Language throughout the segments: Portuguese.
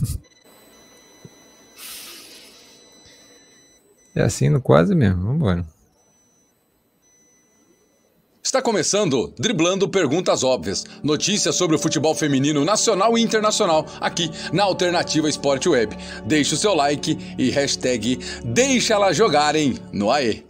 É assim no quase mesmo. Vamos embora. Está começando Driblando Perguntas Óbvias. Notícias sobre o futebol feminino nacional e internacional aqui na Alternativa Esporte Web. Deixe o seu like e hashtag Deixa elas jogarem no AE.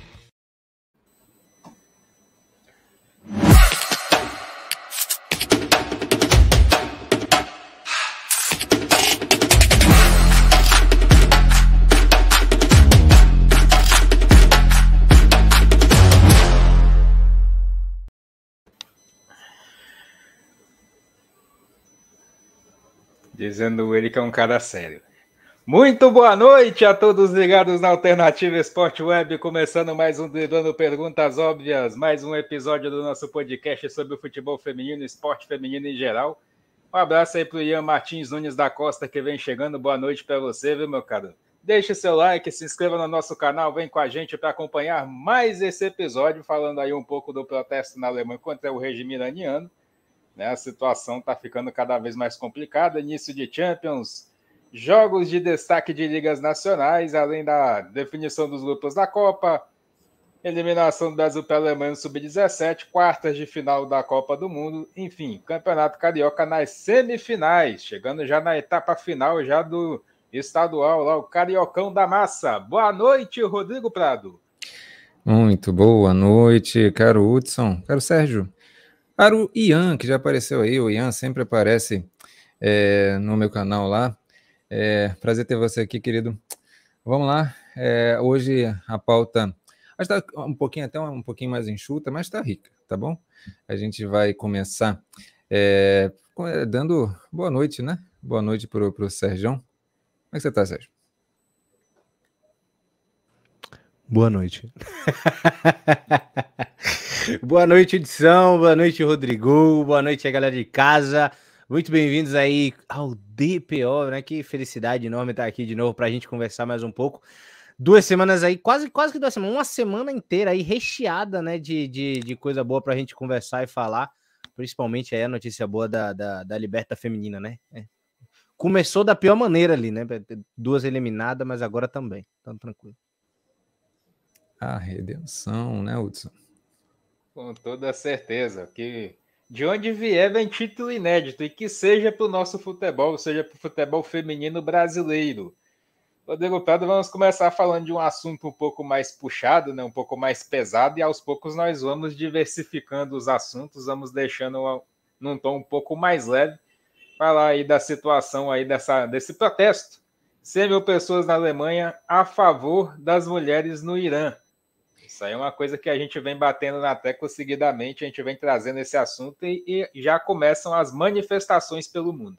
Dizendo ele que é um cara sério. Muito boa noite a todos ligados na Alternativa Esporte Web, começando mais um Driblando Perguntas Óbvias, mais um episódio do nosso podcast sobre o futebol feminino esporte feminino em geral. Um abraço aí para o Ian Martins Nunes da Costa que vem chegando. Boa noite para você, viu, meu caro? Deixe seu like, se inscreva no nosso canal, vem com a gente para acompanhar mais esse episódio, falando aí um pouco do protesto na Alemanha contra o regime iraniano. Né? A situação está ficando cada vez mais complicada. Início de Champions, jogos de destaque de ligas nacionais, além da definição dos grupos da Copa, eliminação do Brasil pela Alemanha no Sub-17, quartas de final da Copa do Mundo, enfim, Campeonato Carioca nas semifinais, chegando já na etapa final já do estadual, lá o Cariocão da Massa. Boa noite, Rodrigo Prado. Muito boa noite, caro Hudson, caro Sérgio. Para o Ian, que já apareceu aí, o Ian sempre aparece é, no meu canal lá. É, prazer ter você aqui, querido. Vamos lá. É, hoje a pauta está um pouquinho até um pouquinho mais enxuta, mas está rica, tá bom? A gente vai começar dando boa noite, né? Boa noite para o Sérgio. Como é que você está, Sérgio? Boa noite. boa noite, edição. Boa noite, Rodrigo. Boa noite, a galera de casa. Muito bem-vindos aí ao DPO, né? Que felicidade enorme estar aqui de novo para a gente conversar mais um pouco. Duas semanas aí, quase, quase que duas semanas, uma semana inteira aí recheada, né? De, de, de coisa boa para a gente conversar e falar. Principalmente aí a notícia boa da, da, da Liberta Feminina, né? É. Começou da pior maneira ali, né? Duas eliminadas, mas agora também. Então, tranquilo. A redenção, né, Hudson? Com toda certeza. Que de onde vier vem título inédito e que seja para o nosso futebol, seja para o futebol feminino brasileiro. Rodrigo Prado, vamos começar falando de um assunto um pouco mais puxado, né, um pouco mais pesado, e aos poucos nós vamos diversificando os assuntos, vamos deixando num tom um pouco mais leve. Falar aí da situação aí dessa, desse protesto. 100 mil pessoas na Alemanha a favor das mulheres no Irã. Isso aí é uma coisa que a gente vem batendo na tecla seguidamente, a gente vem trazendo esse assunto e, e já começam as manifestações pelo mundo.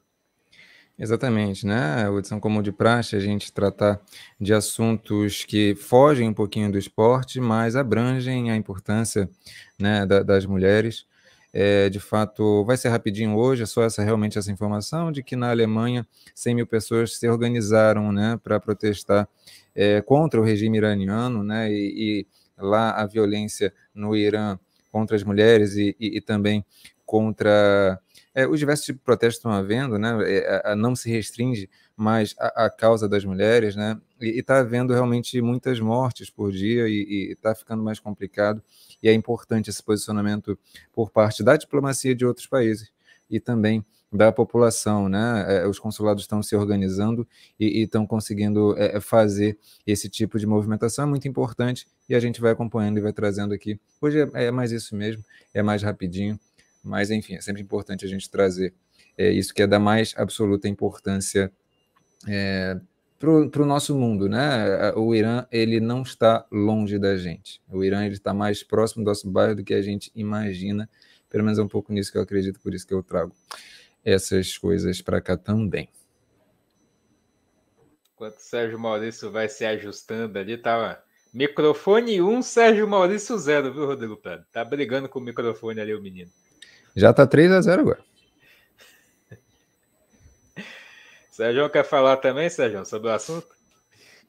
Exatamente, né, Hudson? Como de praxe, a gente tratar de assuntos que fogem um pouquinho do esporte, mas abrangem a importância né, da, das mulheres. É, de fato, vai ser rapidinho hoje, é só essa realmente essa informação de que na Alemanha 100 mil pessoas se organizaram né, para protestar é, contra o regime iraniano, né, e, e lá a violência no Irã contra as mulheres e, e, e também contra é, os diversos tipos de protestos estão havendo, né? É, a, não se restringe mais a, a causa das mulheres, né? E está havendo realmente muitas mortes por dia e está ficando mais complicado. E é importante esse posicionamento por parte da diplomacia de outros países e também da população, né? É, os consulados estão se organizando e estão conseguindo é, fazer esse tipo de movimentação, é muito importante e a gente vai acompanhando e vai trazendo aqui. Hoje é, é mais isso mesmo, é mais rapidinho, mas enfim, é sempre importante a gente trazer é, isso que é da mais absoluta importância é, para o nosso mundo, né? O Irã ele não está longe da gente. O Irã ele está mais próximo do nosso bairro do que a gente imagina. Pelo menos é um pouco nisso que eu acredito, por isso que eu trago essas coisas para cá também. Enquanto o Sérgio Maurício vai se ajustando ali, tava microfone 1, Sérgio Maurício 0, viu, Rodrigo Prado? Tá brigando com o microfone ali, o menino. Já tá 3 a 0 agora. Sérgio quer falar também, Sérgio, sobre o assunto?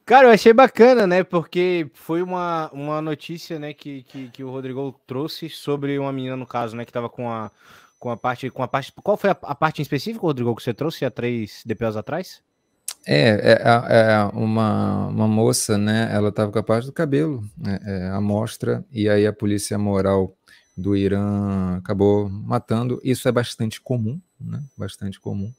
Cara, eu achei bacana, né? Porque foi uma, uma notícia, né, que, que, que o Rodrigo trouxe sobre uma menina, no caso, né, que tava com a, com a parte. Com a parte. Qual foi a, a parte em específico, Rodrigo, que você trouxe há três DPOs atrás? É, é, é, uma, uma moça, né? Ela estava com a parte do cabelo, né, é, a mostra, e aí a polícia moral do Irã acabou matando. Isso é bastante comum, né? Bastante comum,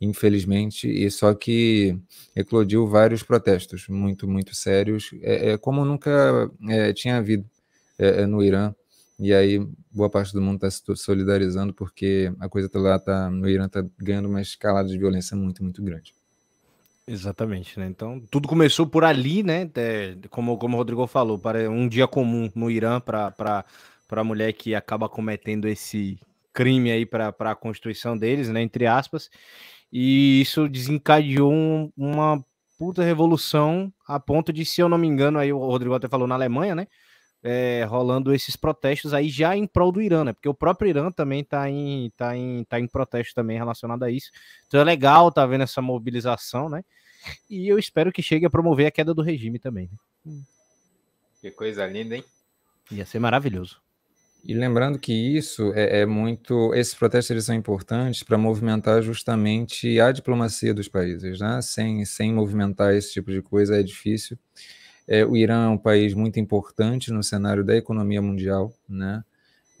infelizmente, e só que eclodiu vários protestos muito, muito sérios, é, é como nunca é, tinha havido é, é, no Irã. E aí, boa parte do mundo está se solidarizando porque a coisa tá lá tá, no Irã está ganhando uma escalada de violência muito, muito grande. Exatamente, né? Então, tudo começou por ali, né? É, como, como o Rodrigo falou, para um dia comum no Irã para a mulher que acaba cometendo esse crime aí para a constituição deles, né? Entre aspas. E isso desencadeou um, uma puta revolução a ponto de, se eu não me engano, aí o Rodrigo até falou na Alemanha, né? É, rolando esses protestos aí já em prol do Irã, né? Porque o próprio Irã também tá em, tá em, tá em protesto também relacionado a isso. Então é legal tá vendo essa mobilização, né? E eu espero que chegue a promover a queda do regime também. Né? Que coisa linda, hein? Ia ser maravilhoso. E lembrando que isso é, é muito. Esses protestos eles são importantes para movimentar justamente a diplomacia dos países, né? Sem, sem movimentar esse tipo de coisa é difícil. É, o Irã é um país muito importante no cenário da economia mundial, né?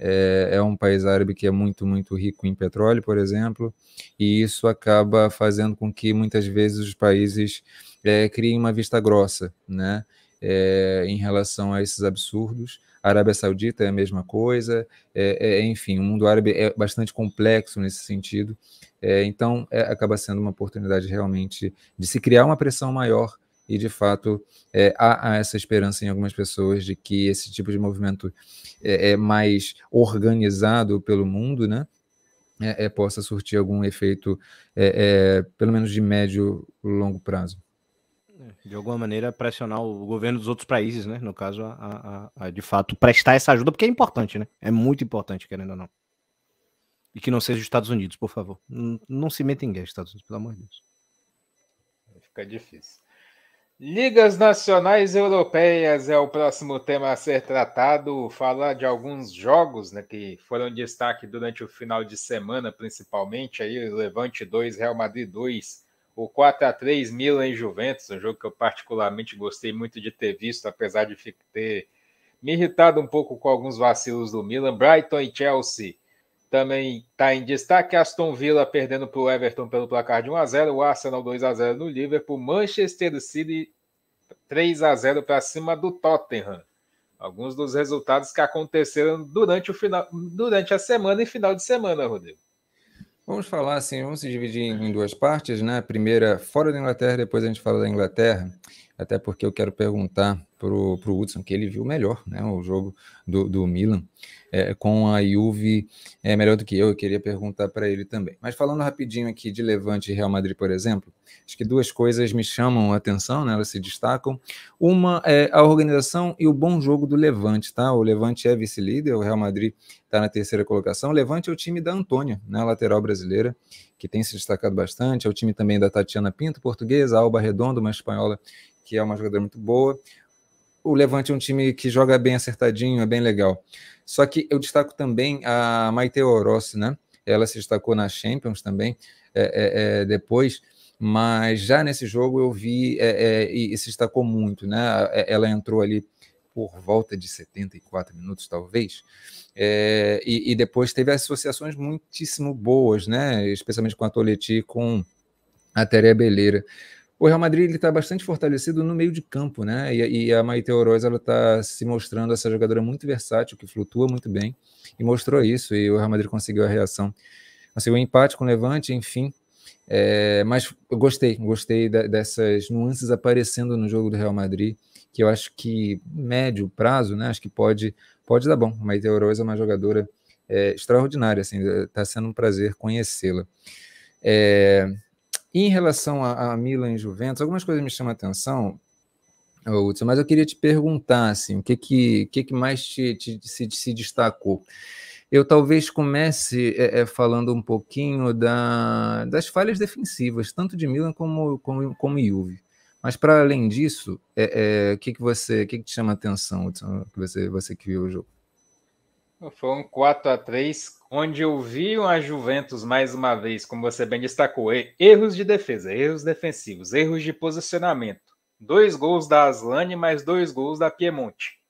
É, é, um país árabe que é muito, muito rico em petróleo, por exemplo, e isso acaba fazendo com que muitas vezes os países é, criem uma vista grossa, né? É, em relação a esses absurdos. A Arábia Saudita é a mesma coisa, é, é, enfim, o mundo árabe é bastante complexo nesse sentido, é, então acaba sendo uma oportunidade realmente de se criar uma pressão maior e de fato é, há, há, essa esperança em algumas pessoas de que esse tipo de movimento é, é mais organizado pelo mundo, né? É, é possa surtir algum efeito, é, pelo menos de médio longo prazo. De alguma maneira, pressionar o governo dos outros países, né? No caso, a, a, a, de fato, prestar essa ajuda, porque é importante, né? É muito importante, querendo ou não. E que não seja os Estados Unidos, por favor. Não, não se meta em guerra, Estados Unidos, pelo amor de Deus. Fica difícil. Ligas Nacionais Europeias é o próximo tema a ser tratado. Falar de alguns jogos né, que foram destaque durante o final de semana, principalmente. Aí, Levante 2, Real Madrid 2, o 4 a 3 Milan e Juventus, um jogo que eu particularmente gostei muito de ter visto, apesar de ter me irritado um pouco com alguns vacilos do Milan. Brighton e Chelsea também está em destaque. Aston Villa perdendo para o Everton pelo placar de 1 a 0 o Arsenal 2 a 0 no Liverpool, Manchester City 3 a 0 para cima do Tottenham. Alguns dos resultados que aconteceram durante, o final, durante a semana e final de semana, Rodrigo. Vamos falar assim, vamos se dividir em duas partes, né? Primeira, fora da Inglaterra, depois a gente fala da Inglaterra, até porque eu quero perguntar para o Hudson, que ele viu melhor, né? O jogo do, do Milan é, com a Juve é melhor do que eu, eu queria perguntar para ele também. Mas falando rapidinho aqui de Levante e Real Madrid, por exemplo, acho que duas coisas me chamam a atenção, né, elas se destacam. Uma é a organização e o bom jogo do Levante, tá? O Levante é vice-líder, o Real Madrid está na terceira colocação. O Levante é o time da Antônia, né, lateral brasileira, que tem se destacado bastante. É o time também da Tatiana Pinto, portuguesa, Alba Redondo, uma espanhola que é uma jogadora muito boa. O Levante é um time que joga bem acertadinho, é bem legal. Só que eu destaco também a Maite Orossi, né? Ela se destacou na Champions também é, é, é, depois, mas já nesse jogo eu vi é, é, e, se destacou muito, né? É, ela entrou ali por volta de 74 minutos, talvez, e, e, depois teve associações muitíssimo boas, né? Especialmente com a Toleti com a Teria Beleira. O Real Madrid está bastante fortalecido no meio de campo, né? E, e a Maite Oroz está se mostrando essa jogadora muito versátil, que flutua muito bem, e mostrou isso. E o Real Madrid conseguiu a reação, conseguiu um empate com o Levante, enfim. É, mas eu gostei, gostei da, dessas nuances aparecendo no jogo do Real Madrid, que eu acho que médio prazo, né? Acho que pode, pode dar bom. A Maite Oroz é uma jogadora é, extraordinária, assim, está sendo um prazer conhecê-la. É, em relação a, a Milan e Juventus, algumas coisas me chamam a atenção, Hudson, mas eu queria te perguntar assim, o que que, que, que mais te, te se, se, destacou? Eu talvez comece é, é, falando um pouquinho da, das falhas defensivas, tanto de Milan como como, como Juve. Mas para além disso, é, é, o que, que você, que, que te chama a atenção, Hudson, que você, você que viu o jogo? Foi um 4 a 3 onde eu vi a Juventus mais uma vez, como você bem destacou, erros de defesa, erros defensivos, erros de posicionamento. Dois gols da Aslane, mais dois gols da Piemonte.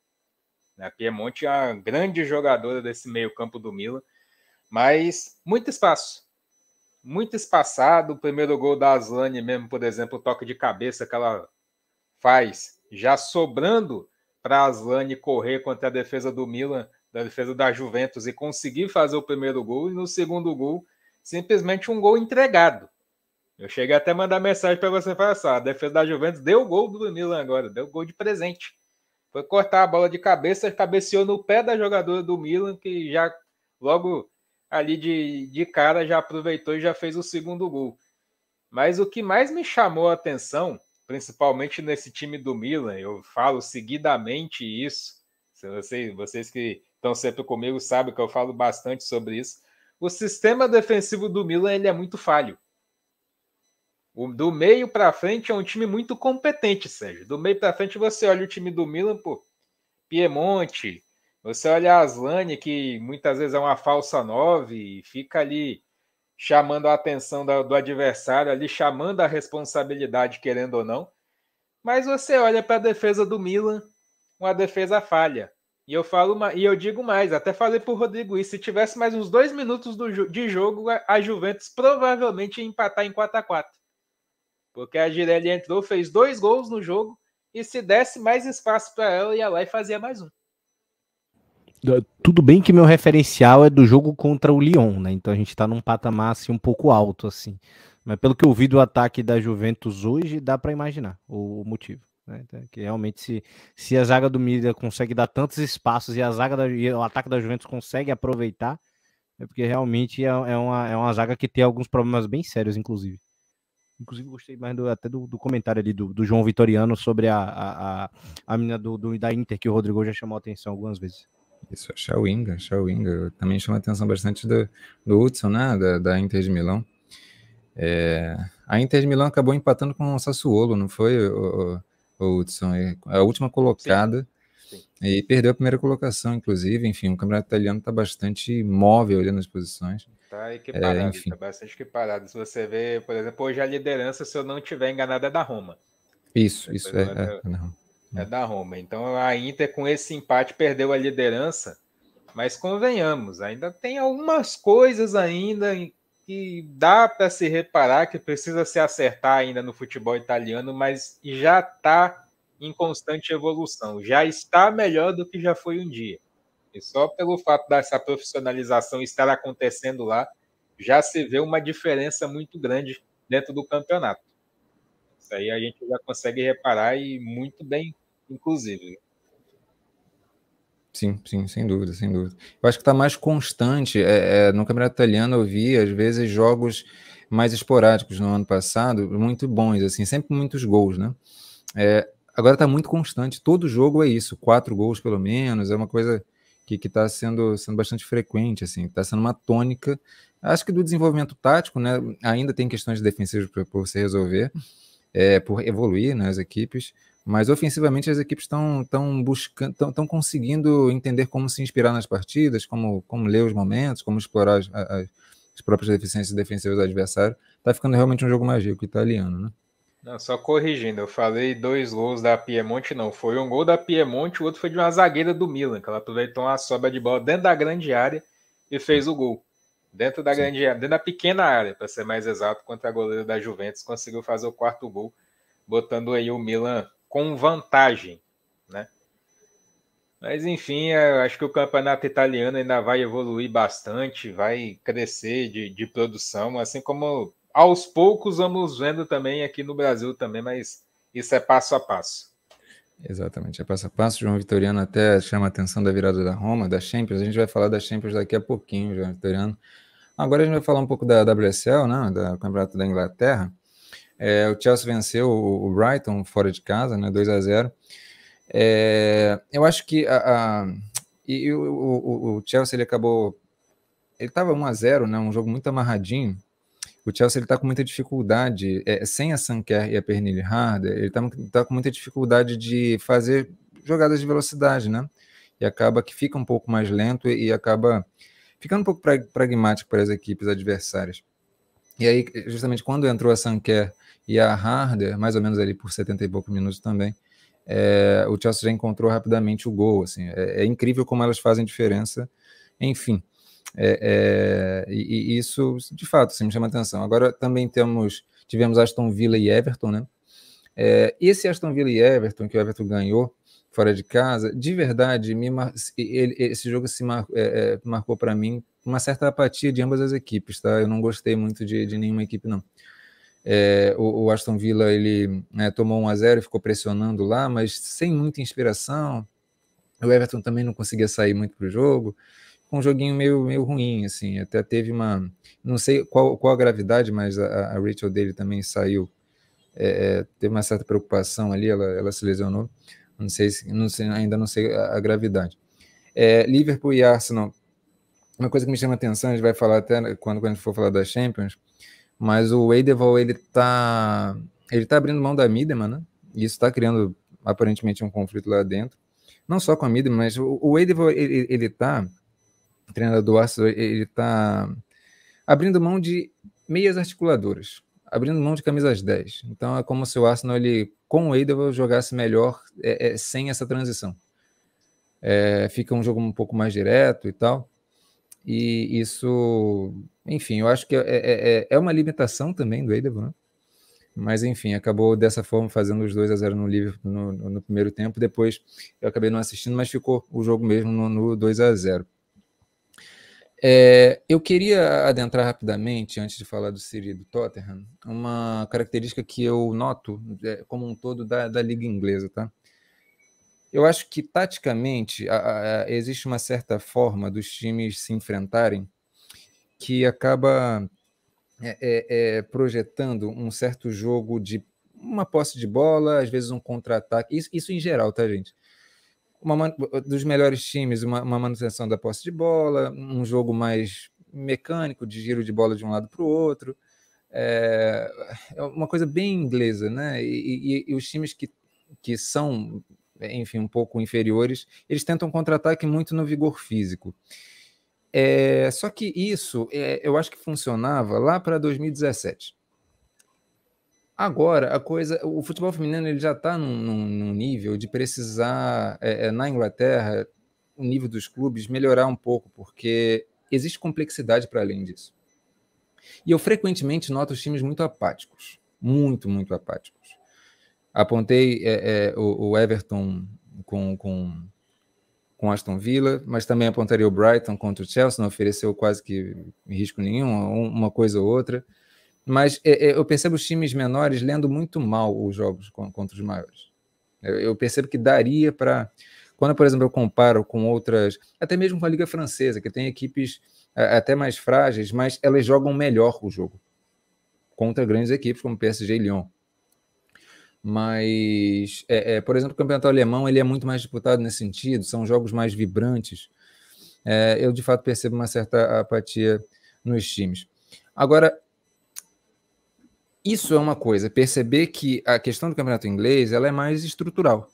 A Piemonte é uma grande jogadora desse meio-campo do Milan, mas muito espaço. Muito espaçado. O primeiro gol da Aslane, mesmo, por exemplo, o toque de cabeça que ela faz, já sobrando para a Aslane correr contra a defesa do Milan da defesa da Juventus e conseguir fazer o primeiro gol, e no segundo gol, simplesmente um gol entregado. Eu cheguei até a mandar mensagem para você falar assim: a defesa da Juventus deu o gol do Milan agora, deu o gol de presente. Foi cortar a bola de cabeça, cabeceou no pé da jogadora do Milan, que já logo ali de, de cara já aproveitou e já fez o segundo gol. Mas o que mais me chamou a atenção, principalmente nesse time do Milan, eu falo seguidamente isso. Se vocês, vocês que estão sempre comigo sabem que eu falo bastante sobre isso. O sistema defensivo do Milan ele é muito falho. O, do meio para frente é um time muito competente, Sérgio. Do meio para frente você olha o time do Milan, pô, Piemonte, você olha a Aslane, que muitas vezes é uma falsa nove, e fica ali chamando a atenção do adversário, ali chamando a responsabilidade, querendo ou não. Mas você olha para a defesa do Milan, uma defesa falha. E eu falo e eu digo mais, até falei para o Rodrigo isso, se tivesse mais uns dois minutos do, de jogo, a Juventus provavelmente ia empatar em 4 a 4 Porque a Girelli entrou, fez dois gols no jogo, e se desse mais espaço para ela, ia lá e fazia mais um. Tudo bem que meu referencial é do jogo contra o Lyon, né? Então a gente está num patamar assim, um pouco alto, assim. Mas pelo que eu vi do ataque da Juventus hoje, dá para imaginar o motivo. Né? Então, que realmente, se, se a zaga do Mídia consegue dar tantos espaços e a zaga da, e o ataque da Juventus consegue aproveitar, é porque realmente é, é, uma, é uma zaga que tem alguns problemas bem sérios, inclusive. Inclusive, gostei mais do, até do, do, comentário ali do, do, João Vitoriano sobre a, a, a, a menina do, do, da Inter, que o Rodrigo já chamou a atenção algumas vezes. Isso, a Shawinga, Shawinga. Também chama a atenção bastante do, do Hudson, né? Da, da Inter de Milão. É, a Inter de Milão acabou empatando com o Sassuolo, não foi, o, o Hudson, é a última colocada. Sim. Sim. E perdeu a primeira colocação, inclusive. Enfim, o campeonato italiano está bastante móvel ali nas posições. Está equiparado, é, enfim. tá bastante equiparado. Se você vê, por exemplo, hoje a liderança, se eu não estiver enganado, é da Roma. Isso, isso é, é, é, é, da Roma. Então a Inter, com esse empate, perdeu a liderança. Mas convenhamos, ainda tem algumas coisas ainda que dá para se reparar que precisa se acertar ainda no futebol italiano, mas já está em constante evolução, já está melhor do que já foi um dia. E só pelo fato dessa profissionalização estar acontecendo lá, já se vê uma diferença muito grande dentro do campeonato. Isso aí a gente já consegue reparar e muito bem, inclusive. Sim, sim, sem dúvida, sem dúvida. Eu acho que está mais constante. É, é, no Campeonato Italiano eu vi, às vezes, jogos mais esporádicos no ano passado, muito bons, assim, sempre muitos gols, né? É, agora está muito constante. Todo jogo é isso, quatro gols pelo menos, é uma coisa que está sendo, sendo bastante frequente, assim, está sendo uma tônica. Acho que do desenvolvimento tático, né? Ainda tem questões defensivas para você resolver, é, por evoluir nas né, equipes, mas ofensivamente as equipes estão tão buscando, estão conseguindo entender como se inspirar nas partidas, como, como ler os momentos, como explorar as, as, as próprias deficiências defensivas do adversário. Está ficando realmente um jogo mágico italiano, né? Não, só corrigindo, eu falei dois gols da Piemonte, não. Foi um gol da Piemonte, o outro foi de uma zagueira do Milan, que ela aproveitou uma sobra de bola dentro da grande área e fez o gol. Dentro da Sim. grande área, dentro da pequena área, para ser mais exato, contra a goleira da Juventus, conseguiu fazer o quarto gol, botando aí o Milan com vantagem, né? Mas enfim, eu acho que o campeonato italiano ainda vai evoluir bastante, vai crescer de, de produção, assim como aos poucos vamos vendo também aqui no Brasil também, mas isso é passo a passo. Exatamente, é passo a passo. João Vitoriano até chama a atenção da virada da Roma, da Champions. A gente vai falar da Champions daqui a pouquinho, João Vitoriano. Agora a gente vai falar um pouco da WSL, né, da Campeonato da Inglaterra. É, o Chelsea venceu o, Brighton fora de casa, né, 2 a 0 é, Eu acho que a, a e, o, o, o, Chelsea ele acabou. Ele estava 1 a 0 né, um jogo muito amarradinho. O Chelsea está com muita dificuldade, é, sem a Sanker e a Pernille Harder, ele está tá com muita dificuldade de fazer jogadas de velocidade, né? E acaba que fica um pouco mais lento e, e acaba ficando um pouco pragmático para as equipes adversárias. E aí, justamente quando entrou a Sanker e a Harder, mais ou menos ali por 70 e poucos minutos também, é, o Chelsea já encontrou rapidamente o gol. Assim, é, é incrível como elas fazem diferença. Enfim, é, é, e, e, isso de fato assim, me chama atenção. Agora também temos, tivemos Aston Villa e Everton, né? É, esse Aston Villa e Everton que o Everton ganhou fora de casa, de verdade, me mar... ele, esse jogo se mar... É, marcou para mim uma certa apatia de ambas as equipes, tá? Eu não gostei muito de, de nenhuma equipe, não. É, o, o, Aston Villa ele né, tomou 1 a 0 e ficou pressionando lá, mas sem muita inspiração. O Everton também não conseguia sair muito para o jogo, um joguinho meio, meio ruim, assim. Até teve uma, não sei qual, qual a gravidade, mas a, a Rachel dele também saiu. É, é teve uma certa preocupação ali, ela, ela se lesionou. Não sei, não sei ainda não sei a, a gravidade. É, Liverpool e Arsenal. Uma coisa que me chama atenção, a gente vai falar até quando, quando a gente for falar das Champions, mas o Eidevall, ele tá, ele tá abrindo mão da Miedema, né? E isso está criando, aparentemente, um conflito lá dentro. Não só com a Miedema, mas o, o Eidevall, ele, ele tá, treinador do Arsenal, ele tá abrindo mão de meias articuladoras abrindo mão de camisas 10. Então é como se o Arsenal, ele, com o Eidevall, jogasse melhor é, é, sem essa transição. É, fica um jogo um pouco mais direto e tal. E isso, enfim, eu acho que é, é, é, é uma limitação também do Eidevall, né? Mas enfim, acabou dessa forma fazendo os 2 a 0 no Liverpool no, no, primeiro tempo. Depois eu acabei não assistindo, mas ficou o jogo mesmo no, no 2 a 0 é, eu queria adentrar rapidamente, antes de falar do e do Tottenham, uma característica que eu noto é, como um todo da, da Liga Inglesa, tá? Eu acho que, taticamente, a, a, existe uma certa forma dos times se enfrentarem que acaba é, é, é projetando um certo jogo de uma posse de bola, às vezes um contra-ataque, isso, isso em geral, tá, gente? uma, dos melhores times, uma, uma, manutenção da posse de bola, um jogo mais mecânico, de giro de bola de um lado para o outro. É, é, uma coisa bem inglesa, né? E, e, e, os times que, que são, enfim, um pouco inferiores, eles tentam contra-ataque muito no vigor físico. É, só que isso é, eu acho que funcionava lá para 2017. Agora, a coisa, o futebol feminino ele já está num, num, num, nível de precisar, é, é, na Inglaterra, o nível dos clubes melhorar um pouco, porque existe complexidade para além disso. E eu frequentemente noto os times muito apáticos, muito, muito apáticos. Apontei é, é, o, o, Everton com, com, com Aston Villa, mas também apontaria o Brighton contra o Chelsea, não ofereceu quase que risco nenhum, uma coisa ou outra. Mas é, é, eu percebo os times menores lendo muito mal os jogos contra os maiores. Eu, percebo que daria para. Quando, por exemplo, eu comparo com outras, até mesmo com a Liga Francesa, que tem equipes até mais frágeis, mas elas jogam melhor o jogo contra grandes equipes como PSG e Lyon. Mas, é, é, por exemplo, o campeonato alemão ele é muito mais disputado nesse sentido, são jogos mais vibrantes. É, eu, de fato, percebo uma certa apatia nos times. Agora, isso é uma coisa, perceber que a questão do campeonato inglês ela é mais estrutural.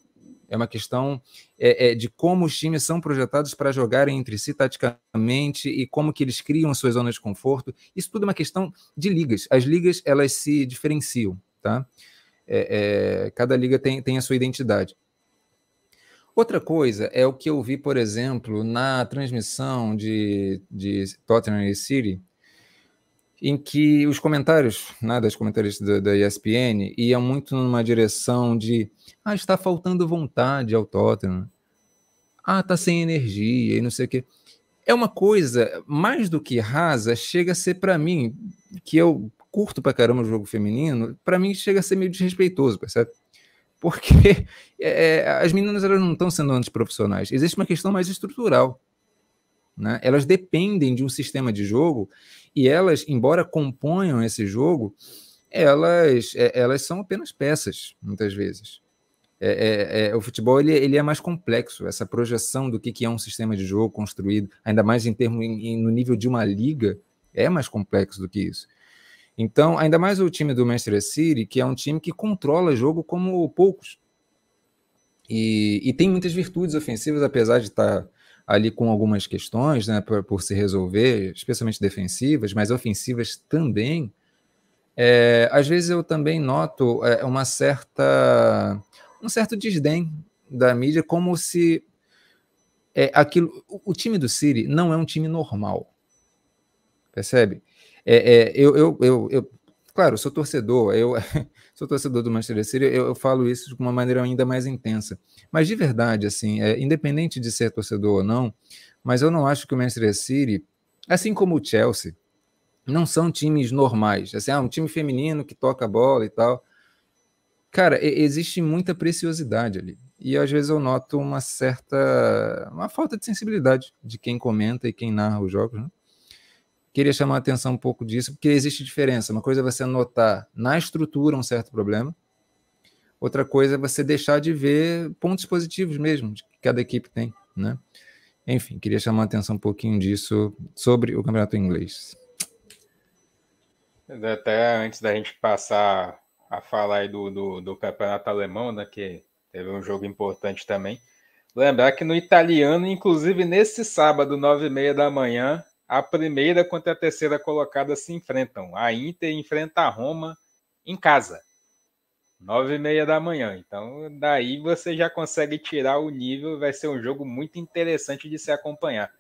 É uma questão é, é, de como os times são projetados para jogarem entre si taticamente e como que eles criam suas zonas de conforto. Isso tudo é uma questão de ligas. As ligas elas se diferenciam, tá? É, é cada liga tem, tem a sua identidade. Outra coisa é o que eu vi, por exemplo, na transmissão de, de Tottenham e City, em que os comentários né, das comentaristas da, da ESPN iam muito numa direção de ah, está faltando vontade ao Tottenham, ah, está sem energia e não sei o quê. É uma coisa, mais do que rasa, chega a ser para mim, que eu curto para caramba o jogo feminino, para mim chega a ser meio desrespeitoso, percebe? Porque é, as meninas elas não estão sendo antiprofissionais, existe uma questão mais estrutural. Né? Elas dependem de um sistema de jogo e elas, embora componham esse jogo, elas, é, elas são apenas peças, muitas vezes. É, é, é, o futebol ele, ele é mais complexo, essa projeção do que, que é um sistema de jogo construído, ainda mais em termos no nível de uma liga, é mais complexo do que isso. Então, ainda mais o time do Manchester City, que é um time que controla jogo como poucos. E, e tem muitas virtudes ofensivas, apesar de estar ali com algumas questões né, por, por se resolver, especialmente defensivas, mas ofensivas também. É, às vezes eu também noto é, uma certa, um certo desdém da mídia, como se é, aquilo, o time do City não é um time normal, percebe? É, é, eu, eu, eu, eu, claro, sou torcedor, eu sou torcedor do Manchester City, eu, eu, falo isso de uma maneira ainda mais intensa. Mas de verdade, assim, é, independente de ser torcedor ou não, mas eu não acho que o Manchester City, assim como o Chelsea, não são times normais. Assim, ah, um time feminino que toca a bola e tal. Cara, existe muita preciosidade ali. E às vezes eu noto uma certa. uma falta de sensibilidade de quem comenta e quem narra os jogos, né? Queria chamar a atenção um pouco disso, porque existe diferença. Uma coisa é você notar na estrutura um certo problema, outra coisa é você deixar de ver pontos positivos mesmo que cada equipe tem, né? Enfim, queria chamar a atenção um pouquinho disso sobre o campeonato inglês. Até antes da gente passar a falar aí do, do, do campeonato alemão, né, que teve um jogo importante também. Lembrar que no italiano, inclusive nesse sábado, nove e meia da manhã, a primeira contra a terceira colocada se enfrentam. A Inter enfrenta a Roma em casa, nove e meia da manhã. Então, daí você já consegue tirar o nível. Vai ser um jogo muito interessante de se acompanhar.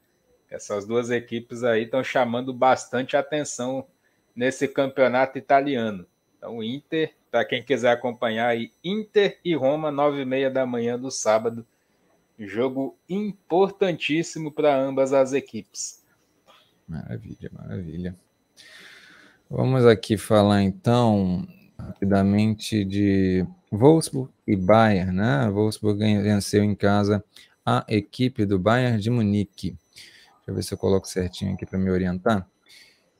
Essas duas equipes aí estão chamando bastante atenção nesse campeonato italiano. Então, Inter, para quem quiser acompanhar aí, Inter e Roma, nove e meia da manhã do sábado. Jogo importantíssimo para ambas as equipes. Maravilha, maravilha. Vamos aqui falar então rapidamente de Wolfsburg e Bayern, né? Wolfsburg venceu em casa a equipe do Bayern de Munique. Deixa eu ver se eu coloco certinho aqui para me orientar.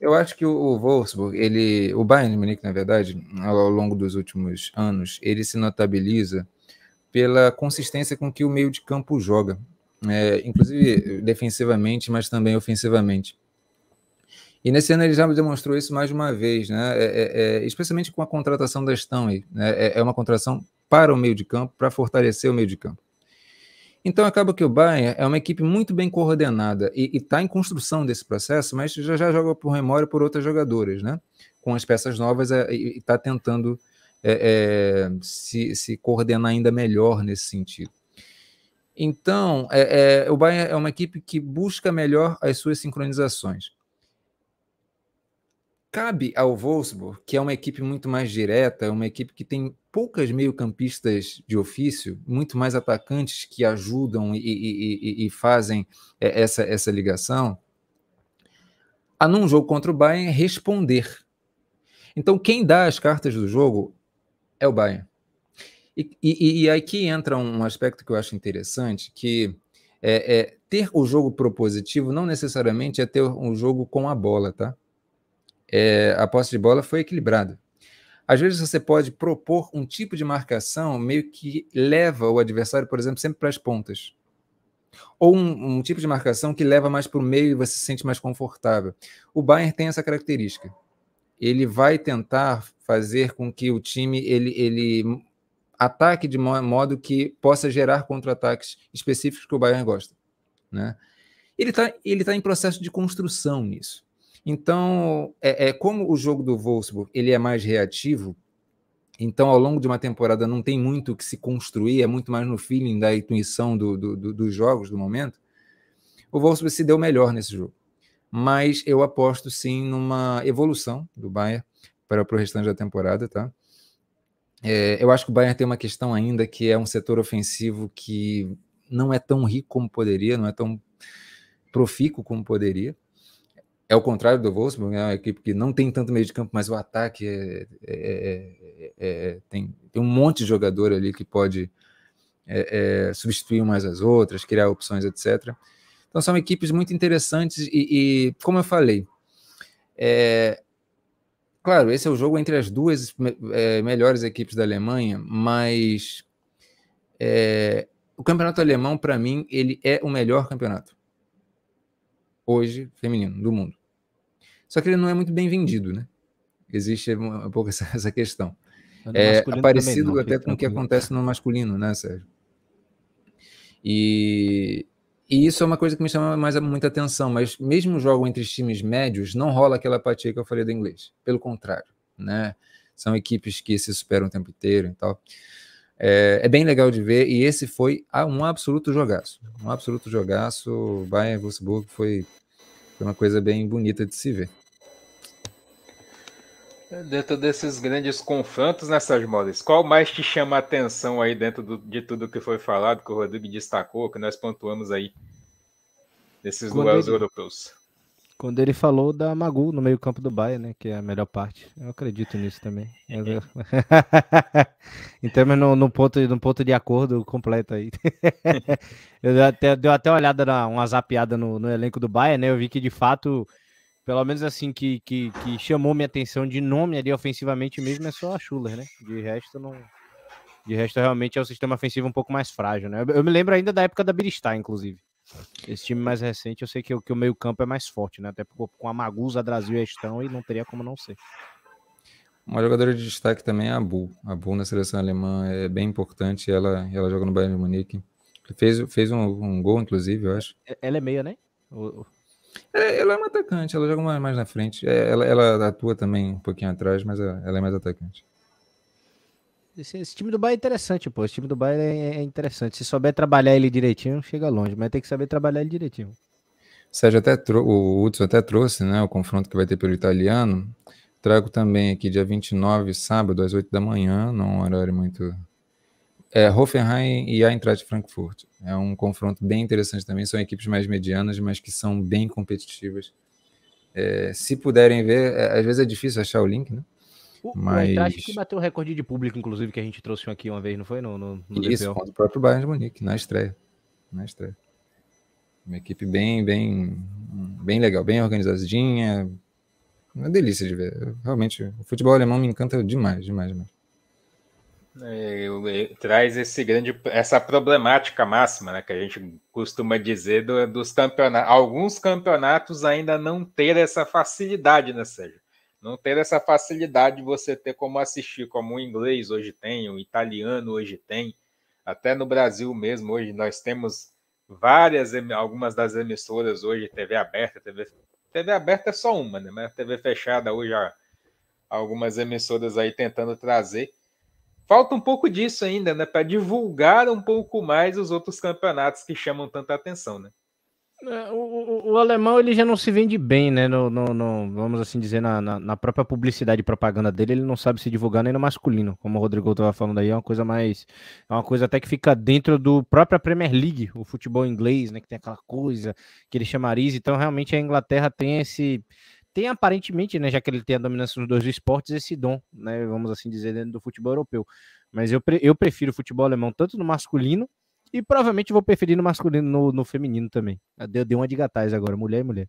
Eu acho que o Wolfsburg, ele, o Bayern de Munique, na verdade, ao longo dos últimos anos, ele se notabiliza pela consistência com que o meio de campo joga, é, inclusive defensivamente, mas também ofensivamente. E nesse ano ele já demonstrou isso mais uma vez, né? É, é, é especialmente com a contratação da Stanley. Né? É, é, uma contratação para o meio de campo, para fortalecer o meio de campo. Então acaba que o Bayern é uma equipe muito bem coordenada e está em construção desse processo, mas já, já joga por memória por outras jogadoras, né? Com as peças novas é, e está tentando é, é, se, se, coordenar ainda melhor nesse sentido. Então, é, o Bayern é uma equipe que busca melhor as suas sincronizações. Cabe ao Wolfsburg, que é uma equipe muito mais direta, uma equipe que tem poucas meio-campistas de ofício, muito mais atacantes que ajudam e, e, e, e fazem é, essa, essa ligação, a num jogo contra o Bayern responder. Então, quem dá as cartas do jogo é o Bayern. E, aqui entra um aspecto que eu acho interessante, que é, é, ter o jogo propositivo não necessariamente é ter um jogo com a bola, tá? É, a posse de bola foi equilibrada. Às vezes você pode propor um tipo de marcação meio que leva o adversário, por exemplo, sempre para as pontas. Ou um, um tipo de marcação que leva mais para o meio e você se sente mais confortável. O Bayern tem essa característica. Ele vai tentar fazer com que o time ele, ele ataque de modo que possa gerar contra-ataques específicos que o Bayern gosta. Né? Ele está ele tá em processo de construção nisso. Então, é, é, como o jogo do Wolfsburg ele é mais reativo, então ao longo de uma temporada não tem muito que se construir, é muito mais no feeling da intuição do, do, do, dos jogos do momento. O Wolfsburg se deu melhor nesse jogo, mas eu aposto sim numa evolução do Bayern para, para o restante da temporada, tá? É, eu acho que o Bayern tem uma questão ainda que é um setor ofensivo que não é tão rico como poderia, não é tão profícuo como poderia. É o contrário do Wolfsburg, é uma equipe que não tem tanto meio de campo, mas o ataque é, é, é, é tem, tem, um monte de jogador ali que pode é, é, substituir umas às outras, criar opções, etc. Então são equipes muito interessantes e, e como eu falei, claro, esse é o jogo entre as duas é, melhores equipes da Alemanha, mas é, o campeonato alemão, para mim, ele é o melhor campeonato hoje feminino do mundo. Só que ele não é muito bem vendido, né? Existe um, pouco essa, essa questão. É parecido não, até com o que acontece no masculino, né, Sérgio? E, e, isso é uma coisa que me chama mais muita atenção, mas mesmo jogo entre times médios, não rola aquela apatia que eu falei do inglês. Pelo contrário, né? São equipes que se superam o tempo inteiro e tal. É, é, bem legal de ver, e esse foi um absoluto jogaço. Um absoluto jogaço. Bayern Wolfsburg foi, foi uma coisa bem bonita de se ver. Dentro desses grandes confrontos, né, Sérgio Maurício, qual mais te chama a atenção aí dentro do, de tudo que foi falado, que o Rodrigo destacou, que nós pontuamos aí nesses quando duelos ele, europeus? Quando ele falou da Magu no meio campo do Bahia, né, que é a melhor parte. Eu acredito nisso também. então, no, no, ponto, no ponto de acordo completo aí. eu até, deu até uma olhada, na, uma zapiada no, no elenco do Bahia, né, eu vi que de fato pelo menos assim, que, que, que, chamou minha atenção de nome ali ofensivamente mesmo é só a Schuller, né? De resto, não. De resto, realmente é o sistema ofensivo um pouco mais frágil, né? Eu, eu me lembro ainda da época da Biristar, inclusive. Esse time mais recente, eu sei que, que o meio-campo é mais forte, né? Até com a Magusa, Brasil e Estão, e não teria como não ser. Uma jogadora de destaque também é a Bu. A Bu na seleção alemã é bem importante. Ela, ela joga no Bayern de Munique. Fez, fez um, um gol, inclusive, eu acho. Ela é meia, né? O, é, ela é uma atacante, ela joga mais, mais na frente. É, ela, ela atua também um pouquinho atrás, mas ela é mais atacante. Esse, esse, time do Bahia é interessante, pô. Esse time do Bahia é, é, interessante. Se souber trabalhar ele direitinho, chega longe, mas tem que saber trabalhar ele direitinho. Sérgio até trou o Hudson até trouxe, né? O confronto que vai ter pelo italiano. Trago também aqui dia 29, sábado, às 8 da manhã, num horário muito é, Hoffenheim e Eintracht Frankfurt. É um confronto bem interessante também. São equipes mais medianas, mas que são bem competitivas. É, se puderem ver, é, às vezes é difícil achar o link, né? O, mas... o Eintracht que bateu o recorde de público, inclusive, que a gente trouxe aqui uma vez, não foi? No, no, no Isso, contra o próprio Bayern de Munique, na estreia. Na estreia. Uma equipe bem, bem, bem legal, bem organizadinha. Uma delícia de ver. Realmente, o futebol alemão me encanta demais, demais, demais. É, traz esse grande, essa problemática máxima, né, que a gente costuma dizer do, dos campeonatos. Alguns campeonatos ainda não ter essa facilidade, né, Sérgio? Não ter essa facilidade de você ter como assistir, como o inglês hoje tem, o italiano hoje tem, até no Brasil mesmo, hoje nós temos várias, algumas das emissoras hoje, TV aberta, TV, TV aberta é só uma, né? Mas TV fechada hoje, há algumas emissoras aí tentando trazer falta um pouco disso ainda, né? Para divulgar um pouco mais os outros campeonatos que chamam tanta atenção, né? É, o, o, o, alemão ele já não se vende bem, né? No, no, no vamos assim dizer, na, na, na, própria publicidade e propaganda dele, ele não sabe se divulgar nem no masculino, como o Rodrigo estava falando aí, é uma coisa mais. É uma coisa até que fica dentro do própria Premier League, o futebol inglês, né? Que tem aquela coisa, aquele chamariz. Então, realmente, a Inglaterra tem esse tem aparentemente, né, já que ele tem a dominância nos dois esportes, esse dom, né, vamos assim dizer, dentro do futebol europeu. Mas eu, eu prefiro o futebol alemão tanto no masculino e provavelmente vou preferir no masculino no, no feminino também. Deu, deu uma de gatais agora, mulher e mulher.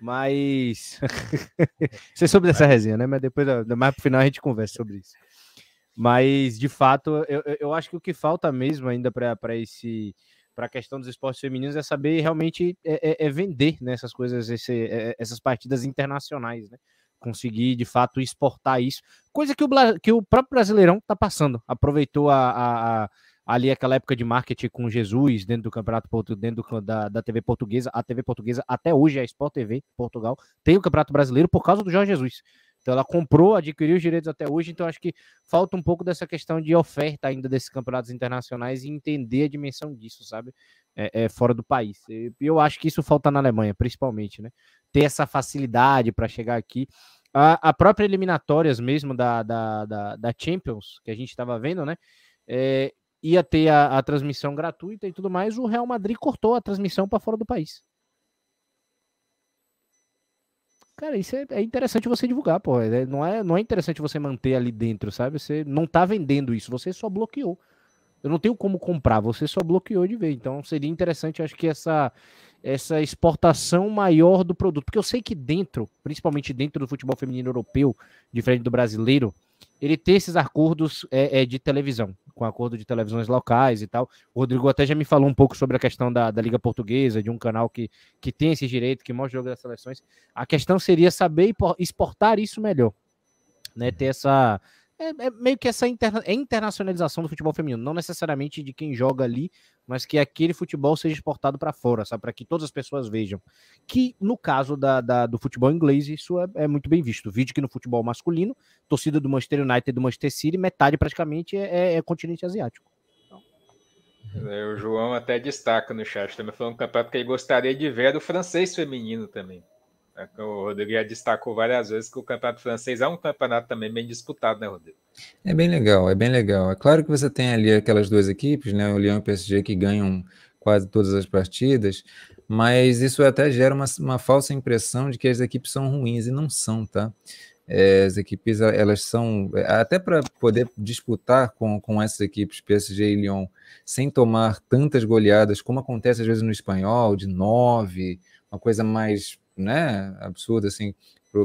Mas você soube dessa resenha, né? Mas depois, mais pro final a gente conversa sobre isso. Mas de fato, eu, eu acho que o que falta mesmo ainda para esse para a questão dos esportes femininos é saber realmente é, é, é vender né, essas coisas, esse, é, é, essas partidas internacionais, né? Conseguir de fato exportar isso, coisa que o, que o próprio Brasileirão está passando. Aproveitou a, a, a, ali aquela época de marketing com Jesus dentro do campeonato dentro do, da, da TV portuguesa, a TV portuguesa até hoje é a Sport TV Portugal, tem o Campeonato Brasileiro por causa do Jorge Jesus. Então ela comprou, adquiriu os direitos até hoje, então acho que falta um pouco dessa questão de oferta ainda desses campeonatos internacionais e entender a dimensão disso, sabe? É, é fora do país. E eu acho que isso falta na Alemanha, principalmente, né? Ter essa facilidade para chegar aqui. A, a, própria eliminatórias mesmo da, da, da, da Champions, que a gente estava vendo, né? É, ia ter a, a transmissão gratuita e tudo mais, o Real Madrid cortou a transmissão para fora do país. Cara, isso é, é, interessante você divulgar, pô. É, não, é, não é interessante você manter ali dentro, sabe? Você não tá vendendo isso, você só bloqueou. Eu não tenho como comprar, você só bloqueou de ver. Então seria interessante, acho que essa essa exportação maior do produto. Porque eu sei que dentro, principalmente dentro do futebol feminino europeu, diferente do brasileiro, ele tem esses acordos é, é, de televisão, com acordo de televisões locais e tal. O Rodrigo até já me falou um pouco sobre a questão da, da Liga Portuguesa, de um canal que, que tem esse direito, que mostra o jogo das seleções. A questão seria saber exportar isso melhor, né? Ter essa, é, é, meio que essa interna é internacionalização do futebol feminino, não necessariamente de quem joga ali, mas que aquele futebol seja exportado para fora, sabe? Para que todas as pessoas vejam. Que no caso da, da do futebol inglês, isso é, é, muito bem visto. Vídeo que no futebol masculino, torcida do Manchester United e do Manchester City, metade praticamente é, é, é continente asiático. É, o João até destaca no chat também, falando um campeonato que ele gostaria de ver do francês feminino também. É o Rodrigo já destacou várias vezes que o campeonato francês é um campeonato também bem disputado, né, Rodrigo? É bem legal, é bem legal. É claro que você tem ali aquelas duas equipes, né, o Lyon e o PSG, que ganham quase todas as partidas, mas isso até gera uma, uma falsa impressão de que as equipes são ruins, e não são, tá? É, as equipes, elas são, até para poder disputar com, com essas equipes, PSG e Lyon, sem tomar tantas goleadas, como acontece às vezes no espanhol, de nove, uma coisa mais né, absurda assim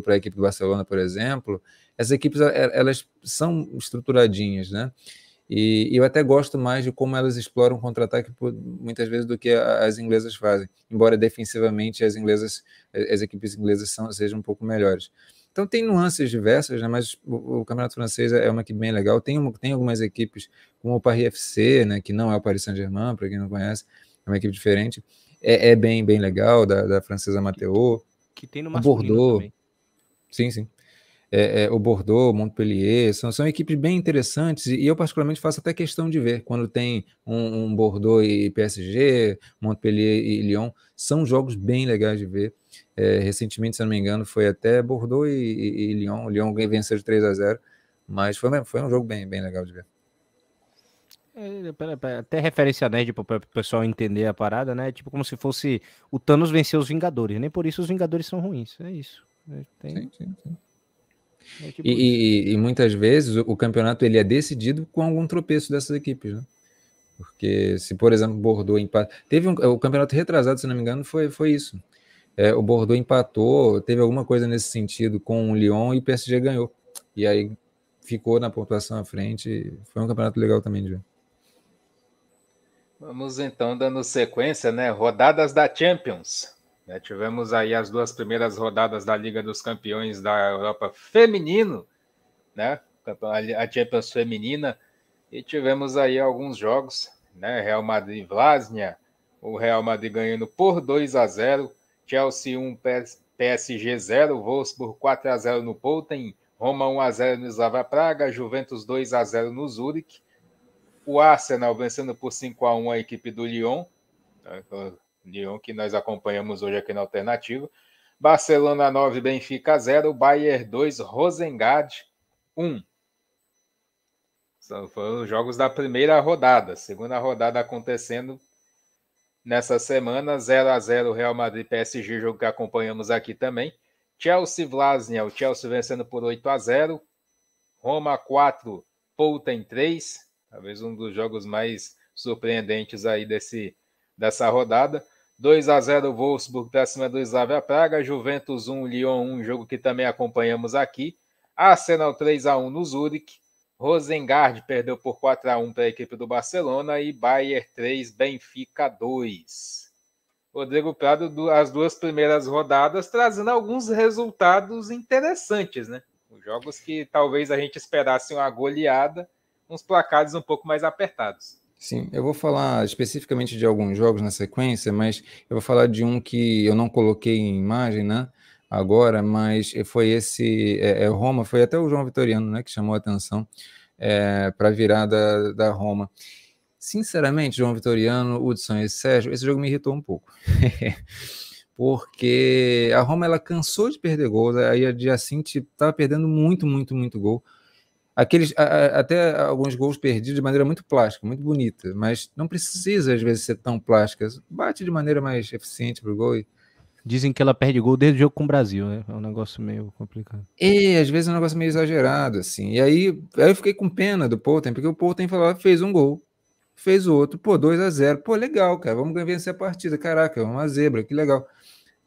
para a equipe do Barcelona, por exemplo, essas equipes elas são estruturadinhas, né? E, eu até gosto mais de como elas exploram contra-ataque muitas vezes do que as inglesas fazem, embora defensivamente as inglesas, as equipes inglesas são, sejam um pouco melhores. Então tem nuances diversas, né? mas o, o, campeonato francês é uma equipe bem legal. Tem, tem algumas equipes, como o Paris FC, né? que não é o Paris Saint-Germain, para quem não conhece, é uma equipe diferente. É, é bem, bem legal, da, da francesa Mateo que tem no Bordeaux. também. Sim, sim. É, é, o Bordeaux, Montpellier, são, são equipes bem interessantes e eu particularmente faço até questão de ver quando tem um, um Bordeaux e PSG, Montpellier e Lyon, são jogos bem legais de ver. É, recentemente, se não me engano, foi até Bordeaux e, e, e Lyon, o Lyon venceu de 3 a 0, mas foi, foi um jogo bem, bem legal de ver. É, até referência nerd para o pessoal entender a parada, né? Tipo como se fosse o Thanos vencer os Vingadores. Nem por isso os Vingadores são ruins. É isso. É, tem... Sim, sim, sim. É tipo e, e, e, muitas vezes o, o, campeonato ele é decidido com algum tropeço dessas equipes, né? Porque se, por exemplo, o Bordeaux empata. Teve um, o campeonato retrasado, se não me engano, foi, foi isso. É, o Bordeaux empatou, teve alguma coisa nesse sentido com o Lyon e o PSG ganhou. E aí ficou na pontuação à frente. Foi um campeonato legal também de ver. Vamos então dando sequência, né? Rodadas da Champions. Né? Tivemos aí as duas primeiras rodadas da Liga dos Campeões da Europa Feminino, né? A Champions Feminina. E tivemos aí alguns jogos, né? Real Madrid Vlasnia, o Real Madrid ganhando por 2 a 0, Chelsea 1 PSG 0, Wolfsburg 4 a 0 no Poulten, Roma 1 a 0 no Slava Praga, Juventus 2 a 0 no Zurich o Arsenal vencendo por 5 a 1 a equipe do Lyon, né, Lyon que nós acompanhamos hoje aqui na Alternativa. Barcelona 9, Benfica 0, Bayern 2, Rosengard 1. São, foram os jogos da primeira rodada. Segunda rodada acontecendo nessa semana, 0 a 0 Real Madrid PSG, jogo que acompanhamos aqui também. Chelsea Vlasnia, o Chelsea vencendo por 8 a 0. Roma 4, Poulten 3. Talvez um dos jogos mais surpreendentes aí desse, dessa rodada. 2 a 0 Wolfsburg para cima do Slavia Praga, Juventus 1, Lyon 1, jogo que também acompanhamos aqui. Arsenal 3 a 1 no Zurich. Rosengard perdeu por 4 a 1 para a equipe do Barcelona e Bayern 3, Benfica 2. Rodrigo Prado, as duas primeiras rodadas, trazendo alguns resultados interessantes, né? Os jogos que talvez a gente esperasse uma goleada, uns placares um pouco mais apertados. Sim, eu vou falar especificamente de alguns jogos na sequência, mas eu vou falar de um que eu não coloquei em imagem, né? Agora, mas foi esse é, é Roma, foi até o João Vitoriano, né, que chamou a atenção é, para a virada da Roma. Sinceramente, João Vitoriano, Hudson e Sérgio, esse jogo me irritou um pouco. Porque a Roma ela cansou de perder gols, aí a Giacinti estava perdendo muito, muito, muito gol aqueles até alguns gols perdidos de maneira muito plástica, muito bonita, mas não precisa às vezes ser tão plástica. Bate de maneira mais eficiente pro gol. E... Dizem que ela perde gol desde o jogo com o Brasil, né? É um negócio meio complicado. E às vezes é um negócio meio exagerado, assim. E aí, aí eu fiquei com pena do Poulten, porque o Poulten falou, fez um gol. fez o outro, pô, 2 a 0 Pô, legal, cara, vamos vencer a partida. Caraca, uma zebra, que legal.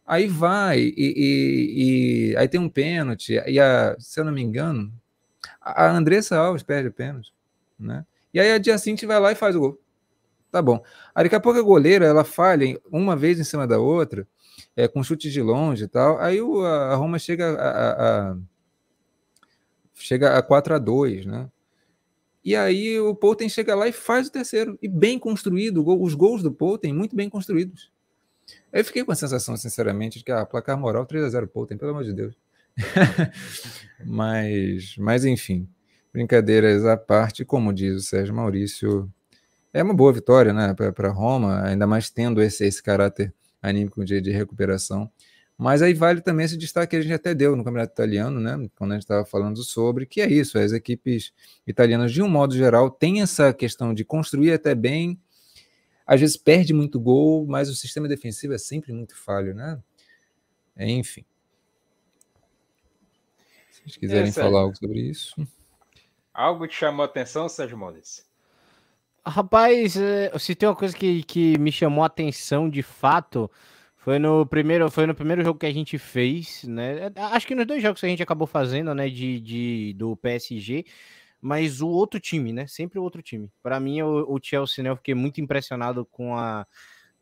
Aí vai, e, e, e aí tem um pênalti, e a, se eu não me engano, a Andressa Alves perde o pênalti, né? E aí a Diacinte vai lá e faz o gol. Tá bom. Aí daqui a pouco a goleira, ela falha uma vez em cima da outra, é, com chute de longe e tal. Aí o, a Roma chega a, a, a chega a 4 a 2 né? E aí o Poulten chega lá e faz o terceiro. E bem construído, os gols do Poulten muito bem construídos. Eu fiquei com a sensação, sinceramente, de que a ah, placar moral 3 a 0 Poulten, pelo amor de Deus. mas, mas enfim, brincadeiras à parte, como diz o Sérgio Maurício, é uma boa vitória né, para Roma, ainda mais tendo esse, esse caráter anímico de, de recuperação. Mas aí vale também esse destaque que a gente até deu no Campeonato Italiano, né? Quando a gente estava falando sobre, que é isso, as equipes italianas, de um modo geral, têm essa questão de construir até bem, às vezes perde muito gol, mas o sistema defensivo é sempre muito falho, né? Enfim. Se vocês quiserem é, falar algo sobre isso. Algo te chamou a atenção, Sérgio Moles? Rapaz, é, se tem uma coisa que, que me chamou a atenção de fato, foi no primeiro, foi no primeiro jogo que a gente fez, né? É, acho que nos dois jogos que a gente acabou fazendo, né? De, de do PSG, mas o outro time, né? Sempre o outro time. Para mim, o, o, Chelsea, né? Eu fiquei muito impressionado com a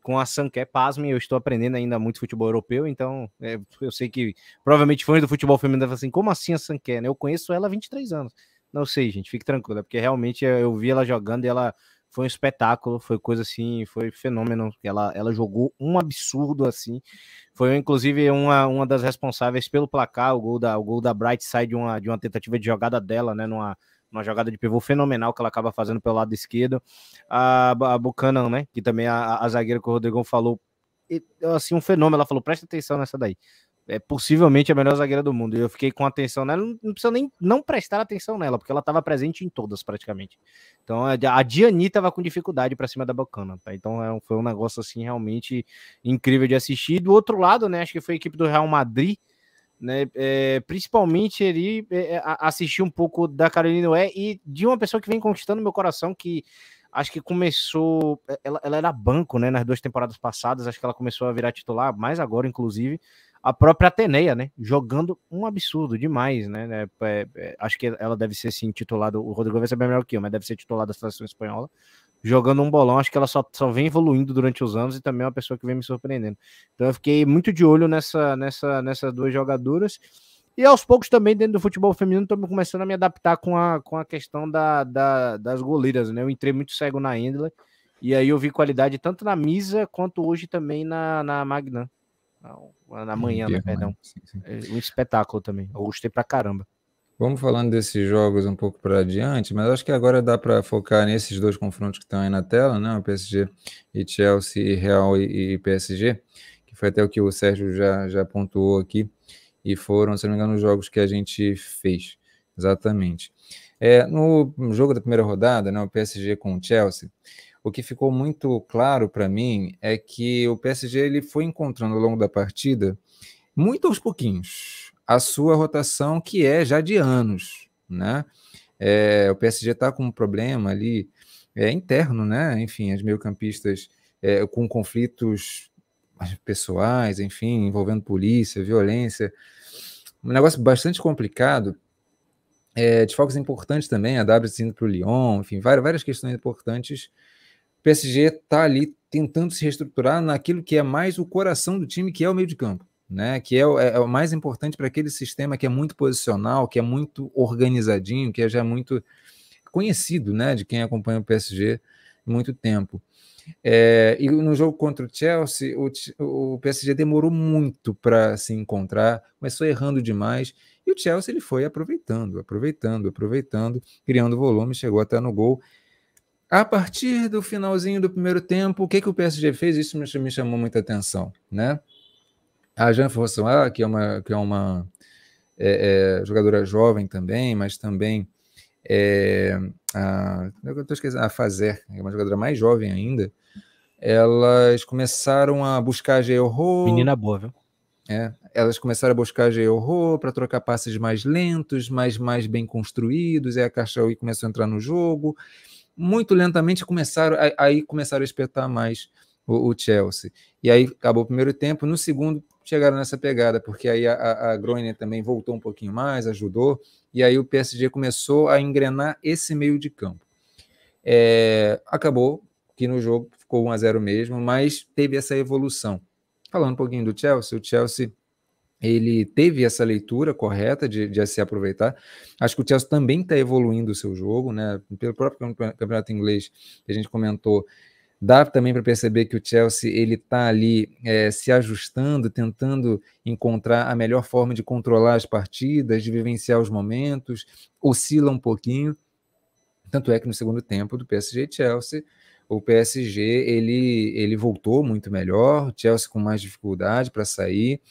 com a Sanké, pasme, eu estou aprendendo ainda muito futebol europeu, então é, eu sei que provavelmente fãs do futebol feminino devem assim, como assim a Sanké, né? Eu conheço ela há 23 anos. Não sei, gente, fique tranquilo, é porque realmente eu vi ela jogando e ela foi um espetáculo, foi coisa assim, foi fenômeno. Ela, ela jogou um absurdo assim. Foi inclusive uma, uma das responsáveis pelo placar, o gol da, o gol da Bright Side de uma, de uma tentativa de jogada dela, né? Numa, uma jogada de pivô fenomenal que ela acaba fazendo pelo lado esquerdo. A, a né? Que também a, a zagueira que o Rodrigão falou, assim, um fenômeno. Ela falou: presta atenção nessa daí é possivelmente a melhor zagueira do mundo. E eu fiquei com atenção nela, não, não precisa nem não prestar atenção nela, porque ela estava presente em todas praticamente. Então a Diani estava com dificuldade para cima da Bacana, tá? Então é, foi um negócio assim realmente incrível de assistir. Do outro lado, né, acho que foi a equipe do Real Madrid, né, é, principalmente ele é, é assistir um pouco da Carolina Noé e de uma pessoa que vem conquistando meu coração que acho que começou, ela, ela era banco, né, nas duas temporadas passadas, acho que ela começou a virar titular, mais agora inclusive, a própria Ateneia, né? Jogando um absurdo demais, né? É, é, é, acho que ela deve ser sim titulada. O Rodrigo vai saber melhor que eu, mas deve ser titulada da seleção espanhola. Jogando um bolão, acho que ela só, só vem evoluindo durante os anos e também é uma pessoa que vem me surpreendendo. Então eu fiquei muito de olho nessa, nessa, nessas duas jogadoras. E aos poucos também, dentro do futebol feminino, estou começando a me adaptar com a, com a questão da, da, das goleiras, né? Eu entrei muito cego na Endler, e aí eu vi qualidade tanto na Misa quanto hoje também na, na Magnan. Na manhã, né, perdão. Sim, sim. É um espetáculo também. Eu gostei pra caramba. Vamos falando desses jogos um pouco para adiante, mas acho que agora dá para focar nesses dois confrontos que estão aí na tela, né? O PSG e Chelsea, Real e, e, PSG, que foi até o que o Sérgio já, já pontuou aqui, e foram, se não me engano, os jogos que a gente fez. Exatamente. É, no jogo da primeira rodada, né, o PSG com o Chelsea, o que ficou muito claro para mim é que o PSG ele foi encontrando ao longo da partida, muito aos pouquinhos, a sua rotação que é já de anos, né? É, o PSG está com um problema ali é, interno, né? Enfim, as meio-campistas é, com conflitos pessoais, enfim, envolvendo polícia, violência, um negócio bastante complicado. É, desfalques importantes também, a W indo para o Lyon, enfim, várias, várias questões importantes o PSG está ali tentando se reestruturar naquilo que é mais o coração do time, que é o meio de campo, né? Que é, é, é o mais importante para aquele sistema que é muito posicional, que é muito organizadinho, que é já muito conhecido, né? De quem acompanha o PSG há muito tempo. É, e no jogo contra o Chelsea, o, o PSG demorou muito para se encontrar, começou errando demais, e o Chelsea ele foi aproveitando, aproveitando, aproveitando, criando volume, chegou até no gol. A partir do finalzinho do primeiro tempo, o que, que o PSG fez? Isso me, me chamou muita atenção, né? A Jean François, que é uma, que é uma é, é, jogadora jovem também, mas também é, a, eu tô esquecendo, a Fazer, é uma jogadora mais jovem ainda, elas começaram a buscar Georro. Menina boa, viu? É, elas começaram a buscar Georro para trocar passes mais lentos, mais, mais bem construídos, e a Caixaui começou a entrar no jogo muito lentamente começaram aí começaram a espetar mais o, o, Chelsea. E aí acabou o primeiro tempo, no segundo chegaram nessa pegada, porque aí a, a, também voltou um pouquinho mais, ajudou, e aí o PSG começou a engrenar esse meio de campo. É, acabou que no jogo ficou 1 a 0 mesmo, mas teve essa evolução. Falando um pouquinho do Chelsea, o Chelsea ele teve essa leitura correta de, de se aproveitar. Acho que o Chelsea também está evoluindo o seu jogo, né? Pelo próprio campeonato inglês que a gente comentou, dá também para perceber que o Chelsea ele está ali é, se ajustando, tentando encontrar a melhor forma de controlar as partidas, de vivenciar os momentos, oscila um pouquinho. Tanto é que no segundo tempo do PSG Chelsea, o PSG ele, ele voltou muito melhor, o Chelsea com mais dificuldade para sair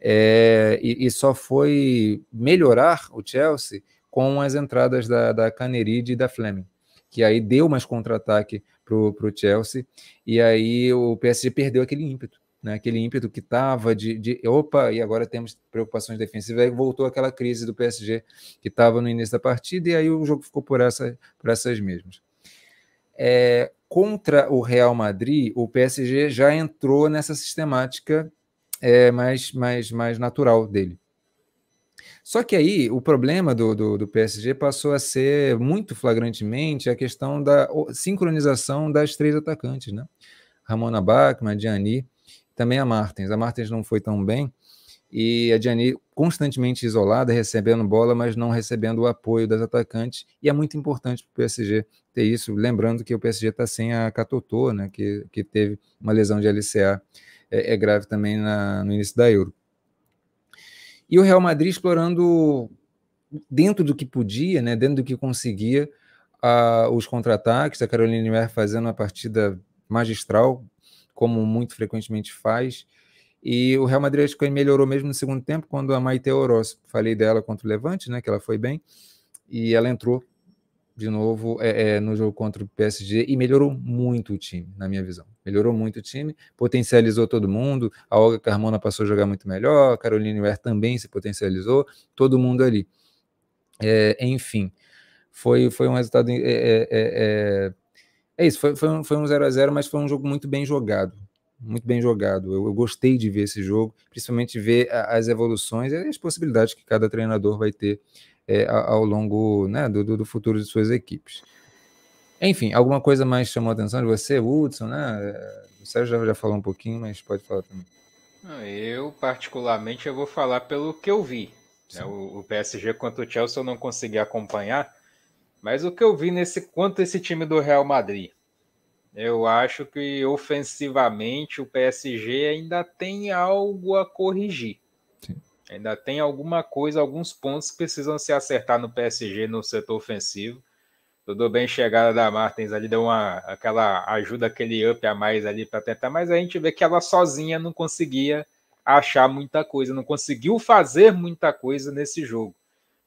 é, e, e, só foi melhorar o Chelsea com as entradas da, da Caneride e da Fleming, que aí deu mais contra-ataque para o Chelsea, e aí o PSG perdeu aquele ímpeto, né? aquele ímpeto que estava de, de, opa, e agora temos preocupações defensivas, aí voltou aquela crise do PSG que estava no início da partida, e aí o jogo ficou por, essa, por essas mesmas. É, contra o Real Madrid, o PSG já entrou nessa sistemática é, mais, mais, mais natural dele. Só que aí o problema do, do, do, PSG passou a ser muito flagrantemente a questão da sincronização das três atacantes, né? Ramona Bachmann, a Diani, também a Martins. A Martins não foi tão bem e a Diani constantemente isolada, recebendo bola, mas não recebendo o apoio das atacantes. E é muito importante para o PSG ter isso, lembrando que o PSG está sem a Catotô, né? Que, que teve uma lesão de LCA é, é grave também na, no início da Euro. E o Real Madrid explorando dentro do que podia, né, dentro do que conseguia, uh, os contra-ataques, a Carolina Limer fazendo uma partida magistral, como muito frequentemente faz, e o Real Madrid acho que melhorou mesmo no segundo tempo, quando a Maite Oroz, falei dela contra o Levante, né, que ela foi bem, e ela entrou de novo é, é, no jogo contra o PSG e melhorou muito o time, na minha visão. Melhorou muito o time, potencializou todo mundo. A Olga Carmona passou a jogar muito melhor, a Caroline Weir também se potencializou, todo mundo ali. É, enfim, foi, foi um resultado. É, é, é, é isso, foi, foi, um, foi um 0 a 0 mas foi um jogo muito bem jogado. Muito bem jogado. Eu, eu gostei de ver esse jogo, principalmente ver as evoluções e as possibilidades que cada treinador vai ter é, ao longo né, do, do, futuro de suas equipes. Enfim, alguma coisa mais chamou a atenção de você, Hudson, né? O Sérgio já, já falou um pouquinho, mas pode falar também. Eu, particularmente, eu vou falar pelo que eu vi. Né? O, o, PSG contra o Chelsea eu não consegui acompanhar, mas o que eu vi nesse quanto esse time do Real Madrid. Eu acho que ofensivamente o PSG ainda tem algo a corrigir. Ainda tem alguma coisa, alguns pontos que precisam se acertar no PSG no setor ofensivo. Tudo bem, chegada da Martins ali deu uma aquela ajuda, aquele up a mais ali para tentar, mas a gente vê que ela sozinha não conseguia achar muita coisa, não conseguiu fazer muita coisa nesse jogo.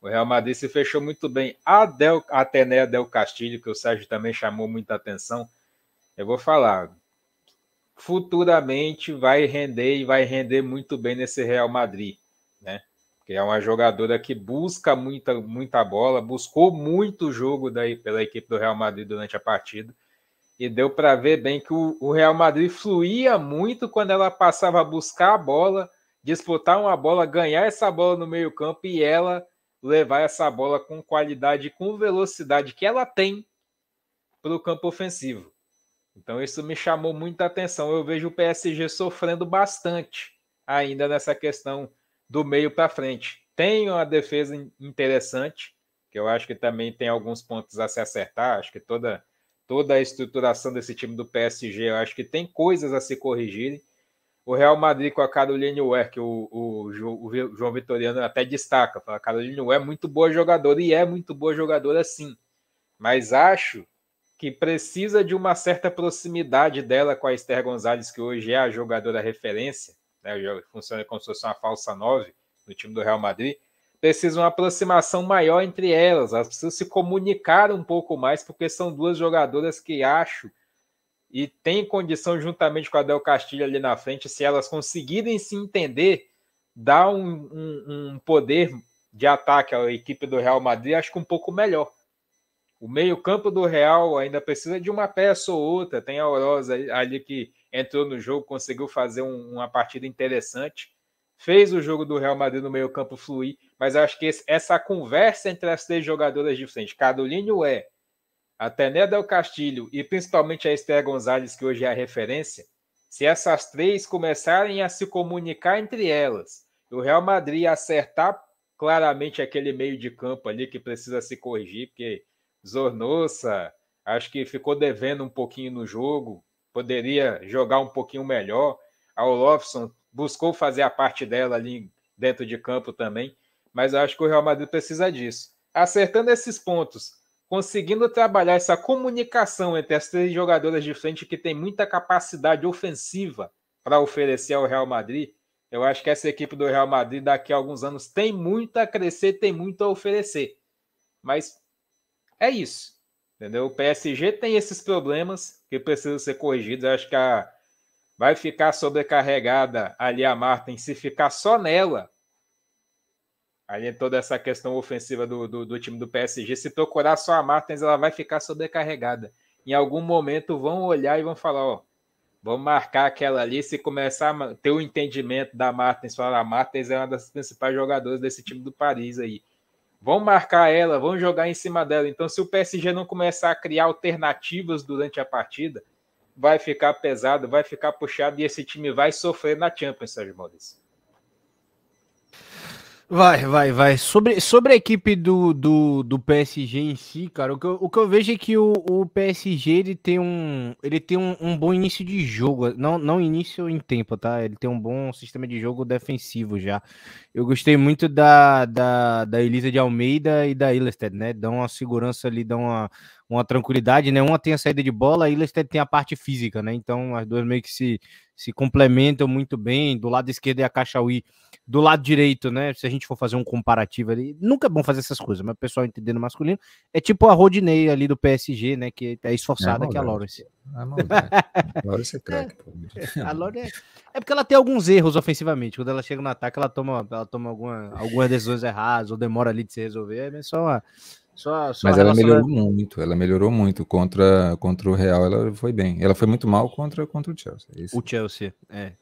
O Real Madrid se fechou muito bem. A, Del, a Atenéa Del Castilho, que o Sérgio também chamou muita atenção, eu vou falar, futuramente vai render e vai render muito bem nesse Real Madrid? Que é uma jogadora que busca muita, muita bola, buscou muito jogo daí pela equipe do Real Madrid durante a partida. E deu para ver bem que o, o Real Madrid fluía muito quando ela passava a buscar a bola, disputar uma bola, ganhar essa bola no meio-campo e ela levar essa bola com qualidade com velocidade que ela tem para o campo ofensivo. Então isso me chamou muita atenção. Eu vejo o PSG sofrendo bastante ainda nessa questão do meio para frente. Tem uma defesa interessante, que eu acho que também tem alguns pontos a se acertar. Acho que toda, toda a estruturação desse time do PSG, eu acho que tem coisas a se corrigirem. O Real Madrid com a Caroline Ware, que o, o, o, João Vitoriano até destaca, a Caroline Ware é muito boa jogadora e é muito boa jogadora sim. Mas acho que precisa de uma certa proximidade dela com a Esther Gonzalez, que hoje é a jogadora referência, né, funciona como se fosse uma falsa 9 no time do Real Madrid, precisa uma aproximação maior entre elas, elas precisam se comunicar um pouco mais, porque são duas jogadoras que acho e tem condição, juntamente com a Del Castilho ali na frente, se elas conseguirem se entender, dá um, um, um poder de ataque à equipe do Real Madrid, acho que um pouco melhor. O meio-campo do Real ainda precisa de uma peça ou outra. Tem a Orosa ali que entrou no jogo, conseguiu fazer um, uma partida interessante. Fez o jogo do Real Madrid no meio-campo fluir, mas acho que esse, essa conversa entre as três jogadoras de frente, Caroline é a Tené Del Castilho e principalmente a Esther Gonzalez, que hoje é a referência, se essas três começarem a se comunicar entre elas, o Real Madrid acertar claramente aquele meio de campo ali que precisa se corrigir, porque Zornossa, acho que ficou devendo um pouquinho no jogo, poderia jogar um pouquinho melhor. A Olofsson buscou fazer a parte dela ali dentro de campo também, mas acho que o Real Madrid precisa disso. Acertando esses pontos, conseguindo trabalhar essa comunicação entre as três jogadoras de frente que tem muita capacidade ofensiva para oferecer ao Real Madrid, eu acho que essa equipe do Real Madrid daqui a alguns anos tem muito a crescer, tem muito a oferecer. Mas é isso. Entendeu? O PSG tem esses problemas que precisam ser corrigidos. Eu acho que a, vai ficar sobrecarregada ali a Martin se ficar só nela. Ali toda essa questão ofensiva do, do, do, time do PSG. Se procurar só a Martins, ela vai ficar sobrecarregada. Em algum momento vão olhar e vão falar: ó, vamos marcar aquela ali. Se começar a ter o entendimento da Martins, falar: a Martins é uma das principais jogadoras desse time do Paris aí vão marcar ela, vão jogar em cima dela. Então, se o PSG não começar a criar alternativas durante a partida, vai ficar pesado, vai ficar puxado e esse time vai sofrer na Champions, Sérgio Maurício. Vai, vai, vai. Sobre, sobre a equipe do, do, do PSG em si, cara, o que eu, o que eu vejo é que o, o PSG ele tem, um, ele tem um, um, bom início de jogo. Não, não início em tempo, tá? Ele tem um bom sistema de jogo defensivo já. Eu gostei muito da, da, da Elisa de Almeida e da Ilested, né? Dão uma segurança ali, dão uma, uma tranquilidade, né? Uma tem a saída de bola, a Ilested tem a parte física, né? Então as duas meio que se, se complementam muito bem. Do lado esquerdo é a Caixauí, do lado direito, né? Se a gente for fazer um comparativo ali, nunca é bom fazer essas coisas, mas o pessoal entendendo masculino, é tipo a Rodinei ali do PSG, né? Que é esforçada é que a Lawrence. É Lawrence é craque, é, A Lawrence é... é porque ela tem alguns erros ofensivamente. Quando ela chega no ataque, ela toma, ela toma alguma, algumas decisões erradas, ou demora ali de se resolver. É só uma. Só, só Mas ela melhorou muito, ela melhorou muito contra, contra o Real, ela foi bem. Ela foi muito mal contra, contra o Chelsea. É o Chelsea, é.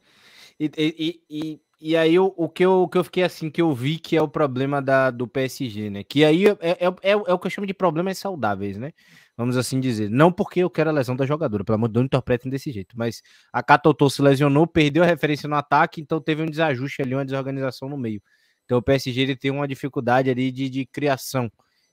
E, e, e, e aí o, o, que eu, o que eu fiquei assim, que eu vi que é o problema da, do PSG, né? Que aí é, é, é, é o que eu chamo de problemas saudáveis, né? Vamos assim dizer. Não porque eu quero a lesão da jogadora, pelo amor de Deus, não interpretem desse jeito. Mas a Catotô se lesionou, perdeu a referência no ataque, então teve um desajuste ali, uma desorganização no meio. Então o PSG ele tem uma dificuldade ali de, de criação.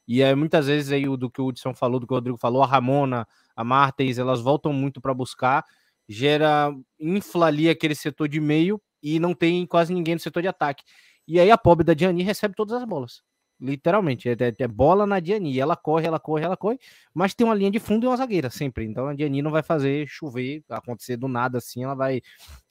E aí, muitas vezes, aí, do que o Hudson falou, do que o Rodrigo falou, a Ramona, a Martens, elas voltam muito para buscar, gera, infla ali aquele setor de meio e não tem quase ninguém no setor de ataque. E aí a pobre da Diani recebe todas as bolas. Literalmente, é, é, é, bola na Diani. Ela corre, ela corre, ela corre, mas tem uma linha de fundo e uma zagueira sempre. Então a Diani não vai fazer chover, acontecer do nada assim, ela vai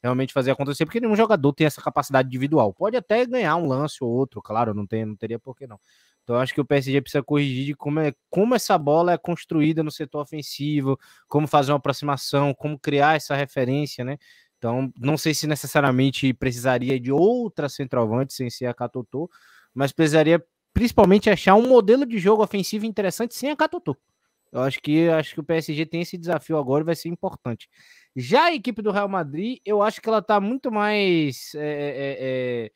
realmente fazer acontecer, porque nenhum jogador tem essa capacidade individual. Pode até ganhar um lance ou outro, claro, não, tem, não teria por que não. Então, acho que o PSG precisa corrigir de como, é, como essa bola é construída no setor ofensivo, como fazer uma aproximação, como criar essa referência, né? Então, não sei se necessariamente precisaria de outra centroavante sem ser a Catotô, mas precisaria principalmente achar um modelo de jogo ofensivo interessante sem a Catotô. Eu acho que acho que o PSG tem esse desafio agora e vai ser importante. Já a equipe do Real Madrid, eu acho que ela está muito mais é, é, é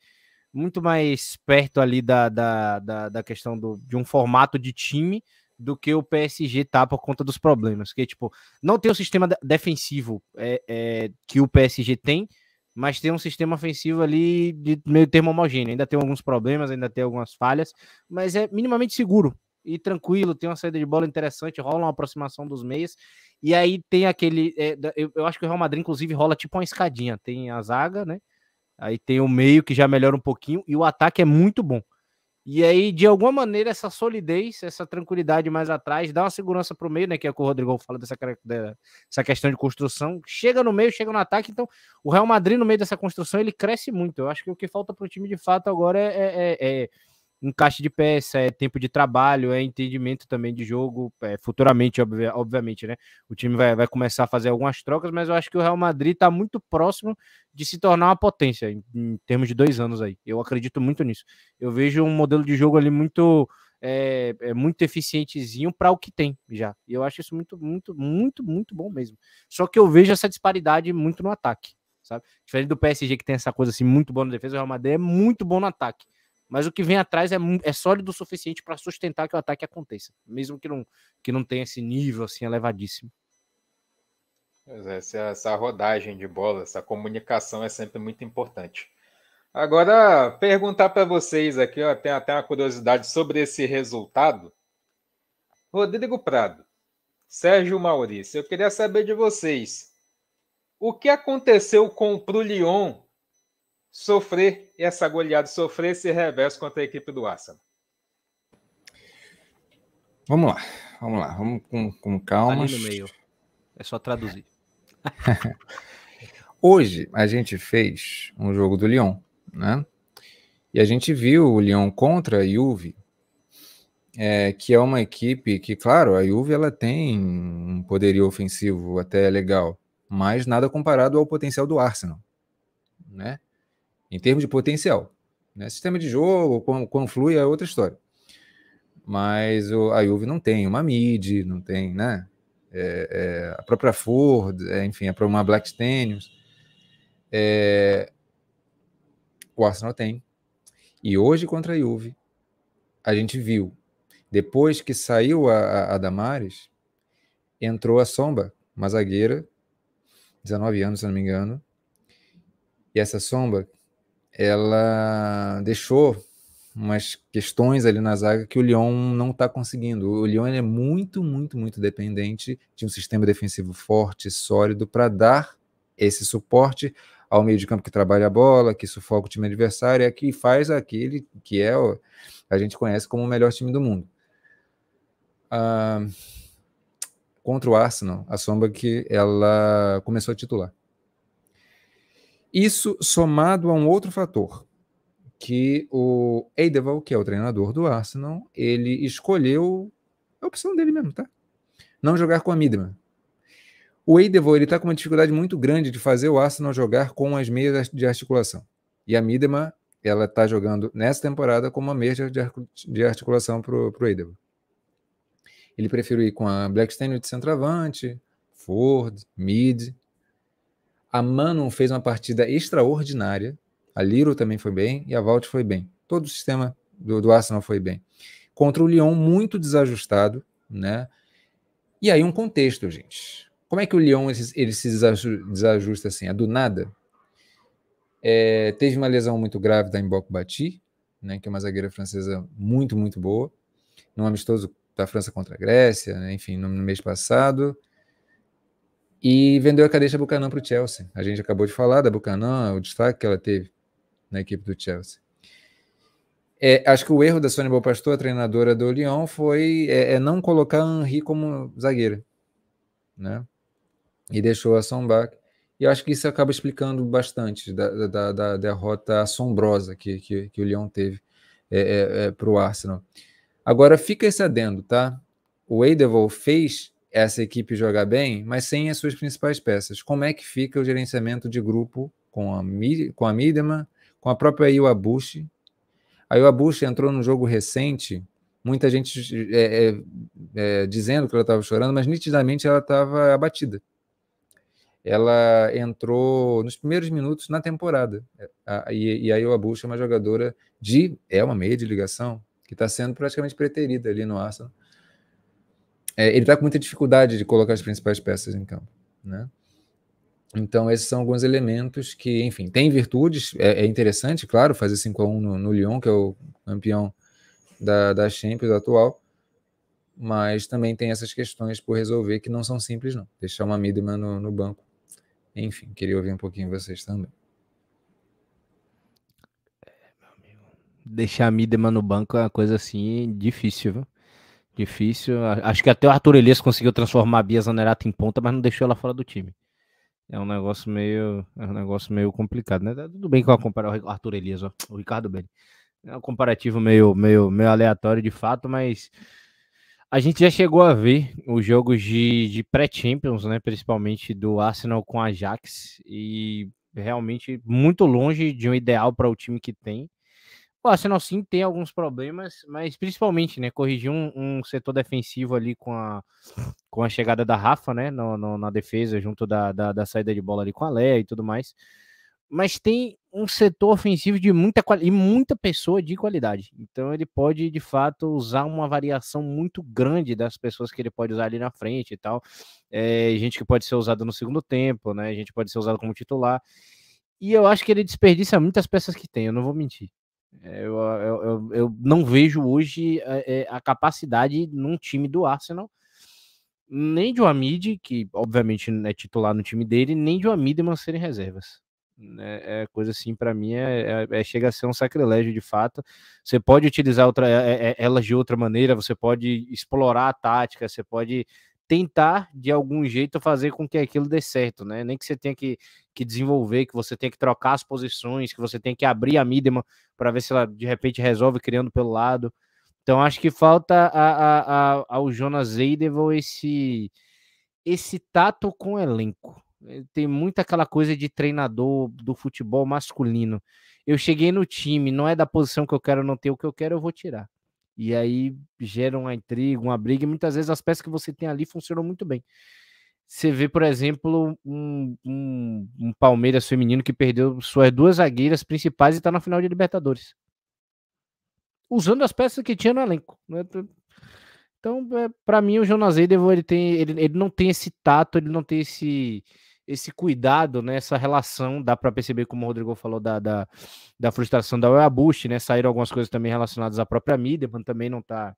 muito mais perto ali da, da, da, da questão do, de um formato de time do que o PSG tá por conta dos problemas. Que, tipo, não tem o sistema defensivo é, é, que o PSG tem, mas tem um sistema ofensivo ali de meio termo homogêneo. Ainda tem alguns problemas, ainda tem algumas falhas, mas é minimamente seguro e tranquilo. Tem uma saída de bola interessante, rola uma aproximação dos meias. E aí tem aquele. É, eu, eu acho que o Real Madrid, inclusive, rola tipo uma escadinha. Tem a zaga, né? Aí tem o meio que já melhora um pouquinho e o ataque é muito bom. E aí, de alguma maneira, essa solidez, essa tranquilidade mais atrás, dá uma segurança para o meio, né? Que é o que o Rodrigo fala dessa, dessa questão de construção. Chega no meio, chega no ataque. Então, o Real Madrid, no meio dessa construção, ele cresce muito. Eu acho que o que falta para o time de fato agora é, é, é, é encaixe de peça, é tempo de trabalho, é entendimento também de jogo. É, futuramente, obviamente, né? O time vai, vai começar a fazer algumas trocas, mas eu acho que o Real Madrid está muito próximo de se tornar uma potência em, em, termos de dois anos aí. Eu acredito muito nisso. Eu vejo um modelo de jogo ali muito é, é muito eficientezinho para o que tem já. E eu acho isso muito, muito, muito, muito bom mesmo. Só que eu vejo essa disparidade muito no ataque, sabe? Diferente do PSG que tem essa coisa assim muito boa na defesa, o Real Madrid é muito bom no ataque. Mas o que vem atrás é, é sólido o suficiente para sustentar que o ataque aconteça, mesmo que não, que não tenha esse nível assim elevadíssimo. Essa, essa rodagem de bola, essa comunicação é sempre muito importante. Agora, perguntar para vocês aqui, ó, tem até uma curiosidade sobre esse resultado. Rodrigo Prado, Sérgio Maurício, eu queria saber de vocês. O que aconteceu com o Lyon sofrer essa goleada, sofrer esse reverso contra a equipe do Arsenal? Vamos lá, vamos lá, vamos com, com calma. Ali no meio. É só traduzir. Hoje a gente fez um jogo do Lyon né? E a gente viu o Lyon contra a Juve, é, que é uma equipe que, claro, a Juve ela tem um poderio ofensivo até legal, mas nada comparado ao potencial do Arsenal, né? Em termos de potencial, né? Sistema de jogo, como, como flui é outra história. Mas o, a Juve não tem uma mid, não tem, né? É, é, a própria Ford, é, enfim, a uma Black Stenius. É, o Arsenal tem. E hoje contra a Juve, a gente viu, depois que saiu a, a Damares, entrou a Somba, uma zagueira, 19 anos, se não me engano. E essa Somba, ela deixou umas questões ali na zaga que o Lyon não está conseguindo. O Lyon é muito, muito, muito dependente de um sistema defensivo forte, sólido, para dar esse suporte ao meio de campo que trabalha a bola, que sufoca o time adversário, é que faz aquele que é a gente conhece como o melhor time do mundo. Ah, contra o Arsenal, a sombra que ela começou a titular. Isso somado a um outro fator, que o Eideval, que é o treinador do Arsenal, ele escolheu a opção dele mesmo, tá? Não jogar com a Midman. O Eidevall está com uma dificuldade muito grande de fazer o Arsenal jogar com as meias de articulação. E a Midema, ela está jogando nessa temporada como uma meia de articulação para o Eidevall. Ele preferiu ir com a Blackstone de centroavante, Ford, Mid. A Manon fez uma partida extraordinária. A Liro também foi bem e a Valt foi bem. Todo o sistema do, do Arsenal foi bem. Contra o Lyon, muito desajustado, né? E aí um contexto, gente. Como é que o Lyon ele, ele se desajusta assim? É do nada? É, teve uma lesão muito grave da Mbok Bati, né, que é uma zagueira francesa muito, muito boa, num amistoso da França contra a Grécia, né, enfim, no, no, mês passado. E vendeu a cadeixa Buchanan para o Chelsea. A gente acabou de falar da Buchanan, o destaque que ela teve na equipe do Chelsea. É, acho que o erro da Sônia Beaupastor, a treinadora do Lyon, foi é, é não colocar a Henri como zagueira. Né? e deixou a Sombach. E acho que isso acaba explicando bastante da, da, da derrota assombrosa que, que, que, o Lyon teve é, é, é, para o Arsenal. Agora fica esse adendo, tá? O Eidevall fez essa equipe jogar bem, mas sem as suas principais peças. Como é que fica o gerenciamento de grupo com a, com a Midema, com a própria Iwabuchi? A Iwabuchi entrou no jogo recente, muita gente é, é, é dizendo que ela estava chorando, mas nitidamente ela estava abatida ela entrou nos primeiros minutos na temporada. E, e a Iwabuchi é uma jogadora de. É uma meia de ligação, que está sendo praticamente preterida ali no Arsenal. É, ele está com muita dificuldade de colocar as principais peças em campo. Né? Então, esses são alguns elementos que, enfim, tem virtudes. É, é interessante, claro, fazer 5x1 no, no, Lyon, que é o campeão da, da Champions atual, mas também tem essas questões por resolver que não são simples, não. Deixar uma Midman no, no banco enfim, queria ouvir um pouquinho vocês também. Deixar a Midema no banco é uma coisa assim difícil, viu? Difícil. Acho que até o Arthur Elias conseguiu transformar a Bia Zanerato em ponta, mas não deixou ela fora do time. É um negócio meio, é um negócio meio complicado, né? Tudo bem que eu comparar o Arthur Elias, ó, o Ricardo Beni. É um comparativo meio, meio, meio aleatório de fato, mas a gente já chegou a ver os jogos de, de pré-Champions, né? Principalmente do Arsenal com a Ajax. E realmente muito longe de um ideal para o time que tem. O Arsenal sim tem alguns problemas, mas principalmente, né, corrigir um, um, setor defensivo ali com a, com a chegada da Rafa, né, no, no, na defesa, junto da, da, da, saída de bola ali com a Léa e tudo mais. Mas tem um setor ofensivo de muita e muita pessoa de qualidade. Então ele pode, de fato, usar uma variação muito grande das pessoas que ele pode usar ali na frente e tal. É, gente que pode ser usada no segundo tempo, né? Gente pode ser usada como titular. E eu acho que ele desperdiça muitas peças que tem, eu não vou mentir. É, eu, eu, eu, eu não vejo hoje a, é, é, a, capacidade num time do Arsenal, nem de o Amid, que obviamente é titular no time dele, nem de o Amid serem reservas. É, é, coisa assim, para mim, é, é, é, chega a ser um sacrilégio de fato. Você pode utilizar outra, elas de outra maneira, você pode explorar a tática, você pode tentar de algum jeito fazer com que aquilo dê certo, né? Nem que você tenha que, que desenvolver, que você tenha que trocar as posições, que você tenha que abrir a Midema para ver se ela de repente resolve criando pelo lado. Então acho que falta a, a, a, ao Jonas Eideval esse esse tato com o elenco. Tem muita aquela coisa de treinador do futebol masculino. Eu cheguei no time, não é da posição que eu quero, não ter o que eu quero, eu vou tirar. E aí gera uma intriga, uma briga, e muitas vezes as peças que você tem ali funcionam muito bem. Você vê, por exemplo, um, um, um Palmeiras feminino que perdeu suas duas zagueiras principais e está na final de Libertadores. Usando as peças que tinha no elenco. Né? Então, é, para mim, o Jonas Edevo, ele, tem, ele, ele não tem esse tato, ele não tem esse, esse cuidado, né, essa relação, dá para perceber, como o Rodrigo falou, da, da, da frustração da Weabush, né, saíram algumas coisas também relacionadas à própria mídia, mas também não está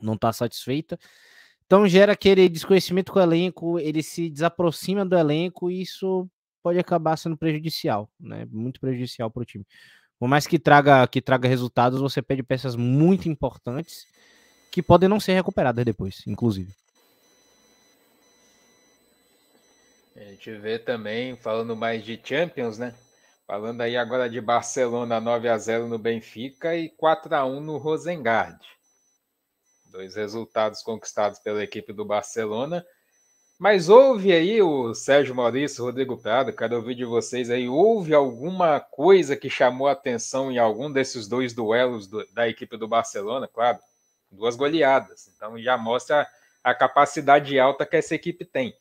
não tá satisfeita. Então gera aquele desconhecimento com o elenco, ele se desaproxima do elenco e isso pode acabar sendo prejudicial, né, muito prejudicial para o time. Por mais que traga, que traga resultados, você perde peças muito importantes que podem não ser recuperadas depois, inclusive. A gente vê também, falando mais de Champions, né? Falando aí agora de Barcelona 9 a 0 no Benfica e 4 a 1 no Rosengard. Dois resultados conquistados pela equipe do Barcelona. Mas houve aí o Sérgio Maurício, Rodrigo Prado, quero ouvir de vocês aí, houve alguma coisa que chamou a atenção em algum desses dois duelos do, da equipe do Barcelona? Claro, duas goleadas. Então já mostra a capacidade alta que essa equipe tem.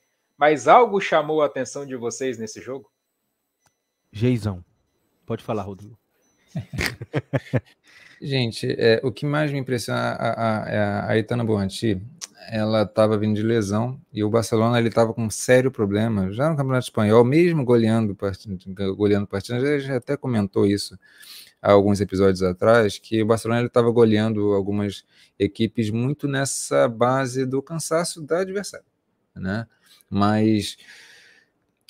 Mas algo chamou a atenção de vocês nesse jogo? Geizão. Pode falar, Rodrigo. Gente, é, o que mais me impressiona a, a, a, é a Itana Boanti, ela estava vindo de lesão e o Barcelona ele estava com um sério problema já no Campeonato Espanhol, mesmo goleando goleando partidas, a gente até comentou isso há alguns episódios atrás, que o Barcelona estava goleando algumas equipes muito nessa base do cansaço da adversária, né? Mas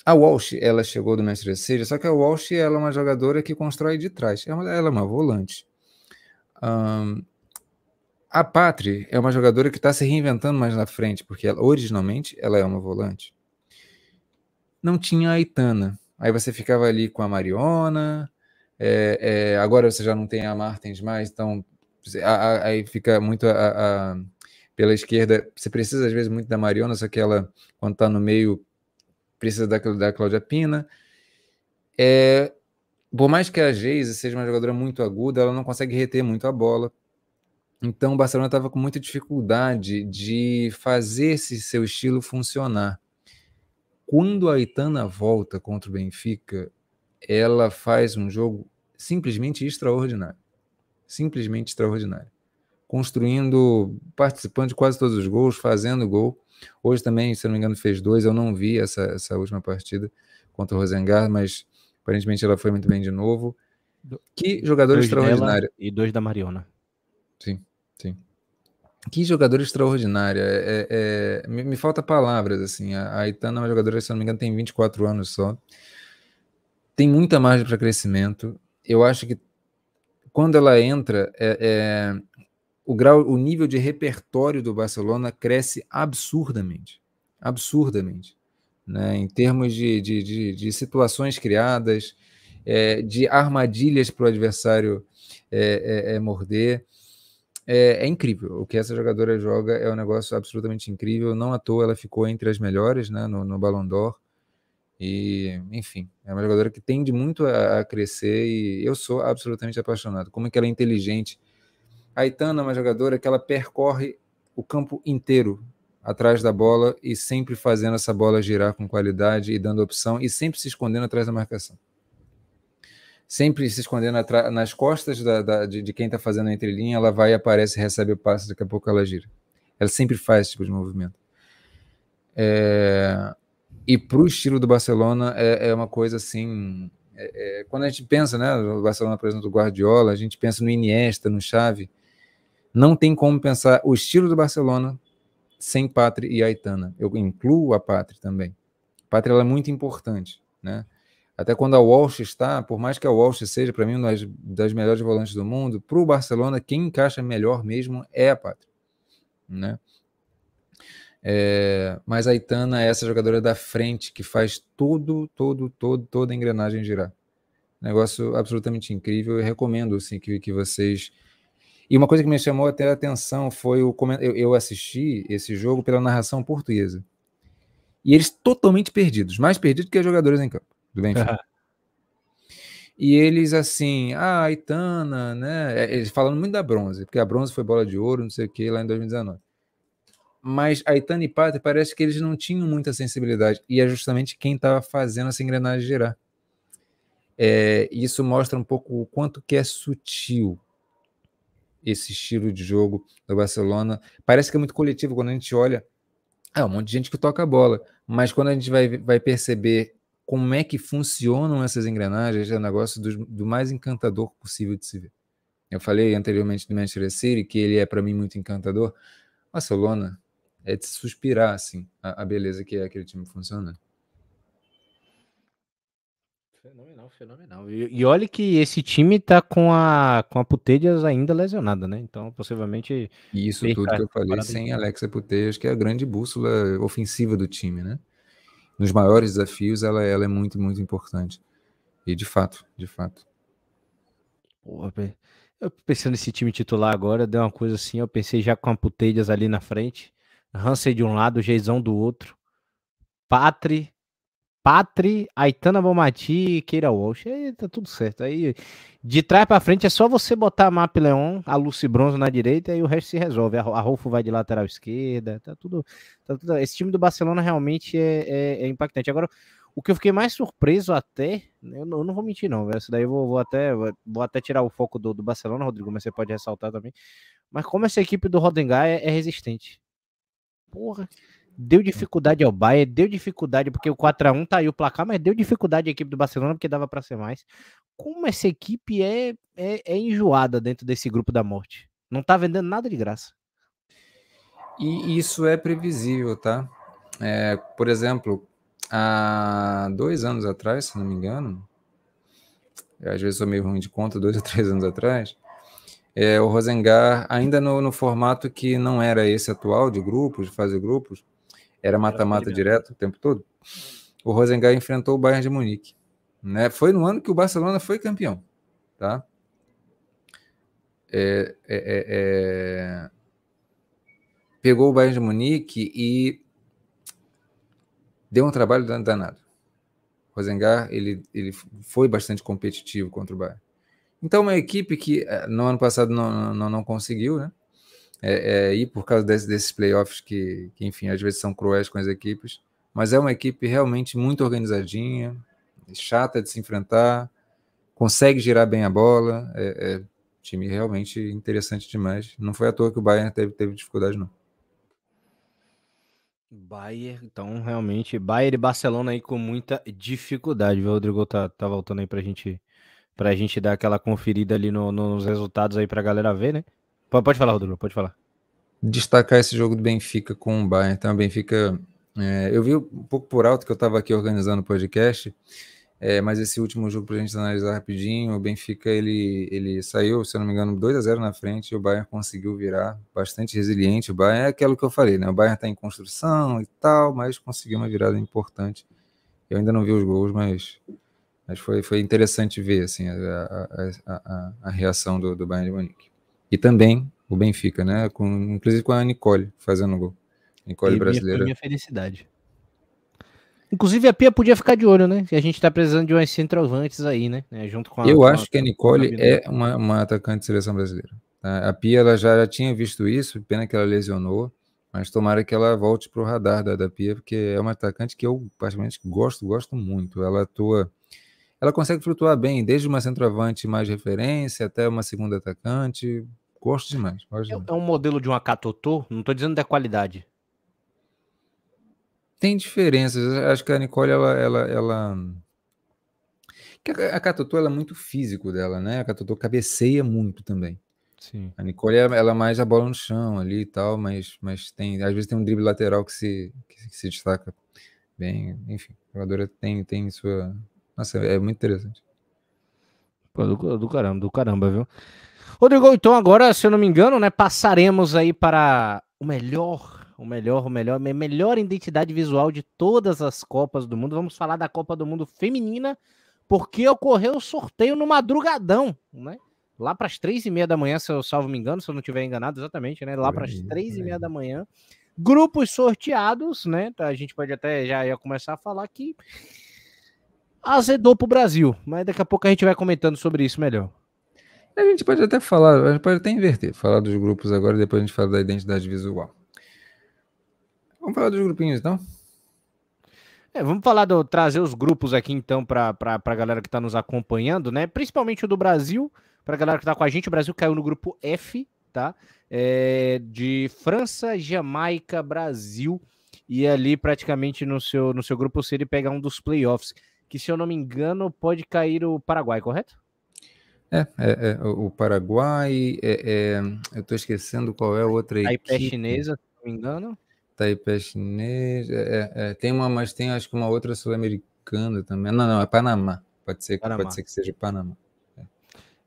a Walsh, ela chegou do Manchester City, só que a Walsh ela é uma jogadora que constrói de trás. Ela, ela é uma volante. Um, a Patri é uma jogadora que está se reinventando mais na frente, porque ela, originalmente ela é uma volante. Não tinha a Itana. Aí você ficava ali com a Mariona. É, é, agora você já não tem a Martins mais, então aí fica muito a, a pela esquerda, você precisa às vezes muito da Mariona, só que ela, quando está no meio, precisa da, da Cláudia Pina. É, por mais que a Geise seja uma jogadora muito aguda, ela não consegue reter muito a bola. Então o Barcelona estava com muita dificuldade de fazer esse seu estilo funcionar. Quando a Itana volta contra o Benfica, ela faz um jogo simplesmente extraordinário. Simplesmente extraordinário construindo, participando de quase todos os gols, fazendo gol. Hoje também, se não me engano, fez dois. Eu não vi essa, essa última partida contra o Rosengard, mas aparentemente ela foi muito bem de novo. Que jogador dois extraordinário. E dois da Mariona. Sim, sim. Que jogador extraordinária. É, é, me, me, falta palavras, assim. A, a Itana é uma jogadora, se não me engano, tem 24 anos só. Tem muita margem para crescimento. Eu acho que quando ela entra, é, é, o grau, o nível de repertório do Barcelona cresce absurdamente, absurdamente, né? Em termos de, de, de, de situações criadas, é, de armadilhas para o adversário é, é, é morder, é, é, incrível. O que essa jogadora joga é um negócio absolutamente incrível. Não à toa ela ficou entre as melhores, né? No, no Ballon d'Or. E, enfim, é uma jogadora que tende muito a, a crescer e eu sou absolutamente apaixonado. Como é que ela é inteligente. A Itana é uma jogadora que ela percorre o campo inteiro atrás da bola e sempre fazendo essa bola girar com qualidade e dando opção e sempre se escondendo atrás da marcação. Sempre se escondendo nas costas da, da, de, de, quem está fazendo a entrelinha, ela vai, aparece, recebe o passe, daqui a pouco ela gira. Ela sempre faz esse tipo de movimento. É, e para o estilo do Barcelona é, é uma coisa assim. É, é, quando a gente pensa, né, o Barcelona, por exemplo, do Guardiola, a gente pensa no Iniesta, no Xavi, não tem como pensar o estilo do Barcelona sem Pátria e Aitana. Eu incluo a Pátria também. A Pátria é muito importante, né? Até quando a Walsh está, por mais que a Walsh seja para mim uma das, das melhores volantes do mundo, para o Barcelona quem encaixa melhor mesmo é a Pátria, né? É, mas a é essa jogadora da frente que faz todo, todo, todo, toda a engrenagem girar. Negócio absolutamente incrível. Eu recomendo assim, que, que vocês. E uma coisa que me chamou até a atenção foi o eu, eu assisti esse jogo pela narração portuguesa. E eles totalmente perdidos, mais perdidos que os jogadores em campo do Benfica. E eles assim, ah, a Itana, né? É, eles falando muito da bronze, porque a bronze foi bola de ouro, não sei o que, lá em 2019 mas Aitana e Pátria parece que eles não tinham muita sensibilidade, e é justamente quem estava fazendo essa engrenagem girar. É, isso mostra um pouco o quanto que é sutil esse estilo de jogo do Barcelona. Parece que é muito coletivo quando a gente olha, é um monte de gente que toca a bola, mas quando a gente vai, vai perceber como é que funcionam essas engrenagens, é um negócio do, do mais encantador possível de se ver. Eu falei anteriormente do Manchester City, que ele é para mim muito encantador. Barcelona é de suspirar, assim, a, a beleza que é aquele time funcionando. Fenomenal, fenomenal. E, e, olha que esse time tá com a, com a Putelhas ainda lesionada, né? Então, possivelmente. E isso tudo que eu falei sem Alexa Putelhas, que é a grande bússola ofensiva do time, né? Nos maiores desafios, ela, ela é muito, muito importante. E de fato, de fato. Porra, eu pensando nesse time titular agora, deu uma coisa assim, eu pensei já com a Putelhas ali na frente. Hansel de um lado, Geizão do outro. Patri, Patri, Aitana Bomati e Keira Walsh. Aí tá tudo certo. Aí de trás para frente é só você botar a Map Leon, a Lucy Bronze na direita e o resto se resolve. A, Rolfo vai de lateral esquerda. Tá tudo, tá tudo. Esse time do Barcelona realmente é, é, é impactante. Agora, o que eu fiquei mais surpreso até, eu não, eu não vou mentir não, essa daí eu vou, vou, até, vou até tirar o foco do, do Barcelona, Rodrigo, mas você pode ressaltar também. Mas como essa equipe do Rodengar é, é resistente porra, deu dificuldade ao Bayern, deu dificuldade porque o 4 a 1 tá aí o placar, mas deu dificuldade à equipe do Barcelona porque dava para ser mais. Como essa equipe é, é, é, enjoada dentro desse grupo da morte. Não tá vendendo nada de graça. E isso é previsível, tá? É, por exemplo, há dois anos atrás, se não me engano, às vezes sou meio ruim de conta, dois ou três anos atrás, é, o Rosengar, ainda no, no, formato que não era esse atual, de grupos, de fazer grupos, era mata-mata direto o tempo todo, o Rosengar enfrentou o Bayern de Munique. Né? Foi no ano que o Barcelona foi campeão. Tá? É, é, é, é pegou o Bayern de Munique e deu um trabalho danado. Rosengar ele, ele foi bastante competitivo contra o Bayern. Então, uma equipe que eh, no ano passado não, não, não conseguiu, né? É, é, ir por causa desse, desses playoffs que, que, enfim, às vezes são cruéis com as equipes, mas é uma equipe realmente muito organizadinha, chata de se enfrentar, consegue girar bem a bola, é, é time realmente interessante demais. Não foi à toa que o Bayern teve, teve dificuldade, não. Bayern, então realmente, Bayern e Barcelona aí com muita dificuldade, viu? O Rodrigo tá, tá voltando aí pra gente pra gente dar aquela conferida ali no, nos resultados aí pra galera ver, né? Pode, falar, Rodrigo, pode falar. Destacar esse jogo do Benfica com o Bayern. Então, o Benfica. É, eu vi um pouco por alto que eu estava aqui organizando o podcast, é, mas esse último jogo para a gente analisar rapidinho, o Benfica ele, ele saiu, se eu não me engano, 2 a 0 na frente e o Bayern conseguiu virar, bastante resiliente. O Bayern é aquilo que eu falei, né? O Bayern está em construção e tal, mas conseguiu uma virada importante. Eu ainda não vi os gols, mas mas foi, foi interessante ver assim, a, a, a, a reação do, do Bayern de Munique. E também o Benfica, né? Com, inclusive com a Nicole fazendo gol. Nicole e brasileira. Minha felicidade. Inclusive a Pia podia ficar de olho, né? Que a gente tá precisando de umas centroavantes aí, né? É, junto com a, Eu com acho a, que a Nicole é uma, uma atacante de seleção brasileira. Tá? A Pia ela já, já tinha visto isso, pena que ela lesionou, mas tomara que ela volte para o radar da, da Pia, porque é uma atacante que eu praticamente gosto, gosto muito. Ela atua, ela consegue flutuar bem, desde uma centroavante mais referência até uma segunda atacante. Gosto demais. Gosto é, demais. é um modelo de uma Catotô, não estou dizendo da qualidade. Tem diferenças. Acho que a Nicole, ela. ela, ela... A Catotô ela é muito físico dela, né? A Catotô cabeceia muito também. Sim. A Nicole, ela é mais a bola no chão ali e tal, mas, mas tem, às vezes tem um drible lateral que se, que, que se destaca bem. Enfim, a jogadora tem, tem sua. Nossa, é muito interessante. Pô, do, do caramba, do caramba, viu? Rodrigo, então agora, se eu não me engano, né, passaremos aí para o melhor, o melhor, o melhor, a melhor identidade visual de todas as Copas do Mundo. Vamos falar da Copa do Mundo feminina, porque ocorreu o sorteio no madrugadão, né? lá para as três e meia da manhã, se eu salvo me engano, se eu não estiver enganado, exatamente, né? Lá para as três e meia da manhã, grupos sorteados, né? A gente pode até já ia começar a falar que azedou para o Brasil, mas daqui a pouco a gente vai comentando sobre isso melhor. A gente pode até falar, a gente pode até inverter, falar dos grupos agora, depois a gente fala da identidade visual. Vamos falar dos grupinhos então? É, vamos falar do trazer os grupos aqui então para a galera que está nos acompanhando, né? Principalmente o do Brasil. Para a galera que está com a gente, o Brasil caiu no grupo F, tá? É, de França, Jamaica, Brasil. E ali, praticamente, no seu, no seu grupo C, ele pegar um dos playoffs. Que, se eu não me engano, pode cair o Paraguai, correto? É, é, é o Paraguai. É, é eu estou esquecendo qual é a outra Taipei equipe. chinesa, se não me engano. Taipei chinesa. É, é, tem uma, mas tem acho que uma outra sul-americana também. Não, não, é Panamá. Pode ser, Panamá. pode ser que seja Panamá.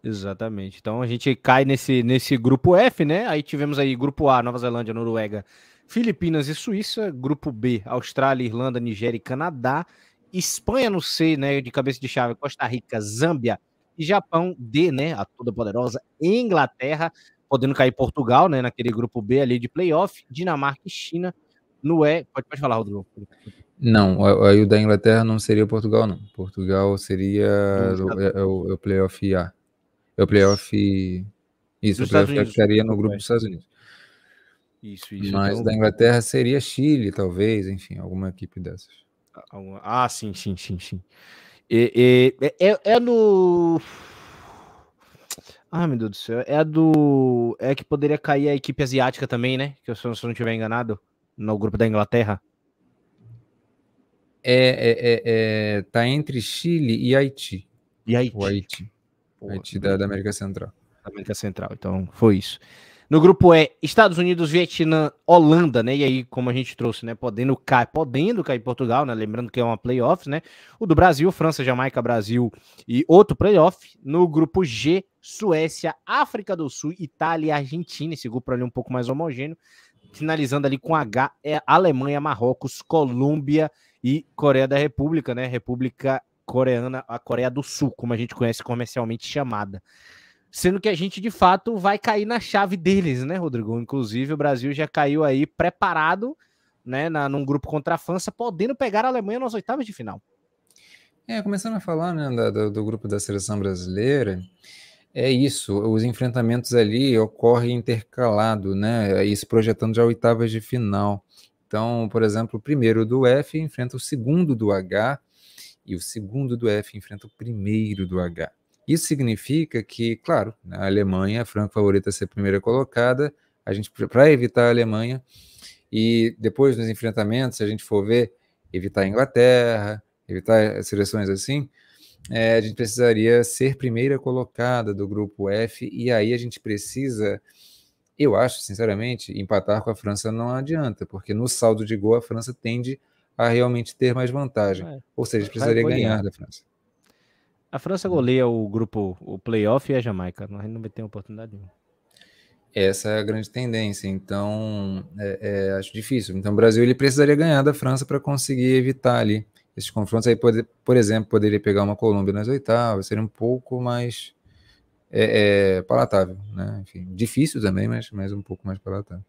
Exatamente. Então a gente cai nesse, nesse grupo F, né? Aí tivemos aí grupo A, Nova Zelândia, Noruega, Filipinas e Suíça. Grupo B, Austrália, Irlanda, Nigéria e Canadá. Espanha no C, né? De cabeça de chave, Costa Rica, Zâmbia e Japão. D, né? A toda poderosa Inglaterra, podendo cair Portugal, né? Naquele grupo B ali de playoff. Dinamarca e China. No E, pode, pode falar, Rodrigo. Não, aí o da Inglaterra não seria Portugal, não. Portugal seria o, é, é, o, é o playoff A. É o playoff. Isso, o playoff ficaria no grupo dos Estados Unidos. Isso, isso. Mas então... da Inglaterra seria Chile, talvez, enfim, alguma equipe dessas. Ah, sim, sim, sim, sim. E, e, é, é no. Ah, meu Deus do céu. É a do. É que poderia cair a equipe asiática também, né? Que se eu não estiver enganado, no grupo da Inglaterra. É, é, é, é, tá entre Chile e Haiti. E Haiti. O Haiti. Haiti da, da América Central. Da América Central, então foi isso. No grupo E, Estados Unidos, Vietnã, Holanda, né? E aí, como a gente trouxe, né? Podendo cair, podendo cair Portugal, né? Lembrando que é uma playoff, né? O do Brasil, França, Jamaica, Brasil e outro playoff. No grupo G, Suécia, África do Sul, Itália e Argentina. Esse grupo ali um pouco mais homogêneo. Finalizando ali com H, é Alemanha, Marrocos, Colômbia e Coreia da República, né? República coreana, a Coreia do Sul, como a gente conhece comercialmente chamada. Sendo que a gente, de fato, vai cair na chave deles, né, Rodrigo? Inclusive, o Brasil já caiu aí preparado, né, na, num grupo contra a França, podendo pegar a Alemanha nas oitavas de final. É, começando a falar né, do, do grupo da seleção brasileira, é isso, os enfrentamentos ali ocorrem intercalado, né? Isso projetando já oitavas de final. Então, por exemplo, o primeiro do F enfrenta o segundo do H, e o segundo do F enfrenta o primeiro do H. Isso significa que, claro, a Alemanha, a franca favorita a ser primeira colocada, a gente para evitar a Alemanha e depois nos enfrentamentos, se a gente for ver, evitar a Inglaterra, evitar seleções assim, é, a gente precisaria ser primeira colocada do grupo F e aí a gente precisa, eu acho, sinceramente, empatar com a França não adianta, porque no saldo de gol a França tende a realmente ter mais vantagem. É. Ou seja, precisaria ganhar da França. A França goleia o grupo, o playoff e a Jamaica. Nós não vai ter oportunidade nenhuma. Essa é a grande tendência. Então, é, é, acho difícil. Então, o Brasil ele precisaria ganhar da França para conseguir evitar ali esses confrontos. Aí, por, por exemplo, poderia pegar uma Colômbia nas oitavas, seria um pouco mais é, é, palatável, né? Enfim, difícil também, mas, mas um pouco mais palatável.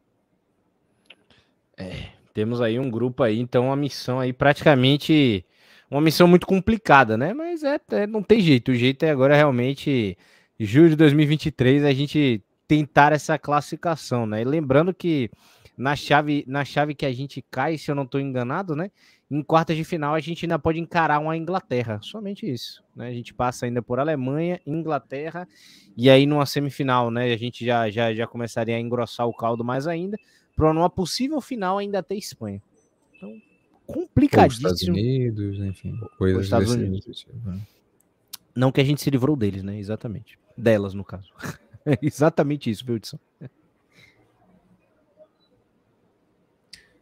É, Temos aí um grupo aí, então uma missão aí praticamente uma missão muito complicada, né? Mas é, é não tem jeito. O jeito é agora realmente julho de 2023 a gente tentar essa classificação, né? E lembrando que na chave, na chave que a gente cai, se eu não estou enganado, né? Em quartas de final a gente ainda pode encarar uma Inglaterra, somente isso, né? A gente passa ainda por Alemanha, Inglaterra e aí numa semifinal, né? A gente já já, já começaria a engrossar o caldo mais ainda para numa possível final ainda ter Espanha. Então, complicadíssimo. Estados Unidos, enfim, coisas Estados Unidos. Tipo, né? Não que a gente se livrou deles, né? Exatamente. Delas, no caso. É exatamente isso, viu, Edson?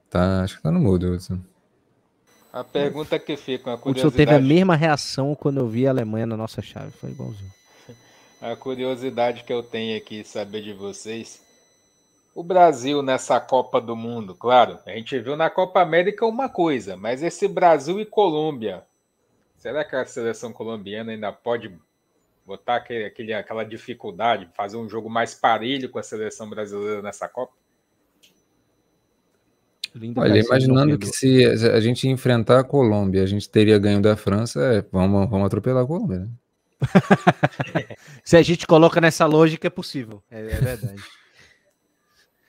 Tá, acho que tá no mudo, Edson. A pergunta que fica, uma curiosidade... O senhor teve a mesma reação quando eu vi a Alemanha na nossa chave, foi igualzinho. A curiosidade que eu tenho aqui saber de vocês o Brasil nessa Copa do Mundo, claro, a gente viu na Copa América uma coisa, mas esse Brasil e Colômbia, será que a seleção colombiana ainda pode botar aquele, aquele, aquela dificuldade, fazer um jogo mais parelho com a seleção brasileira nessa Copa? Olha, imaginando que se a gente enfrentar a Colômbia, a gente teria ganho da França, é, vamos, vamos atropelar a Colômbia, né? se a gente coloca nessa lógica, é possível. É, é verdade.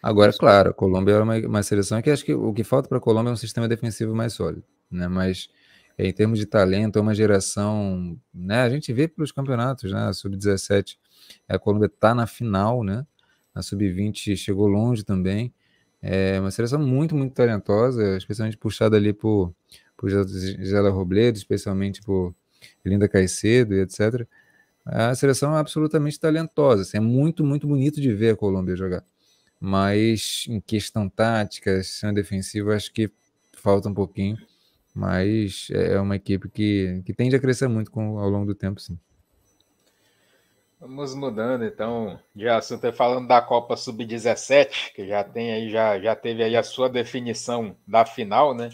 Agora, claro, a Colômbia é uma, uma seleção que acho que o que falta para a Colômbia é um sistema defensivo mais sólido, né? Mas em termos de talento, é uma geração, né? A gente vê pelos campeonatos, né? A sub-17, a Colômbia está na final, né? A sub-20 chegou longe também. É uma seleção muito, muito talentosa, especialmente puxada ali por, por Gisela Robledo, especialmente por Linda Caicedo e etc. A seleção é absolutamente talentosa. Assim, é muito, muito bonito de ver a Colômbia jogar mas em questão tática, sistema defensivo, acho que falta um pouquinho, mas é uma equipe que, que tende a crescer muito com, ao longo do tempo, sim. Vamos mudando então de assunto, falando da Copa Sub-17, que já tem aí, já, já teve aí a sua definição da final, né?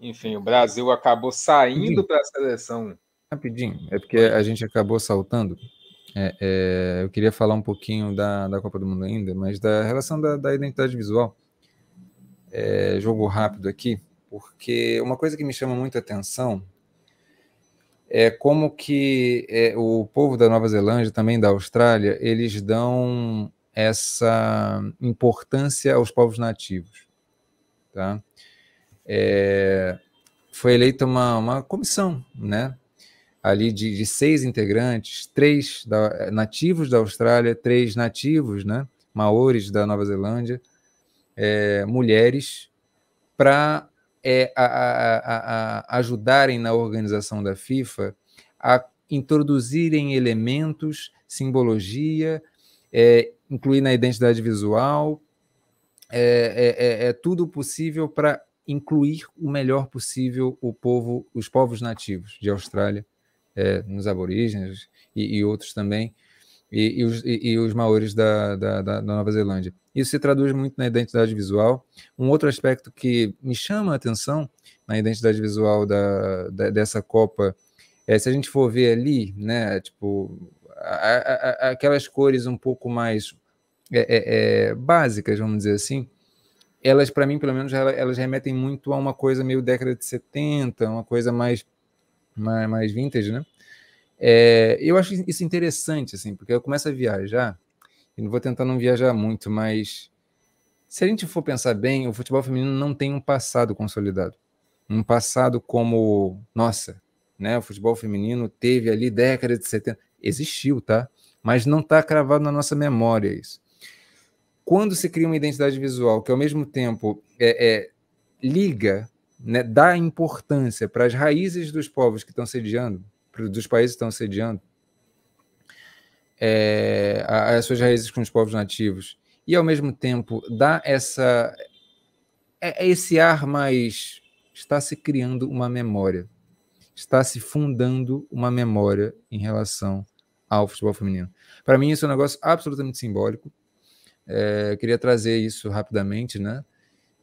Enfim, o Brasil acabou saindo para a seleção. Rapidinho, é porque a gente acabou saltando é, é, eu queria falar um pouquinho da, da Copa do Mundo ainda, mas da relação da, da identidade visual. É, jogo rápido aqui, porque uma coisa que me chama muita atenção é como que é, o povo da Nova Zelândia, também da Austrália, eles dão essa importância aos povos nativos. Tá? É, foi eleita uma, uma comissão, né? Ali de, de seis integrantes, três da, nativos da Austrália, três nativos, né, maores da Nova Zelândia, é, mulheres, para é, a, a, a, ajudarem na organização da FIFA a introduzirem elementos, simbologia, é, incluir na identidade visual, é, é tudo possível para incluir o melhor possível o povo, os povos nativos de Austrália é, nos aborígenes e, e, outros também, e, e os, e, os, maores da, da, da, Nova Zelândia. Isso se traduz muito na identidade visual. Um outro aspecto que me chama a atenção na identidade visual da, da dessa Copa é se a gente for ver ali, né, tipo, a, a, aquelas cores um pouco mais é, é, é básicas, vamos dizer assim, elas, para mim, pelo menos, elas remetem muito a uma coisa meio década de 70, uma coisa mais mais, mais vintage, né? É, eu acho isso interessante, assim, porque eu começo a viajar, e vou tentar não viajar muito, mas se a gente for pensar bem, o futebol feminino não tem um passado consolidado. Um passado como, nossa, né, o futebol feminino teve ali década de 70, existiu, tá? Mas não está cravado na nossa memória isso. Quando se cria uma identidade visual que ao mesmo tempo é, é liga né, dá importância para as raízes dos povos que estão sediando, dos países que estão sediando, é, as suas raízes com os povos nativos, e ao mesmo tempo dá essa é, é esse ar mais está se criando uma memória, está se fundando uma memória em relação ao futebol feminino. Para mim isso é um negócio absolutamente simbólico. É, queria trazer isso rapidamente, né?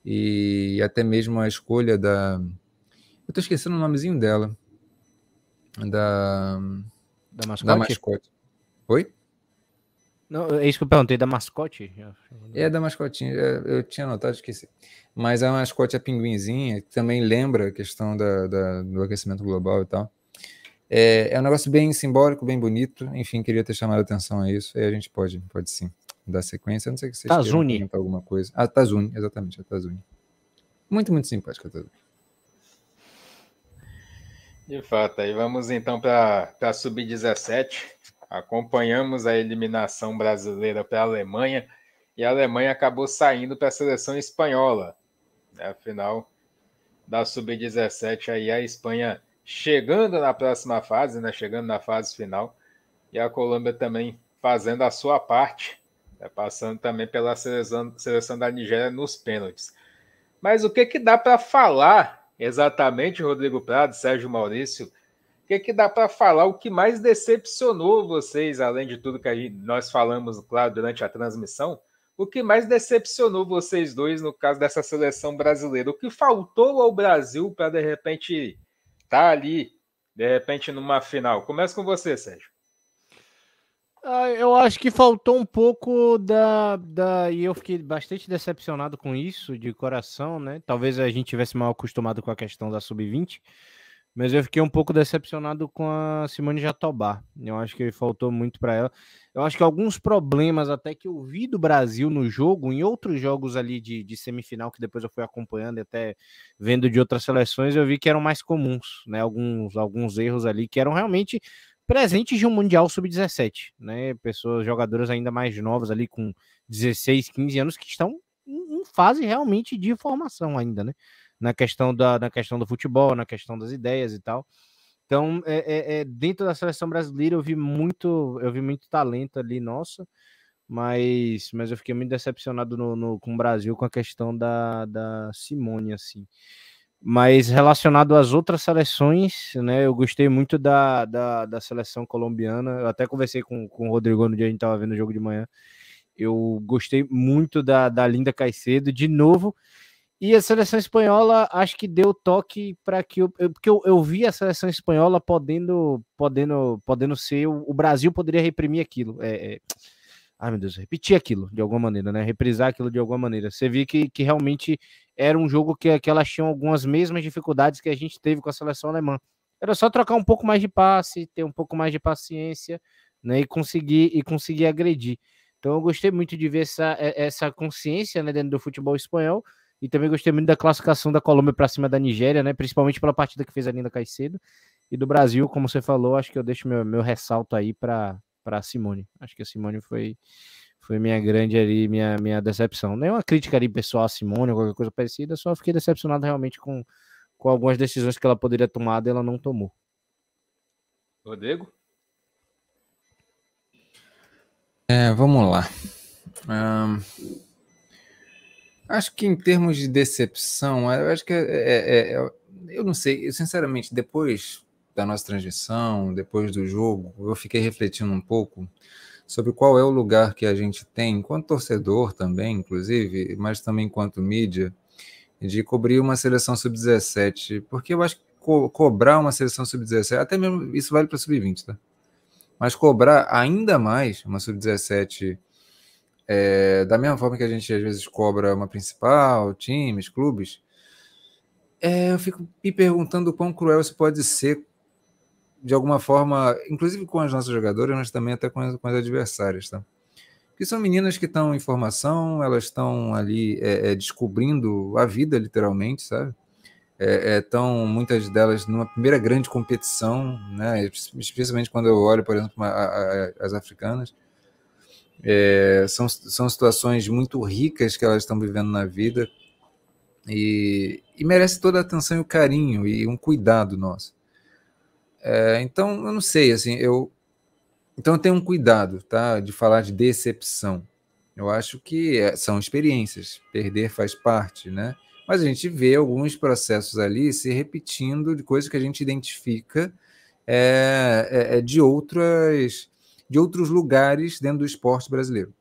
E até mesmo a escolha da. Eu estou esquecendo o nomezinho dela. Da. Da mascote? Da mascote. Oi? Não, é isso que eu perguntei, da mascote? É da mascotinha, eu tinha notado, esqueci. Mas a mascote é a pinguinzinha, que também lembra a questão da, da, do aquecimento global e tal. É, é um negócio bem simbólico, bem bonito. Enfim, queria ter chamado a atenção a isso. E a gente pode, pode sim dar sequência. não sei se vocês Tazuni. alguma coisa. Ah, Tazuni, exatamente, a Tazuni. Muito, muito simpática a Tazuni. De fato, aí vamos então para a Sub-17. Acompanhamos a eliminação brasileira para a Alemanha e a Alemanha acabou saindo para a seleção espanhola. Né? Afinal, da Sub-17 aí a Espanha chegando na próxima fase, né? chegando na fase final, e a Colômbia também fazendo a sua parte, né? passando também pela seleção, seleção da Nigéria nos pênaltis. Mas o que, que dá para falar exatamente, Rodrigo Prado, Sérgio Maurício? O que, que dá para falar? O que mais decepcionou vocês, além de tudo que gente, nós falamos, claro, durante a transmissão? O que mais decepcionou vocês dois no caso dessa seleção brasileira? O que faltou ao Brasil para, de repente, tá ali, de repente, numa final. Começa com você, Sérgio. Ah, eu acho que faltou um pouco da, da. E eu fiquei bastante decepcionado com isso, de coração, né? Talvez a gente tivesse mal acostumado com a questão da sub-20, mas eu fiquei um pouco decepcionado com a Simone Jatobá. Eu acho que faltou muito para ela. Eu acho que alguns problemas até que eu vi do Brasil no jogo, em outros jogos ali de, de semifinal, que depois eu fui acompanhando e até vendo de outras seleções, eu vi que eram mais comuns, né? Alguns, alguns erros ali que eram realmente presentes de um Mundial Sub-17, né? Pessoas, jogadoras ainda mais novas ali, com 16, 15 anos, que estão em fase realmente de formação ainda, né? Na questão, da, na questão do futebol, na questão das ideias e tal. Então, é, é, é, dentro da seleção brasileira eu vi muito, eu vi muito talento ali, nossa, mas, mas eu fiquei muito decepcionado no, no, com o Brasil com a questão da, da Simone, assim. Mas relacionado às outras seleções, né? Eu gostei muito da, da, da seleção colombiana. Eu até conversei com, com o Rodrigo no dia a gente estava vendo o jogo de manhã. Eu gostei muito da, da Linda Caicedo. De novo, e a seleção espanhola acho que deu toque para que eu, porque eu, eu vi a seleção espanhola podendo podendo podendo ser o, o Brasil poderia reprimir aquilo. É, é, ai meu Deus, repetir aquilo de alguma maneira, né? Reprisar aquilo de alguma maneira. Você viu que, que realmente era um jogo que, que elas tinham algumas mesmas dificuldades que a gente teve com a seleção alemã. Era só trocar um pouco mais de passe, ter um pouco mais de paciência, né? E conseguir e conseguir agredir. Então eu gostei muito de ver essa, essa consciência né, dentro do futebol espanhol e também gostei muito da classificação da Colômbia para cima da Nigéria, né? Principalmente pela partida que fez a Linda Caicedo. E do Brasil, como você falou, acho que eu deixo meu, meu ressalto aí para a Simone. Acho que a Simone foi, foi minha grande ali, minha, minha decepção. Nem uma crítica ali pessoal a Simone ou qualquer coisa parecida, só fiquei decepcionado realmente com, com algumas decisões que ela poderia tomar e ela não tomou. Rodrigo? É, vamos lá. Um... Acho que em termos de decepção, eu acho que é, é, é, eu não sei, eu, sinceramente, depois da nossa transmissão, depois do jogo, eu fiquei refletindo um pouco sobre qual é o lugar que a gente tem, enquanto torcedor também, inclusive, mas também enquanto mídia, de cobrir uma seleção sub-17, porque eu acho que co cobrar uma seleção sub-17, até mesmo isso vale para sub-20, tá? Mas cobrar ainda mais uma sub-17 é, da mesma forma que a gente às vezes cobra uma principal, times, clubes, é, eu fico me perguntando o quão cruel isso pode ser, de alguma forma, inclusive com as nossas jogadoras, mas também até com as, com as adversárias, tá? Que são meninas que estão em formação, elas estão ali é, é, descobrindo a vida, literalmente, sabe? Estão, é, muitas delas, numa primeira grande competição, né? especialmente quando eu olho, por exemplo, a, a, as africanas é, são, são situações muito ricas que elas estão vivendo na vida e, e merece toda a atenção e o carinho e um cuidado nosso. É, então, eu não sei, assim, eu. Então, eu tenho um cuidado, tá? De falar de decepção. Eu acho que é, são experiências, perder faz parte, né? Mas a gente vê alguns processos ali se repetindo de coisas que a gente identifica é, é, é de outras de outros lugares dentro do esporte brasileiro.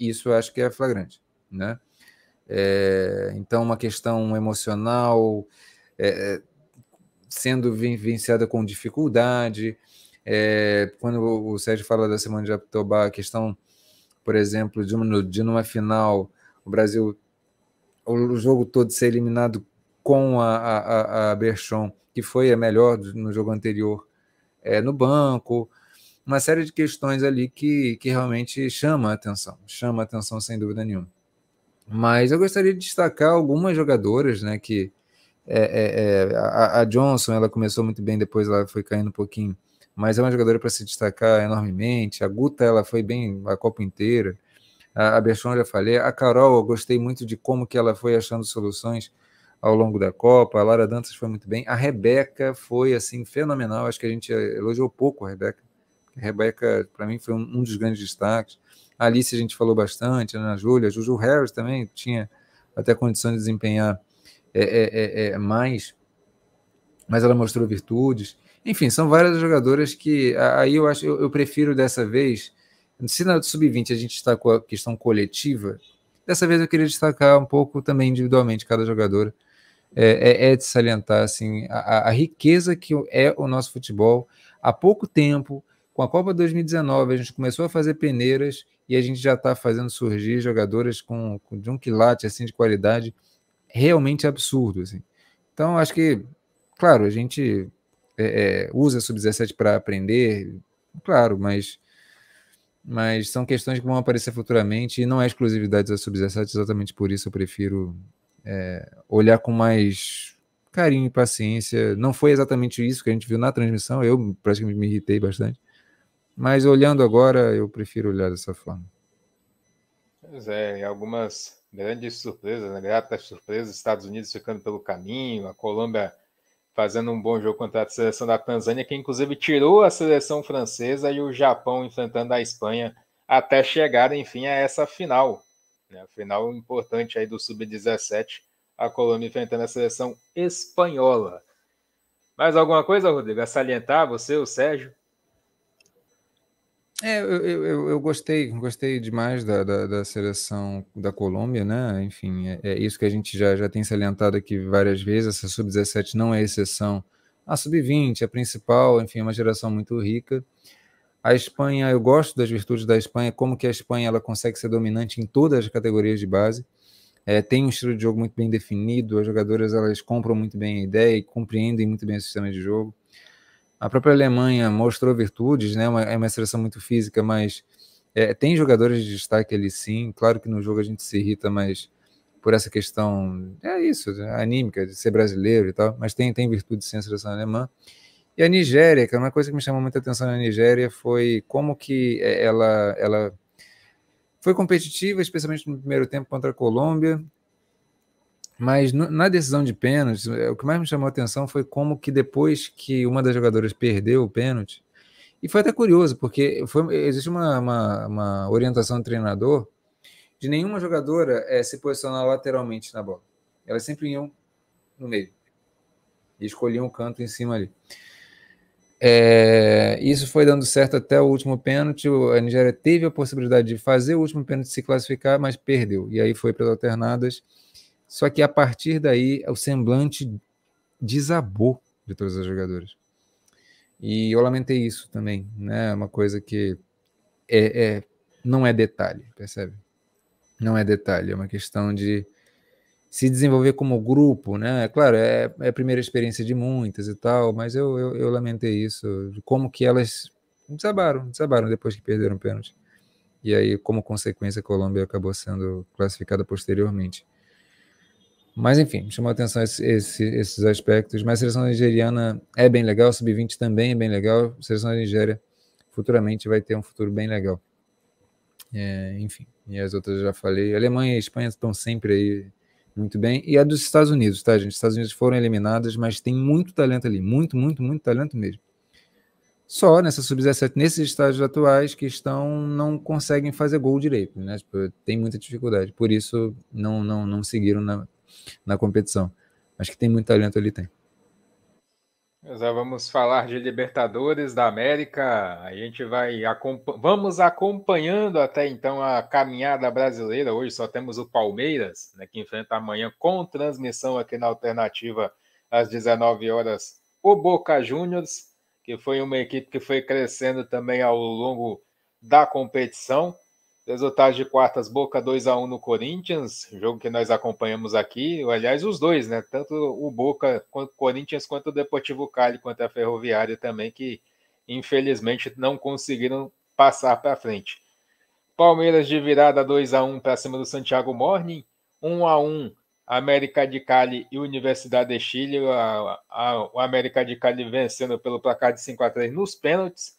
Isso eu acho que é flagrante, né? É, então, uma questão emocional é, sendo vivenciada com dificuldade. É, quando o Sérgio fala da Semana de Jatobá, a questão por exemplo, de uma, de numa final, o Brasil, o jogo todo ser eliminado com a, a, a Berchon, que foi a melhor no jogo anterior, é, no banco, uma série de questões ali que, que realmente chama a atenção, chama a atenção sem dúvida nenhuma. Mas eu gostaria de destacar algumas jogadoras, né, que é, é, é, a, a, Johnson, ela começou muito bem, depois ela foi caindo um pouquinho, mas é uma jogadora para se destacar enormemente. A Guta, ela foi bem a Copa inteira. A, a Berchon, já falei. A Carol, eu gostei muito de como que ela foi achando soluções ao longo da Copa. A Lara Dantas foi muito bem. A Rebeca foi, assim, fenomenal. Acho que a gente elogiou pouco a Rebeca. A Rebeca, para mim, foi um, um, dos grandes destaques. A Alice a gente falou bastante, a Ana Júlia. A Juju Harris também tinha até condição de desempenhar é, é, é, é, mais, mas ela mostrou virtudes. Enfim, são várias jogadoras que aí eu acho eu, eu prefiro dessa vez. Se na sub-20 a gente está com a questão coletiva, dessa vez eu queria destacar um pouco também individualmente cada jogadora. É, é, é de salientar assim a, a, riqueza que é o nosso futebol. Há pouco tempo, com a Copa 2019, a gente começou a fazer peneiras e a gente já está fazendo surgir jogadoras com, com, de um quilate assim de qualidade realmente absurdo. Assim. Então, acho que, claro, a gente é, é, usa sub-17 para aprender, claro, mas, mas são questões que vão aparecer futuramente e não é exclusividade da sub-17, exatamente por isso eu prefiro é, olhar com mais carinho e paciência. Não foi exatamente isso que a gente viu na transmissão, eu praticamente me irritei bastante, mas olhando agora, eu prefiro olhar dessa forma. Pois é, algumas grandes surpresas, né? gratas surpresas, Estados Unidos ficando pelo caminho, a Colômbia fazendo um bom jogo contra a seleção da Tanzânia, que inclusive tirou a seleção francesa e o Japão enfrentando a Espanha até chegar, enfim, a essa final. Né? Final importante aí do Sub-17, a Colômbia enfrentando a seleção espanhola. Mais alguma coisa, Rodrigo, a salientar, você, o Sérgio? É, eu, eu, eu gostei, gostei demais da, da, da seleção da Colômbia, né? Enfim, é, é isso que a gente já, já tem salientado aqui várias vezes. Essa sub-17 não é exceção. A sub-20, a principal, enfim, é uma geração muito rica. A Espanha, eu gosto das virtudes da Espanha, como que a Espanha ela consegue ser dominante em todas as categorias de base. É, tem um estilo de jogo muito bem definido, as jogadoras elas compram muito bem a ideia e compreendem muito bem o sistema de jogo. A própria Alemanha mostrou virtudes, né? Uma, é uma seleção muito física, mas é, tem jogadores de destaque ali sim. Claro que no jogo a gente se irrita, mas por essa questão, é isso, é anímica, de ser brasileiro e tal, mas tem, tem virtude sim a seleção alemã. E a Nigéria, que é uma coisa que me chamou muita atenção na Nigéria, foi como que é, ela, ela foi competitiva, especialmente no primeiro tempo contra a Colômbia, mas no, na decisão de pênalti, é, o que mais me chamou a atenção foi como que depois que uma das jogadoras perdeu o pênalti, e foi até curioso, porque foi, existe uma, uma, uma orientação do treinador de nenhuma jogadora é, se posicionar lateralmente na bola. Elas sempre iam no meio. E escolhiam o canto em cima ali. É, isso foi dando certo até o último pênalti. A Nigéria teve a possibilidade de fazer o último pênalti se classificar, mas perdeu. E aí foi para as alternadas só que a partir daí o semblante desabou de todas as jogadoras. E eu lamentei isso também, né? Uma coisa que é, é, não é detalhe, percebe? Não é detalhe, é uma questão de se desenvolver como grupo, né? Claro, é, é a primeira experiência de muitas e tal, mas eu, eu, eu lamentei isso, como que elas desabaram, desabaram depois que perderam o pênalti. E aí, como consequência, a Colômbia acabou sendo classificada posteriormente. Mas enfim, chamou a atenção esse, esse, esses aspectos. Mas a seleção nigeriana é bem legal, sub-20 também é bem legal. A seleção da Nigéria futuramente vai ter um futuro bem legal. É, enfim, e as outras eu já falei. A Alemanha e a Espanha estão sempre aí muito bem. E a dos Estados Unidos, tá, gente? Os Estados Unidos foram eliminadas, mas tem muito talento ali. Muito, muito, muito talento mesmo. Só nessa sub-17, nesses estágios atuais que estão, não conseguem fazer gol direito, né? Tipo, tem muita dificuldade. Por isso, não, não, não seguiram na, na competição. Acho que tem muito talento ali, tem. Já vamos falar de Libertadores da América. A gente vai vamos acompanhando até então a caminhada brasileira. Hoje só temos o Palmeiras, né, que enfrenta amanhã com transmissão aqui na alternativa às 19 horas o Boca Juniors, que foi uma equipe que foi crescendo também ao longo da competição. Resultados de quartas, Boca 2 a 1 no Corinthians, jogo que nós acompanhamos aqui. Aliás, os dois, né? Tanto o Boca, quanto o Corinthians, quanto o Deportivo Cali, quanto a Ferroviária também, que infelizmente não conseguiram passar para frente. Palmeiras de virada 2 a 1 para cima do Santiago Morning, 1 a 1 América de Cali e Universidade de Chile. O América de Cali vencendo pelo placar de 5 a 3 nos pênaltis.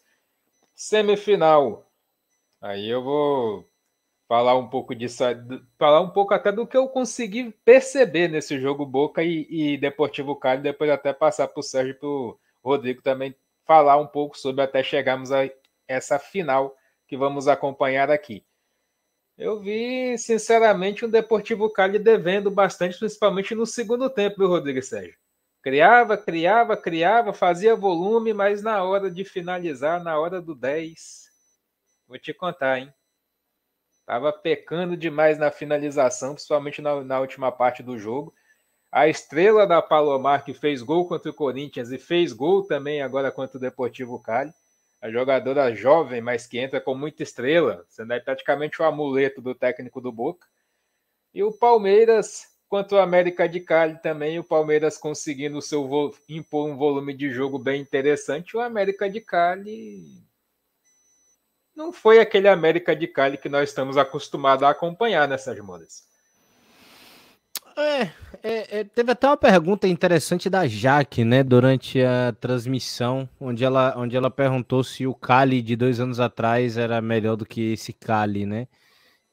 Semifinal, Aí eu vou falar um pouco disso, falar um pouco até do que eu consegui perceber nesse jogo Boca e, e Deportivo Cali, depois até passar para o Sérgio e para o Rodrigo também falar um pouco sobre até chegarmos a essa final que vamos acompanhar aqui. Eu vi, sinceramente, um Deportivo Cali devendo bastante, principalmente no segundo tempo, viu, Rodrigo e Sérgio? Criava, criava, criava, fazia volume, mas na hora de finalizar, na hora do 10, Vou te contar, hein? Tava pecando demais na finalização, principalmente na, na última parte do jogo. A estrela da Palomar, que fez gol contra o Corinthians e fez gol também agora contra o Deportivo Cali. A jogadora jovem, mas que entra com muita estrela, sendo aí praticamente o amuleto do técnico do Boca. E o Palmeiras quanto o América de Cali também, o Palmeiras conseguindo seu impor um volume de jogo bem interessante. O América de Cali não foi aquele América de Cali que nós estamos acostumados a acompanhar nessas modas. É, é, é, teve até uma pergunta interessante da Jaque, né, durante a transmissão, onde ela, onde ela perguntou se o Cali de dois anos atrás era melhor do que esse Cali, né?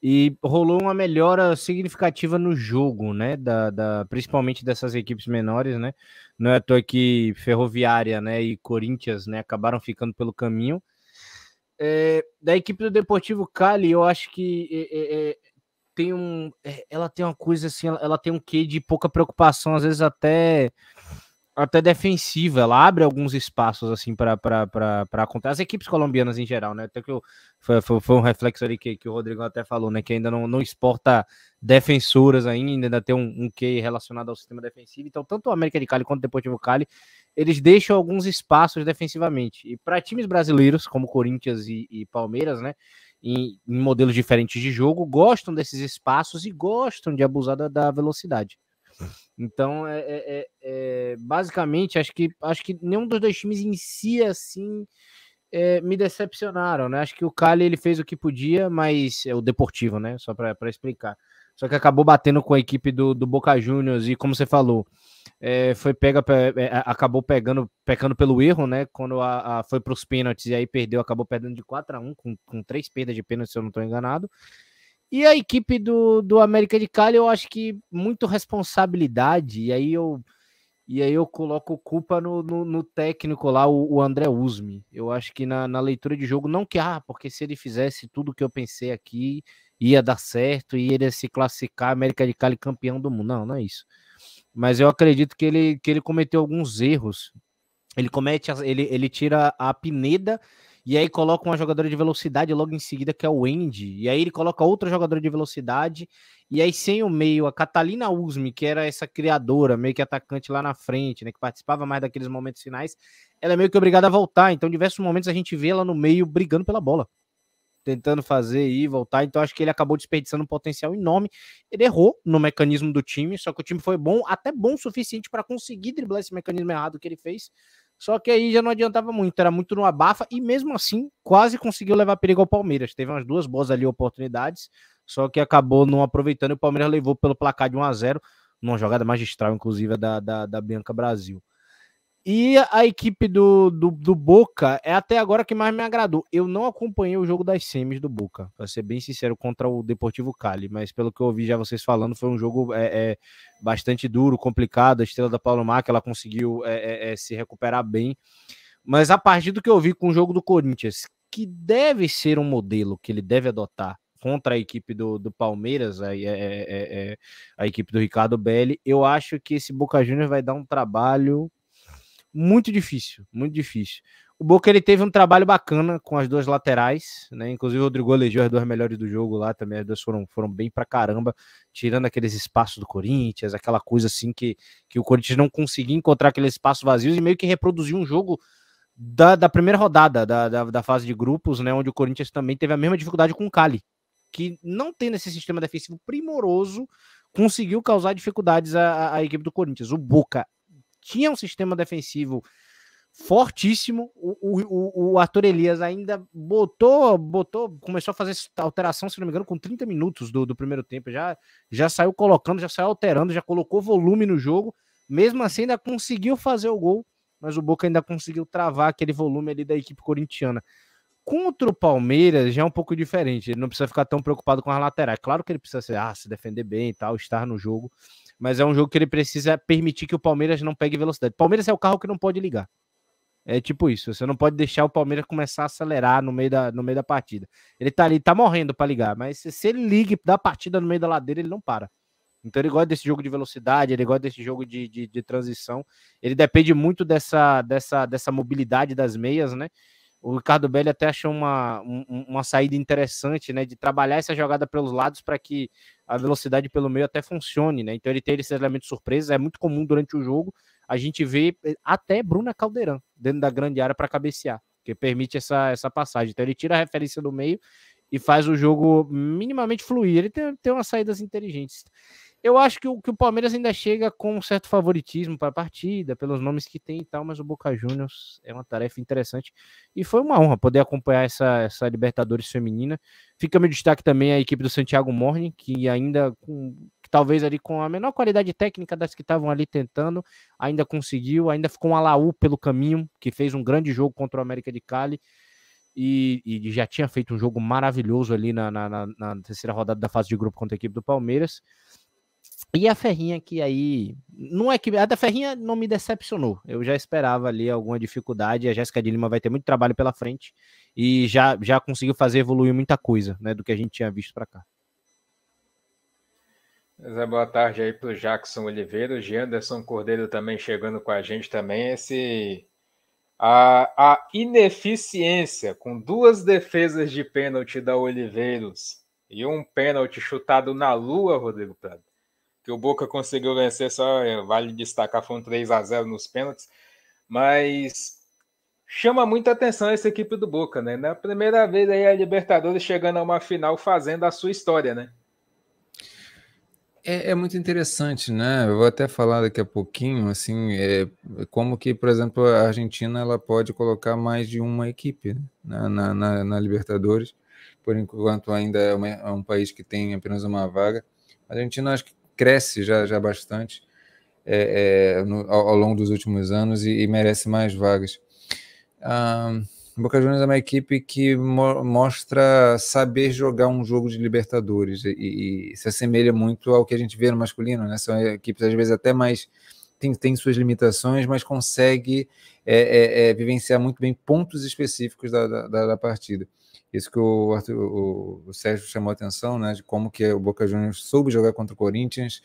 E rolou uma melhora significativa no jogo, né? Da, da, principalmente dessas equipes menores, né? Não é à toa que Ferroviária né, e Corinthians né, acabaram ficando pelo caminho. É, da equipe do Deportivo Cali, eu acho que é, é, tem um. Ela tem uma coisa assim, ela, ela tem um quê de pouca preocupação, às vezes até até defensiva, ela abre alguns espaços assim para acontecer. As equipes colombianas em geral, né? Até que eu, foi, foi, foi, um reflexo ali que, que o Rodrigo até falou, né? Que ainda não, não exporta defensoras ainda, ainda tem um, um quê relacionado ao sistema defensivo. Então, tanto o América de Cali quanto o Deportivo Cali, eles deixam alguns espaços defensivamente. E para times brasileiros, como Corinthians e, e Palmeiras, né? Em, em, modelos diferentes de jogo, gostam desses espaços e gostam de abusar da, da velocidade. Então, é, é, é, é, basicamente, acho que, acho que nenhum dos dois times em si, assim, é, me decepcionaram, né? Acho que o Cali, ele fez o que podia, mas é o Deportivo, né? Só para explicar. Só que acabou batendo com a equipe do, do Boca Juniors e, como você falou, é, foi pega, é, acabou pegando, pecando pelo erro, né? Quando a, a foi para os pênaltis e aí perdeu, acabou perdendo de 4 a 1 com, com três perdas de pênalti, se eu não estou enganado. E a equipe do, do América de Cali, eu acho que muito responsabilidade, e aí eu e aí eu coloco culpa no, no, no técnico lá, o, o, André Usme. Eu acho que na, na, leitura de jogo, não que, ah, porque se ele fizesse tudo que eu pensei aqui, ia dar certo, e ele ia se classificar América de Cali campeão do mundo. Não, não é isso. Mas eu acredito que ele, que ele cometeu alguns erros. Ele comete, ele, ele tira a Pineda e aí coloca uma jogadora de velocidade logo em seguida, que é o Wendy. E aí ele coloca outra jogadora de velocidade. E aí, sem o meio, a Catalina Usme, que era essa criadora, meio que atacante lá na frente, né? Que participava mais daqueles momentos finais, ela é meio que obrigada a voltar. Então, diversos momentos, a gente vê ela no meio brigando pela bola. Tentando fazer e voltar. Então, acho que ele acabou desperdiçando um potencial enorme. Ele errou no mecanismo do time, só que o time foi bom, até bom o suficiente para conseguir driblar esse mecanismo errado que ele fez. Só que aí já não adiantava muito, era muito no abafa e mesmo assim quase conseguiu levar perigo ao Palmeiras. Teve umas duas boas ali oportunidades, só que acabou não aproveitando e o Palmeiras levou pelo placar de 1 a 0 numa jogada magistral, inclusive, da, da, da Bianca Brasil. E a equipe do, do, do, Boca é até agora que mais me agradou. Eu não acompanhei o jogo das semis do Boca, para ser bem sincero, contra o Deportivo Cali, mas pelo que eu ouvi já vocês falando, foi um jogo é, é bastante duro, complicado. A estrela da Paulo Marca ela conseguiu é, é, é, se recuperar bem. Mas a partir do que eu vi com o jogo do Corinthians, que deve ser um modelo que ele deve adotar contra a equipe do, do Palmeiras, a, é, a equipe do Ricardo Belli, eu acho que esse Boca Juniors vai dar um trabalho muito difícil, muito difícil. O Boca ele teve um trabalho bacana com as duas laterais, né? Inclusive o Rodrigo elegeu as duas melhores do jogo lá também, as duas foram, foram bem pra caramba, tirando aqueles espaços do Corinthians, aquela coisa assim que, que o Corinthians não conseguia encontrar aqueles espaços vazios e meio que reproduziu um jogo da, da primeira rodada da, da, da, fase de grupos, né? Onde o Corinthians também teve a mesma dificuldade com o Cali. que, não tendo esse sistema defensivo primoroso, conseguiu causar dificuldades à, à equipe do Corinthians. O Boca tinha um sistema defensivo fortíssimo. O, o, o Arthur Elias ainda botou, botou, começou a fazer alteração, se não me engano, com 30 minutos do, do primeiro tempo. Já, já saiu colocando, já saiu alterando, já colocou volume no jogo. Mesmo assim, ainda conseguiu fazer o gol, mas o Boca ainda conseguiu travar aquele volume ali da equipe corintiana. Contra o Palmeiras já é um pouco diferente. Ele não precisa ficar tão preocupado com as laterais. Claro que ele precisa ah, se defender bem e tal, estar no jogo. Mas é um jogo que ele precisa permitir que o Palmeiras não pegue velocidade. Palmeiras é o carro que não pode ligar. É tipo isso, você não pode deixar o Palmeiras começar a acelerar no meio da, no meio da partida. Ele tá ali, tá morrendo para ligar, mas se, se ele liga da partida no meio da ladeira, ele não para. Então ele gosta desse jogo de velocidade, ele gosta desse jogo de, de, de transição. Ele depende muito dessa, dessa, dessa mobilidade das meias, né? O Ricardo Belli até achou uma, uma saída interessante, né? De trabalhar essa jogada pelos lados para que a velocidade pelo meio até funcione, né? Então ele tem esse elemento surpresa, é muito comum durante o jogo a gente vê eh, até Bruna Caldeirão dentro da grande área para cabecear, que permite essa, essa passagem. Então ele tira a referência do meio e faz o jogo minimamente fluir. Ele tem, tem umas saídas inteligentes. Eu acho que o, que o Palmeiras ainda chega com um certo favoritismo para a partida, pelos nomes que tem e tal, mas o Boca Juniors é uma tarefa interessante. E foi uma honra poder acompanhar essa, essa Libertadores feminina. Fica meu destaque também a equipe do Santiago Morning, que ainda com talvez ali com a menor qualidade técnica das que estavam ali tentando, ainda conseguiu, ainda ficou um Alaú pelo caminho, que fez um grande jogo contra o América de Cali. E, e já tinha feito um jogo maravilhoso ali na, na, na, na terceira rodada da fase de grupo contra a equipe do Palmeiras. E a Ferrinha que aí. Não é que. A da Ferrinha não me decepcionou. Eu já esperava ali alguma dificuldade. A Jéssica de Lima vai ter muito trabalho pela frente. E já, já conseguiu fazer evoluir muita coisa, né? Do que a gente tinha visto para cá. Zé, boa tarde aí para o Jackson Oliveira, o Gianderson Cordeiro também chegando com a gente também. Esse a, a ineficiência com duas defesas de pênalti da Oliveiros e um pênalti chutado na lua, Rodrigo Prado, que o Boca conseguiu vencer só, é, vale destacar, foram 3 a 0 nos pênaltis, mas chama muita atenção essa equipe do Boca, né? Na primeira vez aí a Libertadores chegando a uma final fazendo a sua história, né? É, é, muito interessante, né? Eu vou até falar daqui a pouquinho, assim, é, como que, por exemplo, a Argentina ela pode colocar mais de uma equipe né? na, na, na, Libertadores, por enquanto ainda é, uma, é, um país que tem apenas uma vaga. A Argentina acho que cresce já, já bastante é, é no, ao, ao, longo dos últimos anos e, e merece mais vagas. Ah, Boca Juniors é uma equipe que mo mostra saber jogar um jogo de Libertadores e, e, se assemelha muito ao que a gente vê no masculino, né? São equipes às vezes até mais tem, tem suas limitações, mas consegue é, é, é, vivenciar muito bem pontos específicos da, da, da partida. Isso que o, Arthur, o, Sérgio chamou a atenção, né? De como que o Boca Juniors soube jogar contra o Corinthians,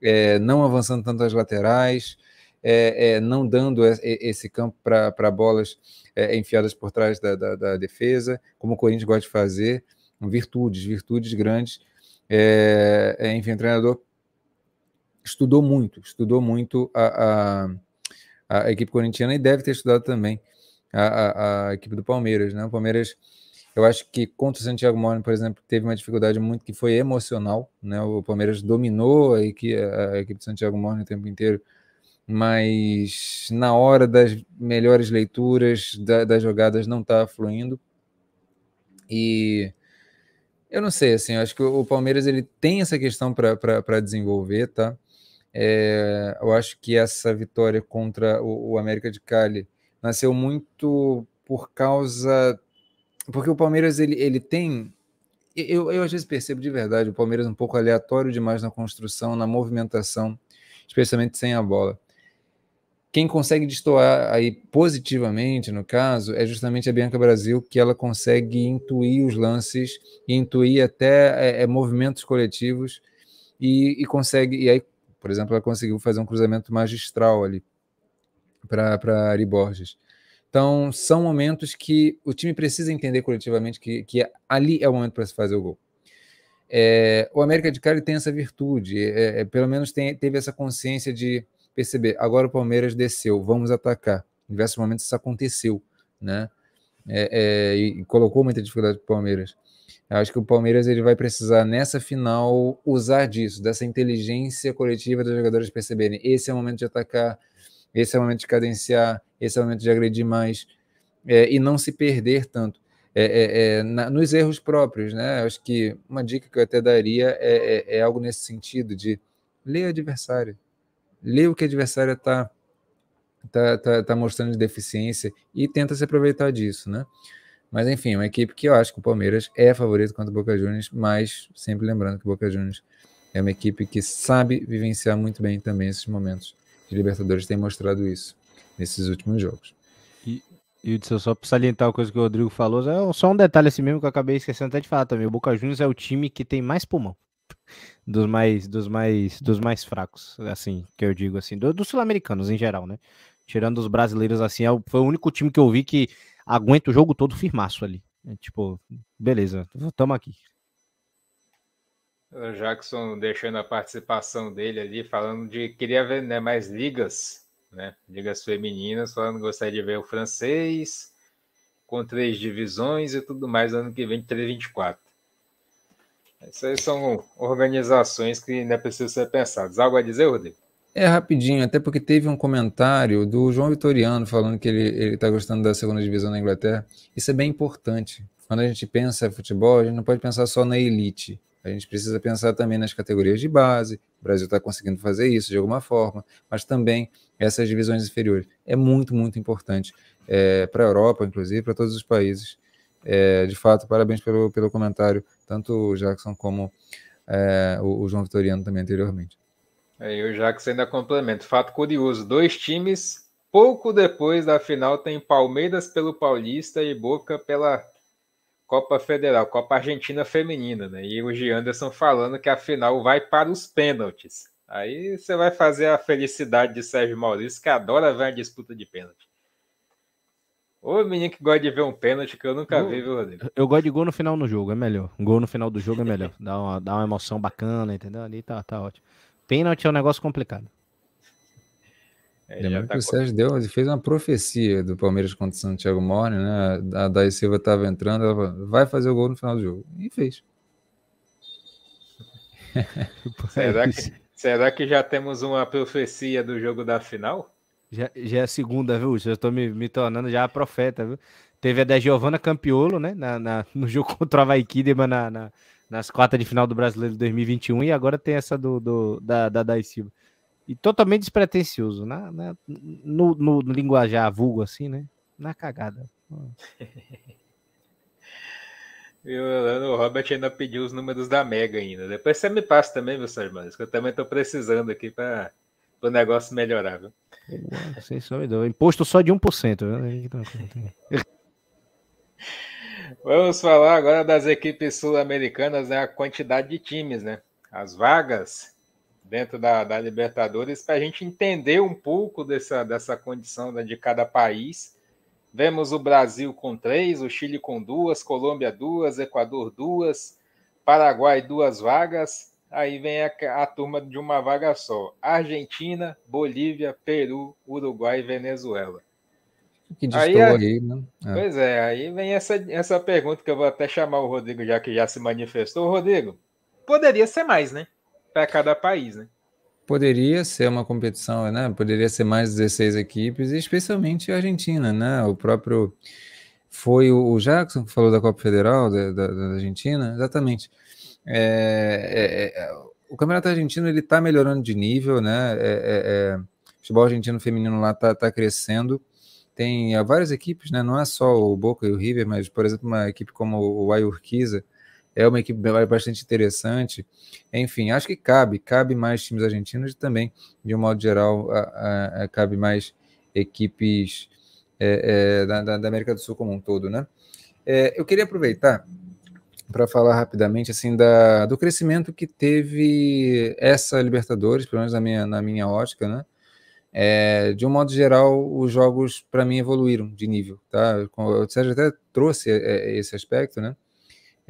é, não avançando tanto as laterais, é, é, não dando esse campo para bolas é, enfiadas por trás da, da, da, defesa, como o Corinthians gosta de fazer, virtudes, virtudes grandes. É, é, enfim, o treinador estudou muito, estudou muito a, a, a, equipe corintiana e deve ter estudado também a, a, a, equipe do Palmeiras. Né? O Palmeiras, eu acho que contra o Santiago Moro, por exemplo, teve uma dificuldade muito que foi emocional. Né? O Palmeiras dominou a equipe, a equipe do Santiago Moro o tempo inteiro mas na hora das melhores leituras da, das jogadas não está fluindo. E eu não sei, assim, eu acho que o Palmeiras ele tem essa questão para desenvolver, tá? É, eu acho que essa vitória contra o, o, América de Cali nasceu muito por causa. Porque o Palmeiras ele, ele tem. Eu, eu às vezes percebo de verdade o Palmeiras um pouco aleatório demais na construção, na movimentação, especialmente sem a bola. Quem consegue destoar aí positivamente, no caso, é justamente a Bianca Brasil, que ela consegue intuir os lances, intuir até é, é, movimentos coletivos e, e, consegue. E aí, por exemplo, ela conseguiu fazer um cruzamento magistral ali para Ari Borges. Então, são momentos que o time precisa entender coletivamente que, que ali é o momento para se fazer o gol. É, o América de Cali tem essa virtude, é, é, pelo menos tem, teve essa consciência de perceber, agora o Palmeiras desceu, vamos atacar. Em diversos momentos isso aconteceu, né? É, é, e colocou muita dificuldade para o Palmeiras. Eu acho que o Palmeiras ele vai precisar nessa final usar disso, dessa inteligência coletiva dos jogadores perceberem esse é o momento de atacar, esse é o momento de cadenciar, esse é o momento de agredir mais é, e não se perder tanto. É, é, é na, nos erros próprios, né? Acho que uma dica que eu até daria é, é, algo nesse sentido de ler o adversário, ler o que o adversário está tá, tá, tá mostrando de deficiência e tenta se aproveitar disso, né? Mas enfim, uma equipe que eu acho que o Palmeiras é favorito contra o Boca Juniors, mas sempre lembrando que o Boca Juniors é uma equipe que sabe vivenciar muito bem também esses momentos de Libertadores, tem mostrado isso nesses últimos jogos. E, e só para salientar a coisa que o Rodrigo falou, é só um detalhe assim mesmo que eu acabei esquecendo até de falar também. O Boca Juniors é o time que tem mais pulmão dos mais dos mais dos mais fracos, assim, que eu digo assim, dos do sul-americanos em geral, né? Tirando os brasileiros assim, é o, foi o único time que eu vi que aguenta o jogo todo firmaço ali. É, tipo, beleza, estamos aqui. O Jackson deixando a participação dele ali, falando de queria ver né, mais ligas, né? Ligas femininas, falando que gostaria de ver o francês com três divisões e tudo mais ano que vem, 324. Essas são organizações que ainda precisam ser pensadas. Algo a dizer, Rodrigo? É rapidinho, até porque teve um comentário do João Vitoriano falando que ele está gostando da segunda divisão na Inglaterra. Isso é bem importante. Quando a gente pensa em futebol, a gente não pode pensar só na elite. A gente precisa pensar também nas categorias de base. O Brasil está conseguindo fazer isso de alguma forma, mas também essas divisões inferiores. É muito, muito importante é, para a Europa, inclusive, para todos os países. É, de fato, parabéns pelo, pelo comentário, tanto o Jackson como é, o, João Vitoriano também anteriormente. Aí o Jacques ainda complementa. Fato curioso: dois times, pouco depois da final, tem Palmeiras pelo Paulista e Boca pela Copa Federal, Copa Argentina Feminina, né? E o Gianderson falando que a final vai para os pênaltis. Aí você vai fazer a felicidade de Sérgio Maurício, que adora ver a disputa de pênalti. Ô menino que gosta de ver um pênalti que eu nunca vi, viu, Rodrigo? Eu gosto de gol no final do jogo, é melhor. Gol no final do jogo é melhor. Dá uma, dá uma emoção bacana, entendeu? Ali tá, tá ótimo. Pênalti é um negócio complicado. É, Lembra tá que o Sérgio deu, ele fez uma profecia do Palmeiras contra o Santiago Morne, né? A Daí Silva estava entrando, ela falou, vai fazer o gol no final do jogo. E fez. será, que, será que já temos uma profecia do jogo da final? Já, já é a segunda, viu? Já estou me, me tornando já a profeta, viu? Teve a da Giovana Campiolo, né? Na, na, no jogo contra o Havaí Kidman na, na, nas quartas de final do Brasileiro de 2021 e agora tem essa do, do da, da Dai Silva. E totalmente despretensioso, na, na no, no, no, linguajar vulgo assim, né? Na cagada. E o Robert ainda pediu os números da Mega ainda. Depois você me passa também, meus irmãos, que eu também estou precisando aqui para o negócio melhorar, viu? Sem sombra, imposto só de 1%. Viu? Vamos falar agora das equipes sul-americanas, né? A quantidade de times, né? As vagas dentro da, da Libertadores, para a gente entender um pouco dessa, dessa condição de cada país. Vemos o Brasil com três, o Chile com duas, Colômbia duas, Equador duas, Paraguai duas vagas. Aí vem a, a turma de uma vaga só: Argentina, Bolívia, Peru, Uruguai e Venezuela que aí, aí né? É. Pois é, aí vem essa, essa pergunta que eu vou até chamar o Rodrigo, já que já se manifestou. Rodrigo, poderia ser mais, né? Para cada país, né? Poderia ser uma competição, né? Poderia ser mais 16 equipes, especialmente a Argentina, né? O próprio. Foi o Jackson que falou da Copa Federal da, da, da Argentina, exatamente. É, é, é, o Campeonato Argentino ele está melhorando de nível, né? É, é, é, o futebol argentino feminino lá está tá crescendo tem várias equipes, né? Não é só o Boca e o River, mas, por exemplo, uma equipe como o Ayurquiza é uma equipe bastante interessante. Enfim, acho que cabe, cabe mais times argentinos e também, de um modo geral, a, a, a, cabe mais equipes é, é, da, da, América do Sul como um todo, né? É, eu queria aproveitar para falar rapidamente assim da, do crescimento que teve essa Libertadores, pelo menos na minha, na minha ótica, né? É, de um modo geral, os jogos para mim evoluíram de nível, tá? O Sérgio até trouxe é, esse aspecto, né?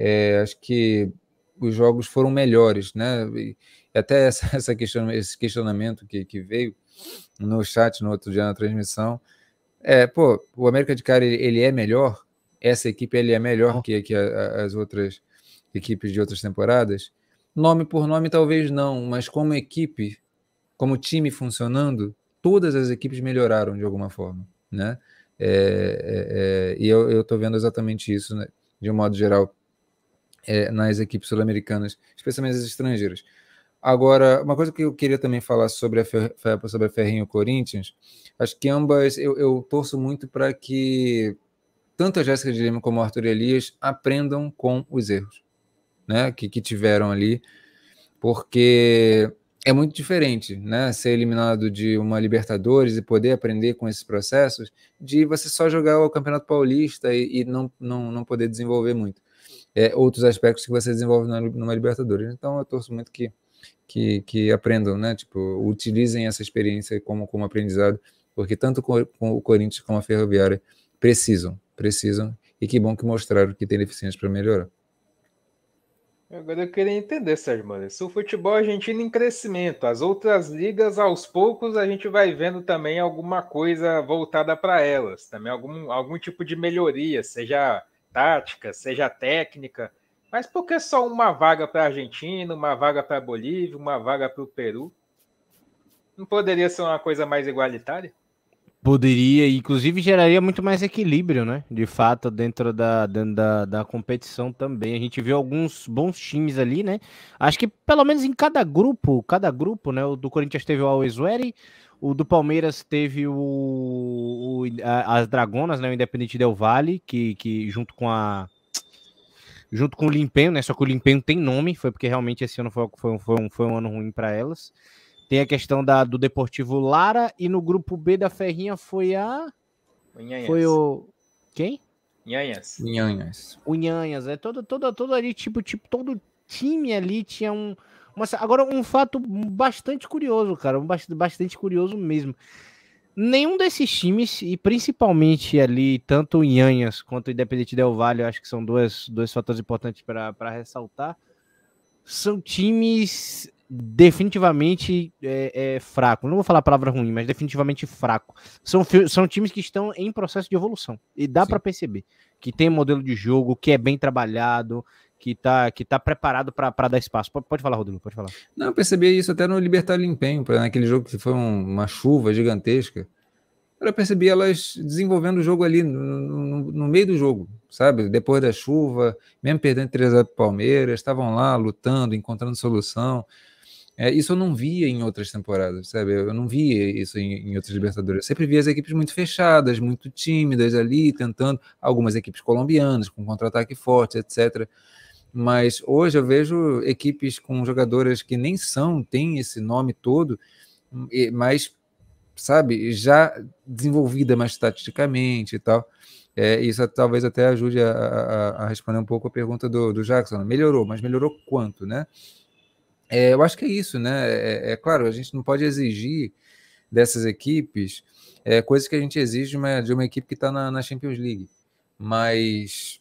É, acho que os jogos foram melhores, né? E até essa, essa question, esse questionamento que, que veio no chat no outro dia na transmissão, é, pô, o América de Cali ele, ele é melhor, essa equipe ele é melhor oh. que, que a, a, as outras equipes de outras temporadas? Nome por nome, talvez não, mas como equipe, como time funcionando, todas as equipes melhoraram de alguma forma, né? É, é, é, e eu estou vendo exatamente isso, né, de um modo geral, é, nas equipes sul-americanas, especialmente as estrangeiras. Agora, uma coisa que eu queria também falar sobre a, sobre a Ferrinho Corinthians, acho que ambas eu, eu torço muito para que tanto a Jéssica de Lima como o Arthur Elias aprendam com os erros né, que, que tiveram ali, porque é muito diferente, né? Ser eliminado de uma Libertadores e poder aprender com esses processos, de você só jogar o Campeonato Paulista e, e não, não, não poder desenvolver muito. É, outros aspectos que você desenvolve numa, numa Libertadores. Então, eu torço muito que, que, que, aprendam, né? Tipo, utilizem essa experiência como, como aprendizado, porque tanto com, com o Corinthians como a Ferroviária precisam, precisam, e que bom que mostraram que tem deficiência para melhorar. Agora eu queria entender, Sérgio Mano. Se o futebol argentino em crescimento, as outras ligas, aos poucos, a gente vai vendo também alguma coisa voltada para elas, também algum, algum tipo de melhoria, seja tática, seja técnica. Mas por que só uma vaga para a Argentina, uma vaga para a Bolívia, uma vaga para o Peru? Não poderia ser uma coisa mais igualitária? Poderia, inclusive geraria muito mais equilíbrio, né? De fato, dentro da, dentro da, da competição também. A gente viu alguns bons times ali, né? Acho que pelo menos em cada grupo, cada grupo, né? O do Corinthians teve o Always o do Palmeiras teve o, o a, as Dragonas, né? O Independente Del Vale, que, que junto com a. Junto com o Limpenho, né? Só que o Limpenho tem nome, foi porque realmente esse ano foi, foi, foi, um, foi um ano ruim para elas. Tem a questão da, do Deportivo Lara e no grupo B da Ferrinha foi a. Nhanhas. Foi o. Quem? Nhanhas. Nhanhas. O Nhanhas. É todo, todo, todo ali, tipo, tipo, todo time ali tinha um. Uma, agora, um fato bastante curioso, cara. Um bastante, bastante curioso mesmo. Nenhum desses times, e principalmente ali, tanto o Nhanhas quanto o Independente Del Valle, eu acho que são dois, dois fatores importantes para ressaltar, são times definitivamente é, é, fraco. Não vou falar a palavra ruim, mas definitivamente fraco. São, são times que estão em processo de evolução. E dá para perceber que tem um modelo de jogo que é bem trabalhado, que está que tá preparado para dar espaço. Pode, pode falar, Rodrigo, pode falar. Não, eu percebi isso até no Libertar Empenho, naquele jogo que foi um, uma chuva gigantesca. Eu percebi elas desenvolvendo o jogo ali no, no, no meio do jogo, sabe? Depois da chuva, mesmo perdendo 3 x Palmeiras, estavam lá lutando, encontrando solução. É, isso eu não via em outras temporadas, sabe? Eu não via isso em, em outras Libertadores. Eu sempre via as equipes muito fechadas, muito tímidas ali, tentando. Algumas equipes colombianas, com contra-ataque forte, etc. Mas hoje eu vejo equipes com jogadoras que nem são, têm esse nome todo, mas, sabe, já desenvolvida mais taticamente e tal. É, isso talvez até ajude a, a, a, responder um pouco a pergunta do, do Jackson. Melhorou, mas melhorou quanto, né? É, eu acho que é isso, né? É, é, claro, a gente não pode exigir dessas equipes é, coisas que a gente exige de uma, de uma equipe que está na, na, Champions League, mas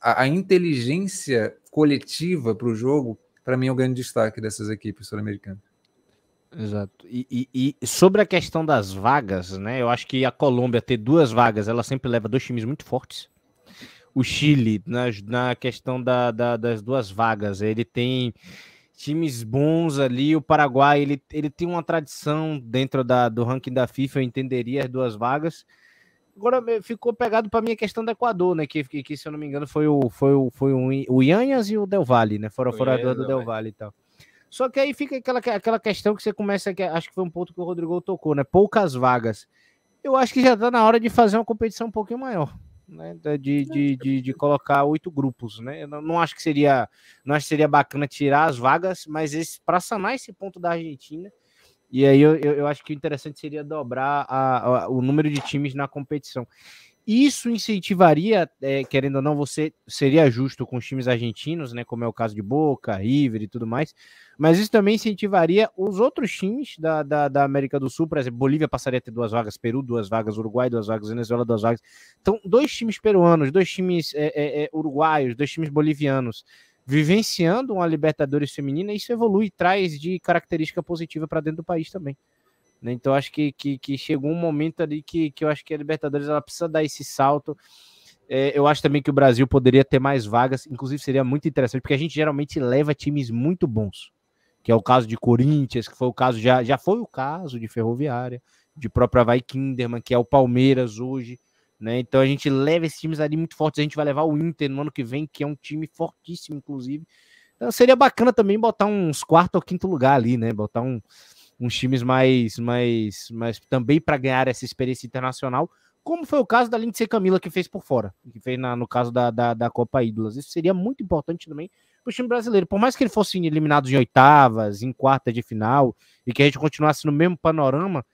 a, a inteligência coletiva para o jogo, para mim, é o grande destaque dessas equipes sul-americanas. Exato. E, e, e, sobre a questão das vagas, né? Eu acho que a Colômbia ter duas vagas, ela sempre leva dois times muito fortes. O Chile, na, na questão da, da, das duas vagas, ele tem times bons ali. O Paraguai ele, ele tem uma tradição dentro da, do ranking da FIFA, eu entenderia as duas vagas. Agora ficou pegado para mim a questão do Equador, né? Que, que, que, se eu não me engano foi o foi o, foi o, o Yanhas e o Del Valle, né? Foram fora do, do Del Valle e tal. Só que aí fica aquela, aquela questão que você começa, que acho que foi um ponto que o Rodrigo tocou, né? Poucas vagas. Eu acho que já está na hora de fazer uma competição um pouquinho maior né, de, de, de, de, colocar oito grupos, né? Eu não, não, acho que seria, não acho que seria bacana tirar as vagas, mas para sanar esse ponto da Argentina, e aí eu, eu, acho que o interessante seria dobrar a, a, o número de times na competição. Isso incentivaria, é, querendo ou não, você seria justo com os times argentinos, né? Como é o caso de Boca, River e tudo mais. Mas isso também incentivaria os outros times da, da, da, América do Sul, por exemplo, Bolívia passaria a ter duas vagas, Peru, duas vagas, Uruguai, duas vagas, Venezuela, duas vagas. Então, dois times peruanos, dois times é, é, é uruguaios, dois times bolivianos vivenciando uma Libertadores feminina, isso evolui, traz de característica positiva para dentro do país também. Né? Então acho que, que, que, chegou um momento ali que, que eu acho que a Libertadores ela precisa dar esse salto. É, eu acho também que o Brasil poderia ter mais vagas, inclusive seria muito interessante, porque a gente geralmente leva times muito bons, que é o caso de Corinthians, que foi o caso, já, já foi o caso de Ferroviária, de própria Vai Kinderman, que é o Palmeiras hoje, né? Então a gente leva esses times ali muito fortes, a gente vai levar o Inter no ano que vem, que é um time fortíssimo, inclusive. Então seria bacana também botar uns quarto ou quinto lugar ali, né? Botar um, uns times mais, mais, mais também para ganhar essa experiência internacional, como foi o caso da Lindsay Camila, que fez por fora, que fez na, no caso da, da, da Copa Ídolas. Isso seria muito importante também para o time brasileiro. Por mais que ele fosse eliminado em oitavas, em quarta de final, e que a gente continuasse no mesmo panorama,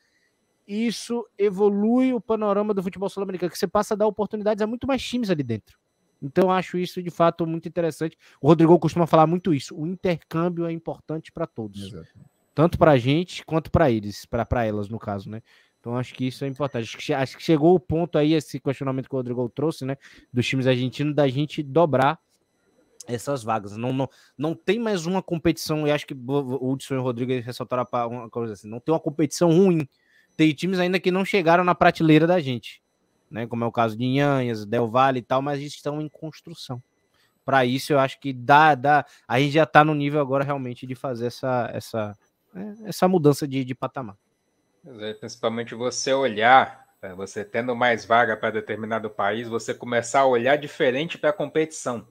isso evolui o panorama do futebol sul-americano, que você passa a dar oportunidades a muito mais times ali dentro. Então, eu acho isso de fato muito interessante. O Rodrigo costuma falar muito isso. O intercâmbio é importante para todos. Exato. Tanto para a gente quanto para eles, para elas, no caso, né? Então acho que isso é importante. Acho que, acho que chegou o ponto aí, esse questionamento que o Rodrigo trouxe, né? Dos times argentinos, da gente dobrar essas vagas. Não, não, não tem mais uma competição, e acho que o Hudson e o Rodrigo ressaltaram uma coisa assim, não tem uma competição ruim. Tem times ainda que não chegaram na prateleira da gente, né? Como é o caso de Inhanhas, Del Valle e tal, mas estão em construção. Para isso, eu acho que dá, dá. A gente já está no nível agora realmente de fazer essa, essa, é, essa mudança de, de patamar. Principalmente você olhar, né, você tendo mais vaga para determinado país, você começar a olhar diferente para a competição.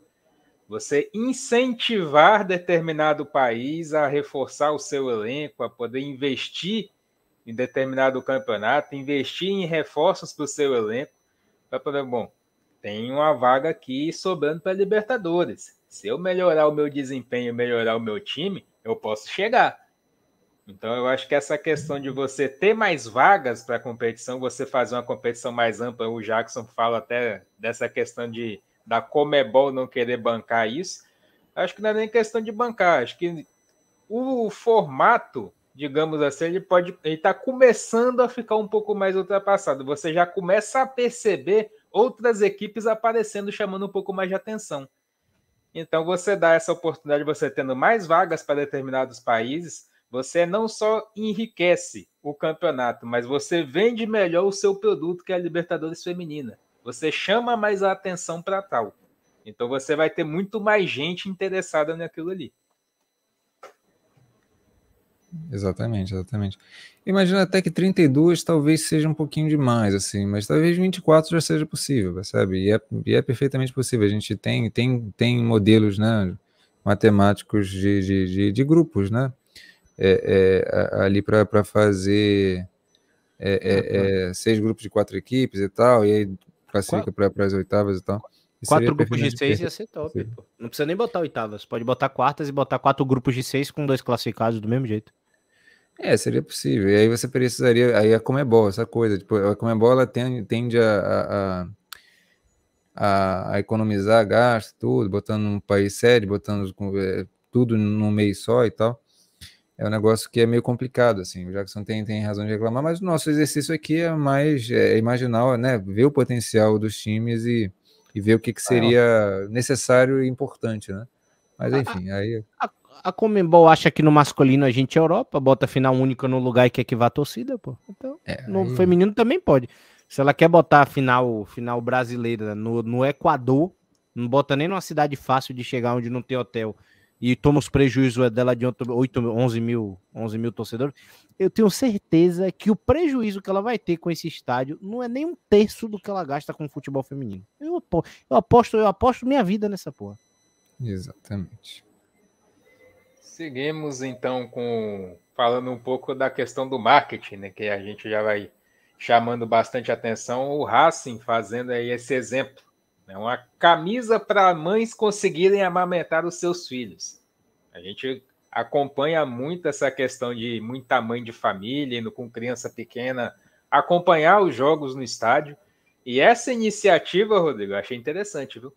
Você incentivar determinado país a reforçar o seu elenco, a poder investir em determinado campeonato, investir em reforços para o seu elenco, para poder, bom, tem uma vaga aqui sobrando para Libertadores. Se eu melhorar o meu desempenho, melhorar o meu time, eu posso chegar. Então, eu acho que essa questão de você ter mais vagas para a competição, você fazer uma competição mais ampla, o Jackson fala até dessa questão de da Comebol não querer bancar isso. Acho que não é nem questão de bancar, acho que o formato, digamos assim, ele pode está começando a ficar um pouco mais ultrapassado. Você já começa a perceber outras equipes aparecendo, chamando um pouco mais de atenção. Então, você dá essa oportunidade, você tendo mais vagas para determinados países, você não só enriquece o campeonato, mas você vende melhor o seu produto, que é a Libertadores Feminina. Você chama mais a atenção para tal. Então você vai ter muito mais gente interessada naquilo ali. Exatamente, exatamente. Imagina até que 32 talvez seja um pouquinho demais, assim, mas talvez 24 já seja possível, percebe? E é, e é perfeitamente possível. A gente tem, tem, tem modelos né, matemáticos de, de, de, de grupos, né? é, é, ali para fazer é, é, seis grupos de quatro equipes e tal, e aí classifica para as oitavas e tal. quatro grupos de seis ia ser top. Não precisa nem botar oitavas, pode botar quartas e botar quatro grupos de seis com dois classificados do mesmo jeito. É, seria possível. E aí você precisaria. Aí a Comebol, essa coisa. Tipo, a Comebol ela tende, tende a, a, a, a, economizar gasto, tudo, botando um país sede, botando é, tudo num mês só e tal é um negócio que é meio complicado, assim. O Jackson tem, tem razão de reclamar, mas o nosso exercício aqui é mais é, imaginar, né? Ver o potencial dos times e, e ver o que, que seria necessário e importante, né? Mas enfim, aí. A, a Comembol acha que no masculino a gente é Europa, bota final única no lugar e quer que vá a torcida, pô. Então, é, no aí... feminino também pode. Se ela quer botar a final, final brasileira no, no Equador, não bota nem numa cidade fácil de chegar onde não tem hotel e toma os prejuízos dela de 8, 11 mil, 11 mil torcedores, eu tenho certeza que o prejuízo que ela vai ter com esse estádio não é nem um terço do que ela gasta com o futebol feminino. Eu aposto, eu aposto, eu aposto minha vida nessa porra. Exatamente. Seguimos então com falando um pouco da questão do marketing, né, que a gente já vai chamando bastante atenção, o Racing fazendo aí esse exemplo é uma camisa para mães conseguirem amamentar os seus filhos. A gente acompanha muito essa questão de muita mãe de família, indo com criança pequena, acompanhar os jogos no estádio. E essa iniciativa, Rodrigo, achei interessante, viu?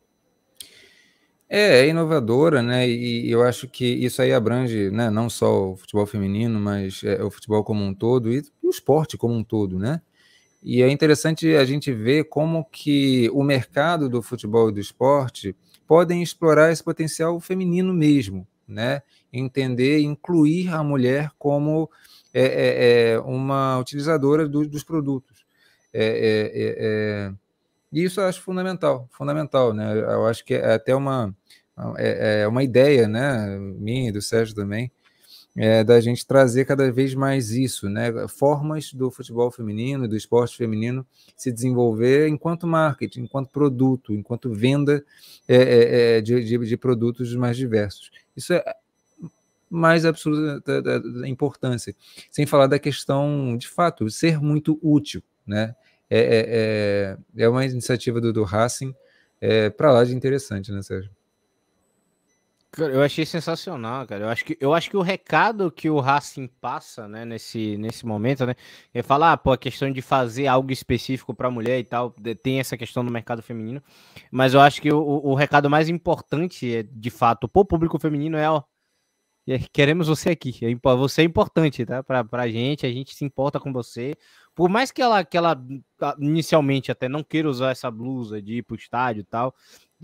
É, é inovadora, né? E eu acho que isso aí abrange, né, não só o futebol feminino, mas é, o futebol como um todo e o esporte como um todo, né? E é interessante a gente ver como que o mercado do futebol e do esporte podem explorar esse potencial feminino mesmo, né? Entender, incluir a mulher como é, é, é uma utilizadora do, dos produtos. É, é, é, E isso eu acho fundamental, fundamental, né? Eu acho que é até uma, é, é uma ideia, né, minha e do Sérgio também, é, da gente trazer cada vez mais isso, né? Formas do futebol feminino, do esporte feminino se desenvolver enquanto marketing, enquanto produto, enquanto venda é, é, é de, de, de, produtos mais diversos. Isso é mais absoluta da, da importância. Sem falar da questão, de fato, ser muito útil, né? É, é, é, é uma iniciativa do, do Racing para lá de interessante, né, Sérgio? Eu achei sensacional, cara. Eu acho que, eu acho que o recado que o Racing passa, né, nesse, nesse momento, né, é falar, ah, pô, a questão de fazer algo específico para mulher e tal, tem essa questão do mercado feminino, mas eu acho que o, o recado mais importante, é, de fato, pro público feminino é, ó, queremos você aqui. É você é importante, tá? Pra, pra gente, a gente se importa com você. Por mais que ela, que ela inicialmente até não queira usar essa blusa de ir pro estádio e tal,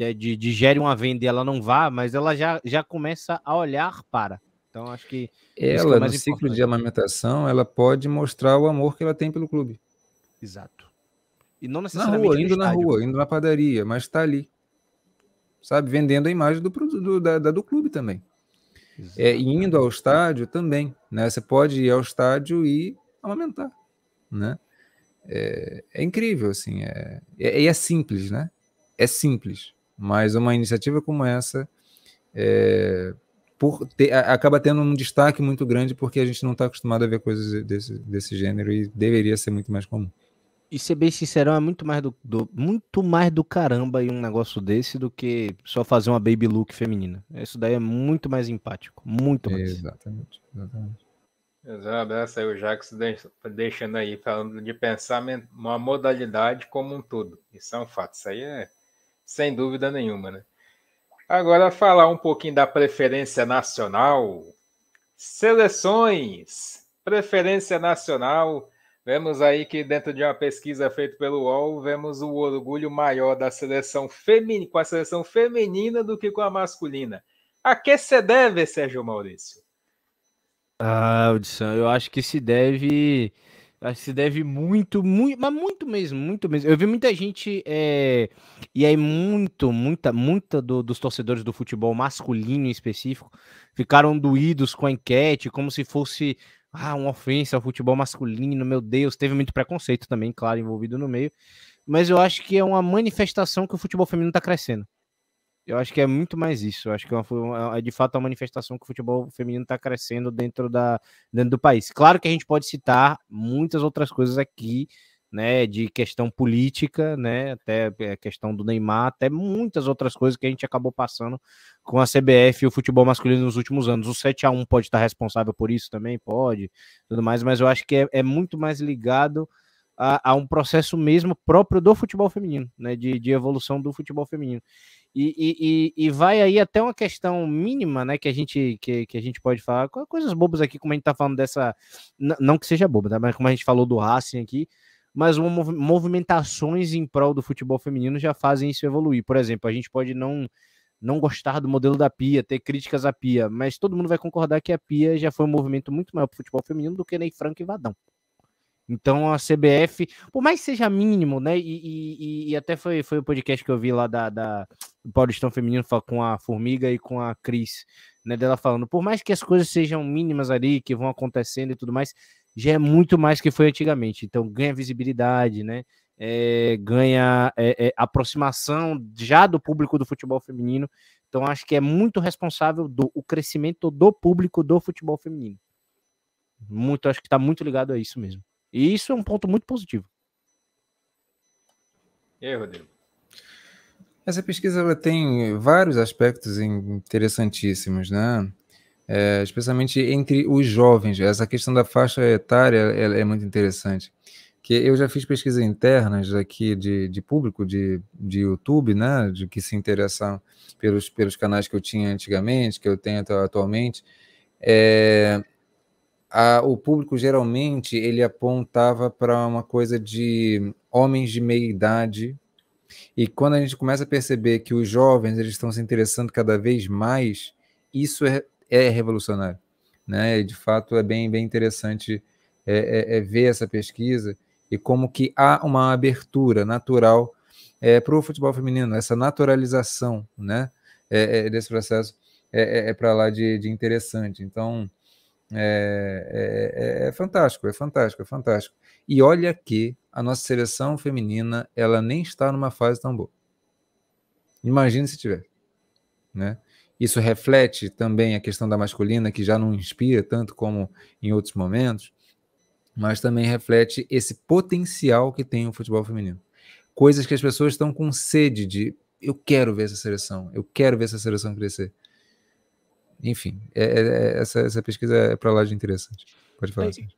de, de, de gere uma venda e ela não vá, mas ela já, já começa a olhar para. Então, acho que. É ela, é no ciclo de amamentação, ela pode mostrar o amor que ela tem pelo clube. Exato. E não necessariamente. Na rua, indo na rua, indo na padaria, mas está ali. Sabe? Vendendo a imagem do, do, da, da do clube também. É, indo ao estádio também. Né? Você pode ir ao estádio e amamentar. Né? É, é incrível, assim. É, é, é simples, né? É simples. Mas uma iniciativa como essa é, por ter, acaba tendo um destaque muito grande porque a gente não está acostumado a ver coisas desse, desse gênero e deveria ser muito mais comum. E ser bem sincero, é muito mais do, do, muito mais do caramba em um negócio desse do que só fazer uma baby look feminina. Isso daí é muito mais empático. Muito mais. Exatamente. exatamente. Exato, essa aí o Jackson deixando aí, falando de pensar uma modalidade como um todo. Isso é um fato. Isso aí é sem dúvida nenhuma, né? Agora falar um pouquinho da preferência nacional. Seleções, preferência nacional. Vemos aí que dentro de uma pesquisa feita pelo UOL, vemos o orgulho maior da seleção feminina, com a seleção feminina do que com a masculina. A que se deve, Sérgio Maurício? Ah, Audição, eu acho que se deve Acho que se deve muito, muito, mas muito mesmo, muito mesmo. Eu vi muita gente, é, e aí muito, muita, muita do, dos torcedores do futebol masculino em específico ficaram doídos com a enquete, como se fosse ah, uma ofensa ao futebol masculino, meu Deus. Teve muito preconceito também, claro, envolvido no meio. Mas eu acho que é uma manifestação que o futebol feminino está crescendo. Eu acho que é muito mais isso. Eu acho que é, uma, é de fato uma manifestação que o futebol feminino está crescendo dentro, da, dentro do país. Claro que a gente pode citar muitas outras coisas aqui, né, de questão política, né, até a é, questão do Neymar, até muitas outras coisas que a gente acabou passando com a CBF e o futebol masculino nos últimos anos. O 7 a 1 pode estar responsável por isso também, pode, tudo mais, mas eu acho que é, é muito mais ligado a, a, um processo mesmo próprio do futebol feminino, né, de, de evolução do futebol feminino. E, e, e, vai aí até uma questão mínima, né, que a gente que, que a gente pode falar, coisas bobas aqui, como a gente tá falando dessa, não que seja boba, tá? mas como a gente falou do Racing aqui, mas uma, movimentações em prol do futebol feminino já fazem isso evoluir. Por exemplo, a gente pode não não gostar do modelo da Pia, ter críticas à Pia, mas todo mundo vai concordar que a Pia já foi um movimento muito maior para o futebol feminino do que Ney Franco e Vadão. Então a CBF, por mais que seja mínimo, né? E, e, e até foi, foi o podcast que eu vi lá da, da do Paulistão Feminino com a Formiga e com a Cris, né? Dela falando, por mais que as coisas sejam mínimas ali, que vão acontecendo e tudo mais, já é muito mais que foi antigamente. Então ganha visibilidade, né? É, ganha é, é, aproximação já do público do futebol feminino. Então acho que é muito responsável do o crescimento do público do futebol feminino. Muito, acho que está muito ligado a isso mesmo. E isso é um ponto muito positivo. E aí, Rodrigo? Essa pesquisa ela tem vários aspectos interessantíssimos, né? É, especialmente entre os jovens. Essa questão da faixa etária é muito interessante. Que eu já fiz pesquisas internas aqui de, de público de, de YouTube, né? De que se interessam pelos, pelos canais que eu tinha antigamente, que eu tenho atualmente. É, a, o público geralmente ele apontava para uma coisa de homens de meia idade. E quando a gente começa a perceber que os jovens eles estão se interessando cada vez mais, isso é, é revolucionário. Né? De fato, é bem, bem interessante é, é, é ver essa pesquisa e como que há uma abertura natural é, para o futebol feminino, essa naturalização né, é, desse processo é para lá de, de, interessante. Então, é, é, fantástico, é fantástico, é fantástico. E olha que a nossa seleção feminina, ela nem está numa fase tão boa. Imagine se tiver, né? Isso reflete também a questão da masculina, que já não inspira tanto como em outros momentos, mas também reflete esse potencial que tem o futebol feminino. Coisas que as pessoas estão com sede de eu quero ver essa seleção, eu quero ver essa seleção crescer. Enfim, é, é, é essa, essa pesquisa é para lá de interessante. Pode falar. Assim.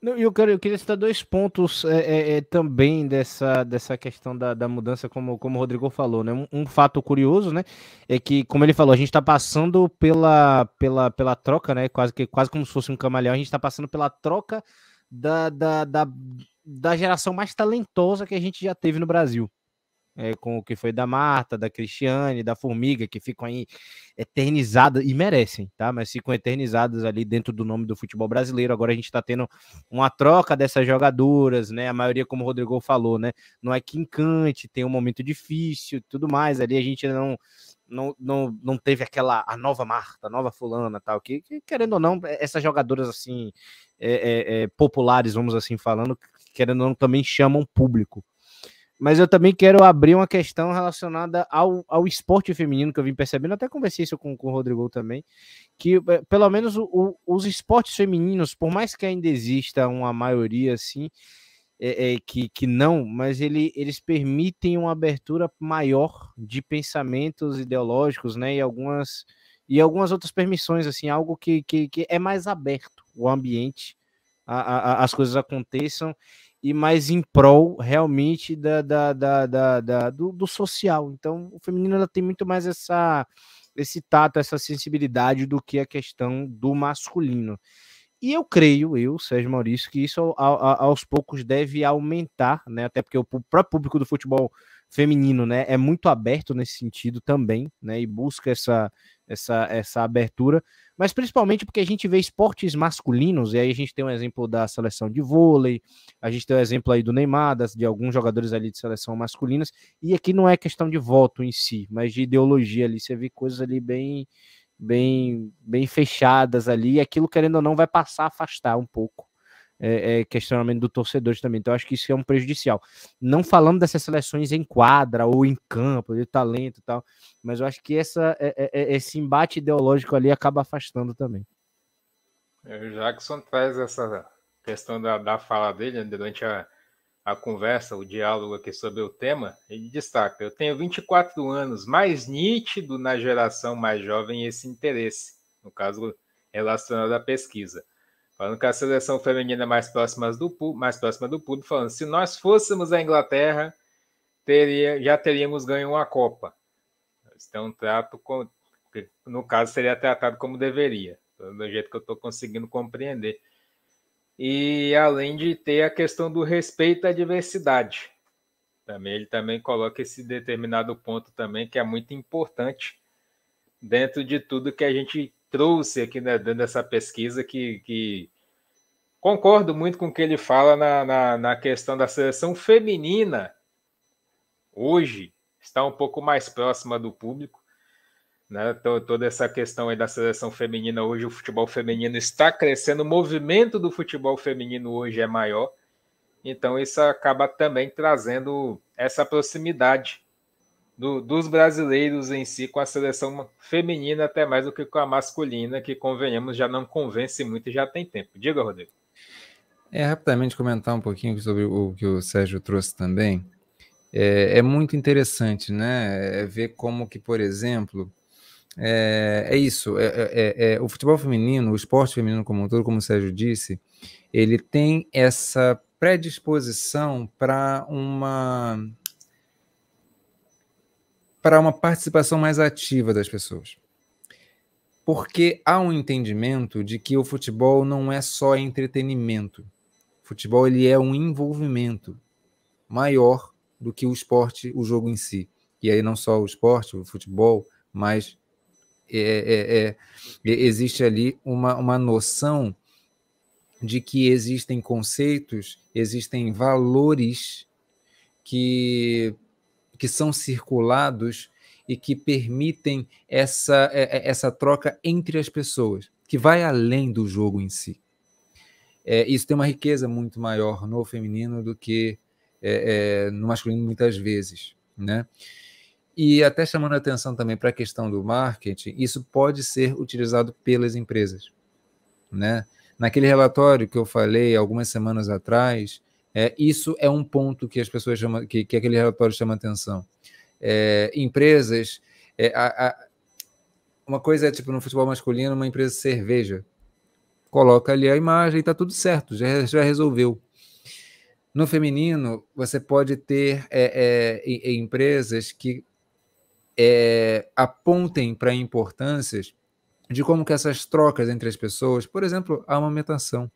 Não, eu, quero, eu queria citar dois pontos é, é, é, também dessa, dessa questão da, da mudança, como, como o Rodrigo falou, né? Um, um, fato curioso, né? É que, como ele falou, a gente está passando pela, pela, pela troca, né? Quase, que, quase como se fosse um camaleão, a gente está passando pela troca da, da, da, da geração mais talentosa que a gente já teve no Brasil é, com o que foi da Marta, da Cristiane, da Formiga, que ficam aí eternizadas, e merecem, tá? Mas ficam eternizadas ali dentro do nome do futebol brasileiro. Agora a gente está tendo uma troca dessas jogadoras, né? A maioria, como o Rodrigo falou, né? Não é quincante, tem um momento difícil tudo mais. Ali a gente não. Não, não, não teve aquela a nova Marta, a nova fulana, tal, que, que querendo ou não, essas jogadoras assim é, é, é populares, vamos assim falando, querendo ou não, também chamam público mas eu também quero abrir uma questão relacionada ao, ao esporte feminino que eu vim percebendo, até conversei isso com, com o Rodrigo também, que eh, pelo menos o, o, os esportes femininos, por mais que ainda exista uma maioria assim, é, é, que, que não, mas ele, eles permitem uma abertura maior de pensamentos ideológicos, né, e algumas e algumas outras permissões, assim, algo que, que, que é mais aberto o ambiente, a, a, as coisas aconteçam e mais em prol realmente da, da, da, da, da do, do, social. Então, o feminino ela tem muito mais essa, esse tato, essa sensibilidade do que a questão do masculino. E eu creio, eu, Sérgio Maurício, que isso a, a, aos poucos deve aumentar, né? Até porque o próprio público do futebol feminino, né, é muito aberto nesse sentido também, né? E busca essa, essa, essa abertura. Mas principalmente porque a gente vê esportes masculinos, e aí a gente tem um exemplo da seleção de vôlei, a gente tem um exemplo aí do Neymar, de alguns jogadores ali de seleção masculinas, e aqui não é questão de voto em si, mas de ideologia ali, você vê coisas ali bem bem bem fechadas ali, e aquilo querendo ou não vai passar a afastar um pouco é, é, questionamento do torcedor também. Então, acho que isso é um prejudicial. Não falando dessas seleções em quadra ou em campo, de talento e tal, mas eu acho que essa, é, é, é esse embate ideológico ali acaba afastando também. O Jackson traz essa questão da, da fala dele né, durante a, a conversa, o diálogo aqui sobre o tema. Ele destaca: Eu tenho 24 anos, mais nítido na geração mais jovem esse interesse, no caso relacionado à pesquisa. Falando que a seleção feminina é mais próxima do, mais próxima do público, falando se nós fôssemos a Inglaterra, teria, já teríamos ganho uma Copa. Então, trato com, no caso, seria tratado como deveria, do jeito que eu estou conseguindo compreender. E além de ter a questão do respeito à diversidade. Também ele também coloca esse determinado ponto também que é muito importante dentro de tudo que a gente trouxe aqui né, dentro dessa pesquisa que, que Concordo muito com o que ele fala na, na, na questão da seleção feminina. Hoje está um pouco mais próxima do público. Né? Toda essa questão aí da seleção feminina, hoje o futebol feminino está crescendo, o movimento do futebol feminino hoje é maior. Então, isso acaba também trazendo essa proximidade do, dos brasileiros em si com a seleção feminina, até mais do que com a masculina, que, convenhamos, já não convence muito e já tem tempo. Diga, Rodrigo. É, rapidamente comentar um pouquinho sobre o que o Sérgio trouxe também. É, é muito interessante, né? É ver como que, por exemplo, é, é isso. É, é, é, é, o futebol feminino, o esporte feminino como um todo, como o Sérgio disse, ele tem essa predisposição para uma para uma participação mais ativa das pessoas. Porque há um entendimento de que o futebol não é só entretenimento futebol ele é um envolvimento maior do que o esporte, o jogo em si. E aí não só o esporte, o futebol, mas é, é, é, existe ali uma, uma noção de que existem conceitos, existem valores que, que são circulados e que permitem essa, é, é, essa troca entre as pessoas, que vai além do jogo em si. É, isso tem uma riqueza muito maior no feminino do que é, é, no masculino, muitas vezes. Né? E até chamando a atenção também para a questão do marketing, isso pode ser utilizado pelas empresas. Né? Naquele relatório que eu falei algumas semanas atrás, é, isso é um ponto que as pessoas chamam, que, que aquele relatório chama atenção. É, empresas, é, a, a, uma coisa é tipo no futebol masculino, uma empresa de cerveja. Coloca ali a imagem e está tudo certo, já, já resolveu. No feminino, você pode ter é, é, empresas que é, apontem para importâncias de como que essas trocas entre as pessoas, por exemplo, a amamentação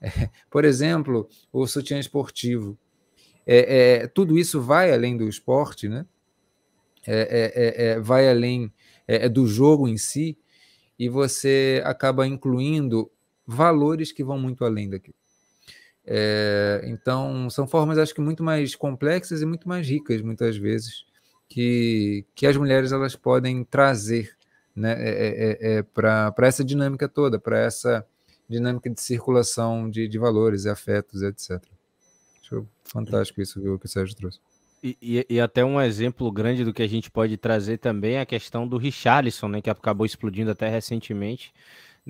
é, por exemplo, o sutiã esportivo. É, é, tudo isso vai além do esporte, né? É, é, vai além do jogo em si, e você acaba incluindo valores que vão muito além daquilo. então, são formas, acho que, muito mais complexas e muito mais ricas, muitas vezes, que, que as mulheres elas podem trazer né, é, para essa dinâmica toda, para essa dinâmica de circulação de, de valores, afetos, etc. Acho fantástico isso que o Sérgio trouxe. E, e, e, até um exemplo grande do que a gente pode trazer também é a questão do Richarlison, né, que acabou explodindo até recentemente,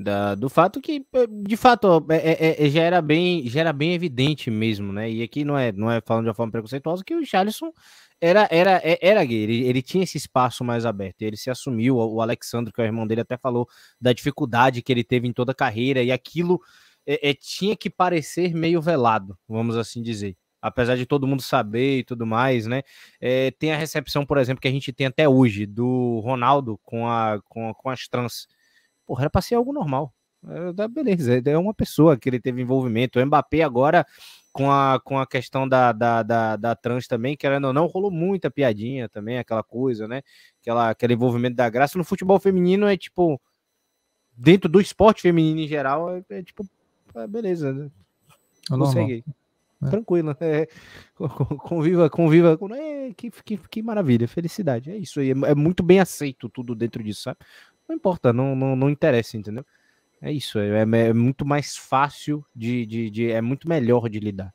da, do fato que, eh, de fato, é, é, é, já, era bem, já era bem evidente mesmo, né? E aqui não é, não é falando de uma forma preconceituosa que o Richarlison era, era, é, era gay, ele, ele, tinha esse espaço mais aberto, ele se assumiu, o Alexandre, que é o irmão dele, até falou da dificuldade que ele teve em toda a carreira, e aquilo é, é, tinha que parecer meio velado, vamos assim dizer. Apesar de todo mundo saber e tudo mais, né? É, tem a recepção, por exemplo, que a gente tem até hoje do Ronaldo com, a, com, com as trans. Porra, era pra ser algo normal. É, beleza, é uma pessoa que ele teve envolvimento. O Mbappé agora com a, com a questão da, da, da, da trans também, querendo ou não, rolou muita piadinha também, aquela coisa, né? Aquela, aquele envolvimento da graça. No futebol feminino é tipo. Dentro do esporte feminino em geral, é, é tipo. É, beleza, né? É Consegue. É. Tranquilo, é, conviva, conviva, é, que, que, que maravilha, felicidade, é isso aí, é, é muito bem aceito tudo dentro disso, sabe? Não importa, não, não, não interessa, entendeu? É isso, é, é, é muito mais fácil de, de, de, É muito melhor de lidar.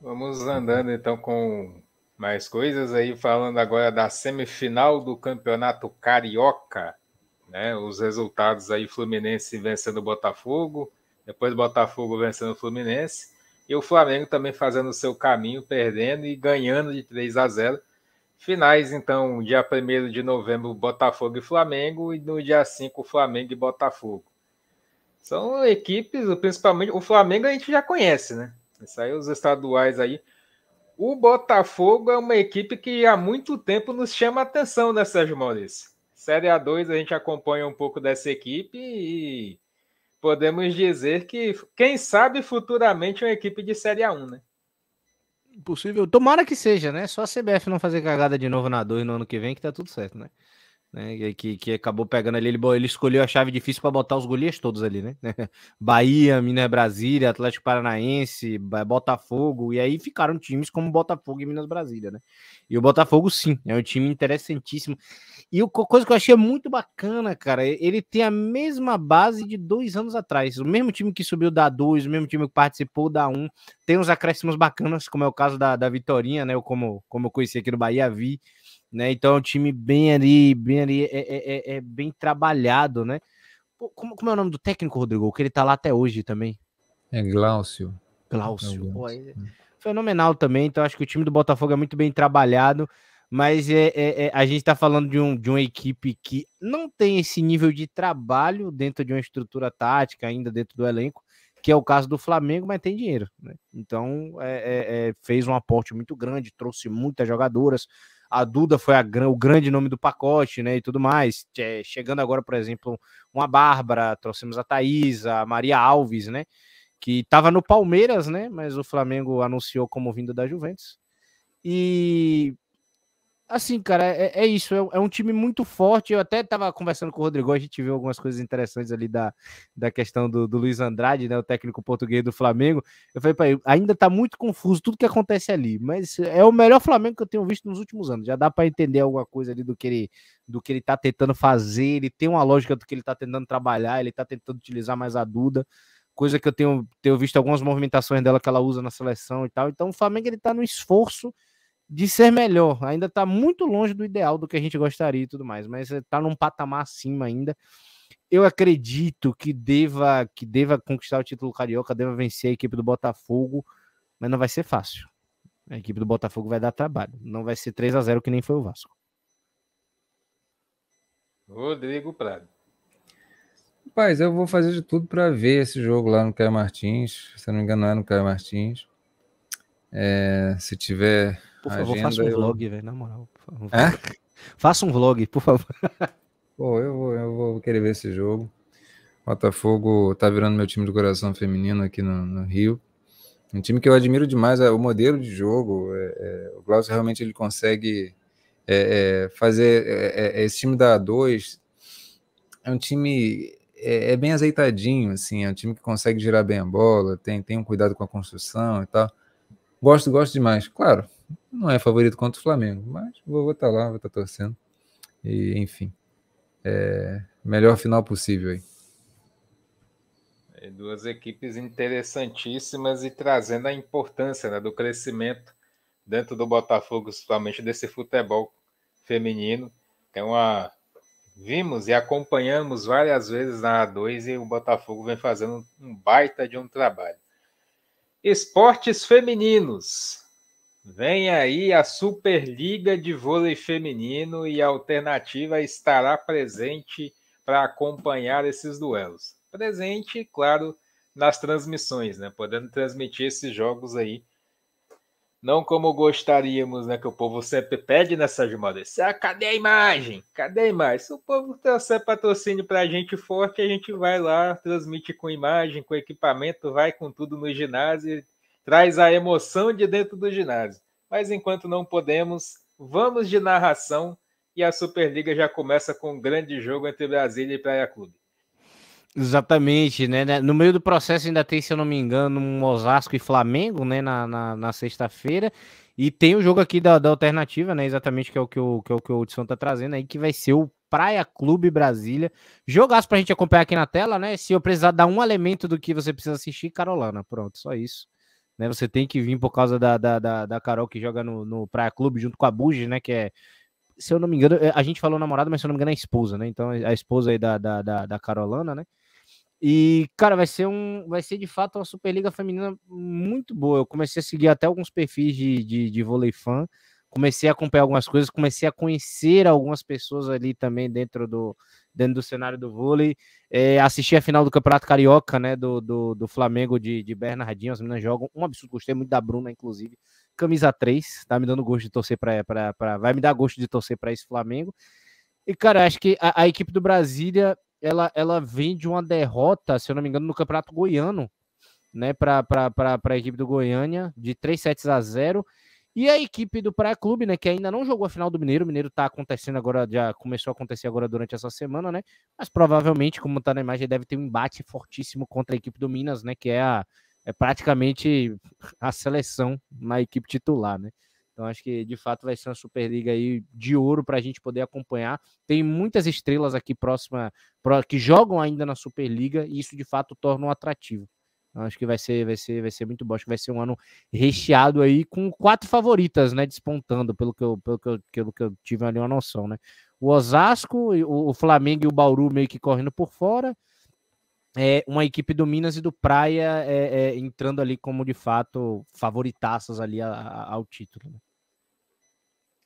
Vamos andando então com mais coisas aí, falando agora da semifinal do Campeonato Carioca, né? Os resultados aí, Fluminense vencendo o Botafogo, depois Botafogo vencendo o Fluminense, e o Flamengo também fazendo o seu caminho, perdendo e ganhando de 3 a 0 Finais, então, dia 1 de novembro, Botafogo e Flamengo, e no dia 5, Flamengo e Botafogo. São equipes, principalmente o Flamengo a gente já conhece, né? Isso aí, os estaduais aí. O Botafogo é uma equipe que há muito tempo nos chama atenção, né, Sérgio Maurício? Série A2 a gente acompanha um pouco dessa equipe e podemos dizer que, quem sabe, futuramente uma equipe de Série A1, né? Possível. Tomara que seja, né? Só a CBF não fazer cagada de novo na 2 no ano que vem, que tá tudo certo, né? né? Que, que acabou pegando ali, ele, ele escolheu a chave difícil para botar os golias todos ali, né? Bahia, Minas Brasília, Atlético Paranaense, Botafogo, e aí ficaram times como Botafogo e Minas Brasília, né? E o Botafogo, sim, é um time interessantíssimo. E o coisa que eu achei muito bacana, cara, ele tem a mesma base de dois anos atrás. O mesmo time que subiu da 2, o mesmo time que participou da 1. Um, tem uns acréscimos bacanas, como é o caso da, da Vitorinha, né? Como, como eu conheci aqui no Bahia, vi. Né? Então é um time bem ali, bem ali, é, é, é, é bem trabalhado, né? Como, como, é o nome do técnico, Rodrigo? Que ele tá lá até hoje também. É Glaucio. Glaucio. Pô, é fenomenal também. Então acho que o time do Botafogo é muito bem trabalhado mas é, é, é, a gente está falando de, um, de uma equipe que não tem esse nível de trabalho dentro de uma estrutura tática, ainda dentro do elenco, que é o caso do Flamengo, mas tem dinheiro. Né? Então é, é, é fez um aporte muito grande, trouxe muitas jogadoras. A Duda foi a, o grande nome do pacote, né? E tudo mais. chegando agora, por exemplo, uma Bárbara, trouxemos a Thaís, a Maria Alves, né? Que estava no Palmeiras, né? Mas o Flamengo anunciou como vindo da Juventus. E Assim, cara, é, é isso. É, é, um time muito forte. Eu até estava conversando com o Rodrigo, a gente viu algumas coisas interessantes ali da, da questão do, do Luiz Andrade, né, o técnico português do Flamengo. Eu falei para ele, ainda está muito confuso tudo que acontece ali, mas é o melhor Flamengo que eu tenho visto nos últimos anos. Já dá para entender alguma coisa ali do que ele do que ele está tentando fazer. Ele tem uma lógica do que ele está tentando trabalhar. Ele está tentando utilizar mais a Duda coisa que eu tenho, tenho visto algumas movimentações dela que ela usa na seleção e tal. Então o Flamengo ele tá no esforço de ser melhor. Ainda está muito longe do ideal do que a gente gostaria e tudo mais, mas está num patamar acima ainda. Eu acredito que deva que deva conquistar o título carioca, deva vencer a equipe do Botafogo, mas não vai ser fácil. A equipe do Botafogo vai dar trabalho. Não vai ser 3 a 0 que nem foi o Vasco. Rodrigo Prado. Rapaz, eu vou fazer de tudo para ver esse jogo lá no Caio Martins. Se não me engano, é no Caio Martins. É, se tiver por favor, faça um eu... vlog, velho, na moral. É? Faça um vlog, por favor. Pô, eu vou, eu vou querer ver esse jogo. Botafogo tá virando meu time de coração feminino aqui no, no Rio. Um time que eu admiro demais, é o modelo de jogo. É, é, o Glaucio realmente ele consegue é, é fazer esse time da A2. É um time é, bem azeitadinho, assim, é um time que consegue girar bem a bola, tem, tem um cuidado com a construção e tal. Gosto, gosto demais. Claro, não é favorito contra o Flamengo, mas vou estar lá, vou estar tá torcendo. E, enfim, é, melhor final possível aí. É, duas equipes interessantíssimas e trazendo a importância né, do crescimento dentro do Botafogo, principalmente desse futebol feminino. É uma vimos e acompanhamos várias vezes na A2 e o Botafogo vem fazendo um baita de um trabalho. Esportes femininos. Vem aí a Superliga de Vôlei Feminino e a alternativa estará presente para acompanhar esses duelos. Presente, claro, nas transmissões, né? Podendo transmitir esses jogos aí. Não como gostaríamos, né? Que o povo sempre pede nessa jornada. Ah, cadê a imagem? Cadê a imagem? Se o povo trouxer patrocínio para a gente forte, a gente vai lá, transmite com imagem, com equipamento, vai com tudo no ginásio traz a emoção de dentro do ginásio. Mas enquanto não podemos, vamos de narração e a Superliga já começa com um grande jogo entre Brasília e Praia Clube. Exatamente, né, né? No meio do processo ainda tem, se eu não me engano, um Osasco e Flamengo, né, na, na, na sexta-feira. E tem o jogo aqui da, da alternativa, né? Exatamente, que é o que o, que é o, que o Hudson tá trazendo aí, que vai ser o Praia Clube Brasília. Jogaço pra gente acompanhar aqui na tela, né? Se eu precisar dar um elemento do que você precisa assistir, Carolana. Pronto, só isso né? Você tem que vir por causa da, da, da, da Carol que joga no, no Praia Clube junto com a Bugi, né? Que é, se eu não me engano, é, a gente falou namorada, mas se eu não me engano é a esposa, né? Então a esposa aí da, da, da, da Carolana, né? E, cara, vai ser um. Vai ser de fato uma Superliga Feminina muito boa. Eu comecei a seguir até alguns perfis de, de, de vôlei fã. Comecei a acompanhar algumas coisas, comecei a conhecer algumas pessoas ali também dentro do, dentro do cenário do vôlei. É, assisti a final do Campeonato Carioca, né, do, do, do Flamengo de, de Bernardinho, as meninas jogam, um absurdo, gostei muito da Bruna, inclusive, camisa 3, tá me dando gosto de torcer para, vai me dar gosto de torcer para esse Flamengo, e cara, acho que a, a, equipe do Brasília, ela, ela vem de uma derrota, se eu não me engano, no Campeonato Goiano, né, para a equipe do Goiânia, de 3 sets a 0, e a equipe do Praia Clube, né, que ainda não jogou a final do Mineiro, o Mineiro tá acontecendo agora, já começou a acontecer agora durante essa semana, né? Mas provavelmente, como tá na imagem, deve ter um embate fortíssimo contra a equipe do Minas, né, que é a é praticamente a seleção na equipe titular, né? Então acho que de fato vai ser uma Superliga aí de ouro para a gente poder acompanhar. Tem muitas estrelas aqui próxima que jogam ainda na Superliga e isso de fato torna um atrativo. Acho que vai ser, vai ser, vai ser muito bom. Acho que vai ser um ano recheado aí com quatro favoritas, né? Despontando, pelo que eu, pelo que eu, pelo que eu tive ali uma noção, né? O Osasco, o, Flamengo e o Bauru meio que correndo por fora. É, uma equipe do Minas e do Praia é, é, entrando ali como de fato favoritaças ali a, a, ao título. Né?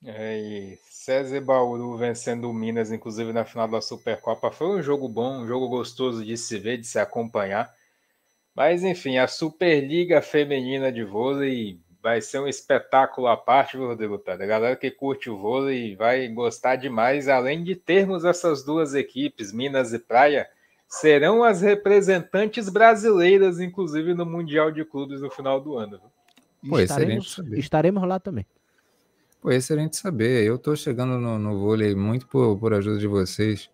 É, e César Bauru vencendo o Minas, inclusive na final da Supercopa, foi um jogo bom, um jogo gostoso de se ver, de se acompanhar. Mas enfim, a Superliga Feminina de Vôlei vai ser um espetáculo à parte, Rodrigo A galera que curte o vôlei vai gostar demais, além de termos essas duas equipes, Minas e Praia, serão as representantes brasileiras, inclusive no Mundial de Clubes no final do ano. Pô, estaremos, estaremos lá também. Pô, excelente saber. Eu tô chegando no, no vôlei muito por, por ajuda de vocês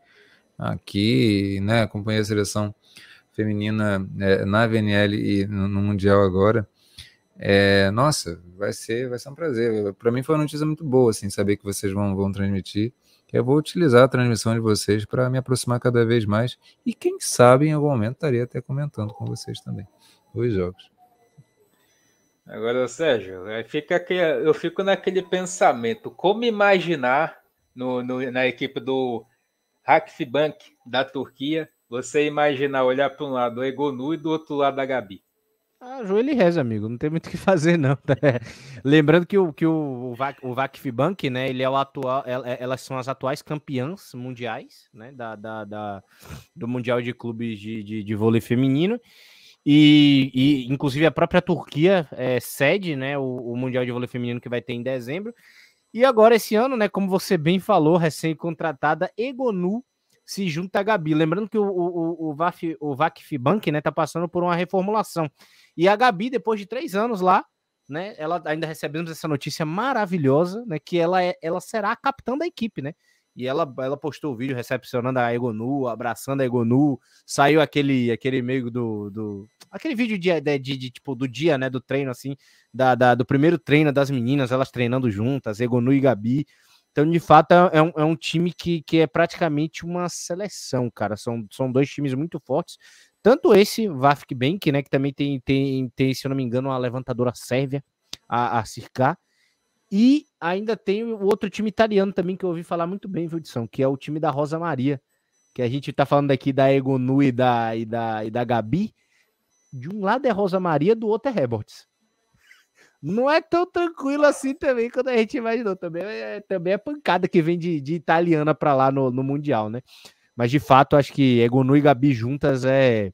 aqui, né? Acompanhei a seleção feminina é, na VNL e no, Mundial agora. É, nossa, vai ser, vai ser um prazer. Para mim foi uma notícia muito boa, assim, saber que vocês vão, vão transmitir. Eu vou utilizar a transmissão de vocês para me aproximar cada vez mais e quem sabe em algum momento estaria até comentando com vocês também os jogos. Agora, Sérgio, fica aqui, eu fico naquele pensamento, como imaginar no, no na equipe do Hakfibank da Turquia, você imaginar olhar para um lado o Egonu e do outro lado a Gabi? Ah, joelho e reza, amigo. Não tem muito o que fazer, não. Lembrando que o, que o, Vac, o né? Ele é o atual. É, elas são as atuais campeãs mundiais, né? Da, da, da do Mundial de Clubes de, de, de Vôlei Feminino. E, e, inclusive, a própria Turquia é, cede né, o, o, Mundial de Vôlei Feminino que vai ter em dezembro. E agora, esse ano, né, como você bem falou, recém-contratada, Egonu se junta a Gabi. Lembrando que o, o, o, Vaf, o Vakfbank né, tá passando por uma reformulação. E a Gabi, depois de três anos lá, né? Ela ainda recebemos essa notícia maravilhosa, né? Que ela, é, ela será a capitã da equipe, né? E ela, ela postou o vídeo recepcionando a Egonu, abraçando a Egonu. Saiu aquele aquele meio do, do aquele vídeo de, de, de, de, tipo do dia, né, do treino assim, da, da, do primeiro treino das meninas, elas treinando juntas, Egonu e Gabi. Então, de fato, é, é um, é um time que, que é praticamente uma seleção, cara. São, são dois times muito fortes. Tanto esse Vafk Bank, né, que também tem, tem, tem, se eu não me engano, uma levantadora sérvia a, a circar. E ainda tem o outro time italiano também que eu ouvi falar muito bem, viu, que é o time da Rosa Maria. Que a gente tá falando aqui da Egonu e da, e da, e da Gabi. De um lado é Rosa Maria, do outro é Reborts. Não é tão tranquilo assim também quando a gente imaginou. Também é, também é pancada que vem de, de italiana para lá no, no Mundial, né? Mas de fato, acho que Egonu e Gabi juntas é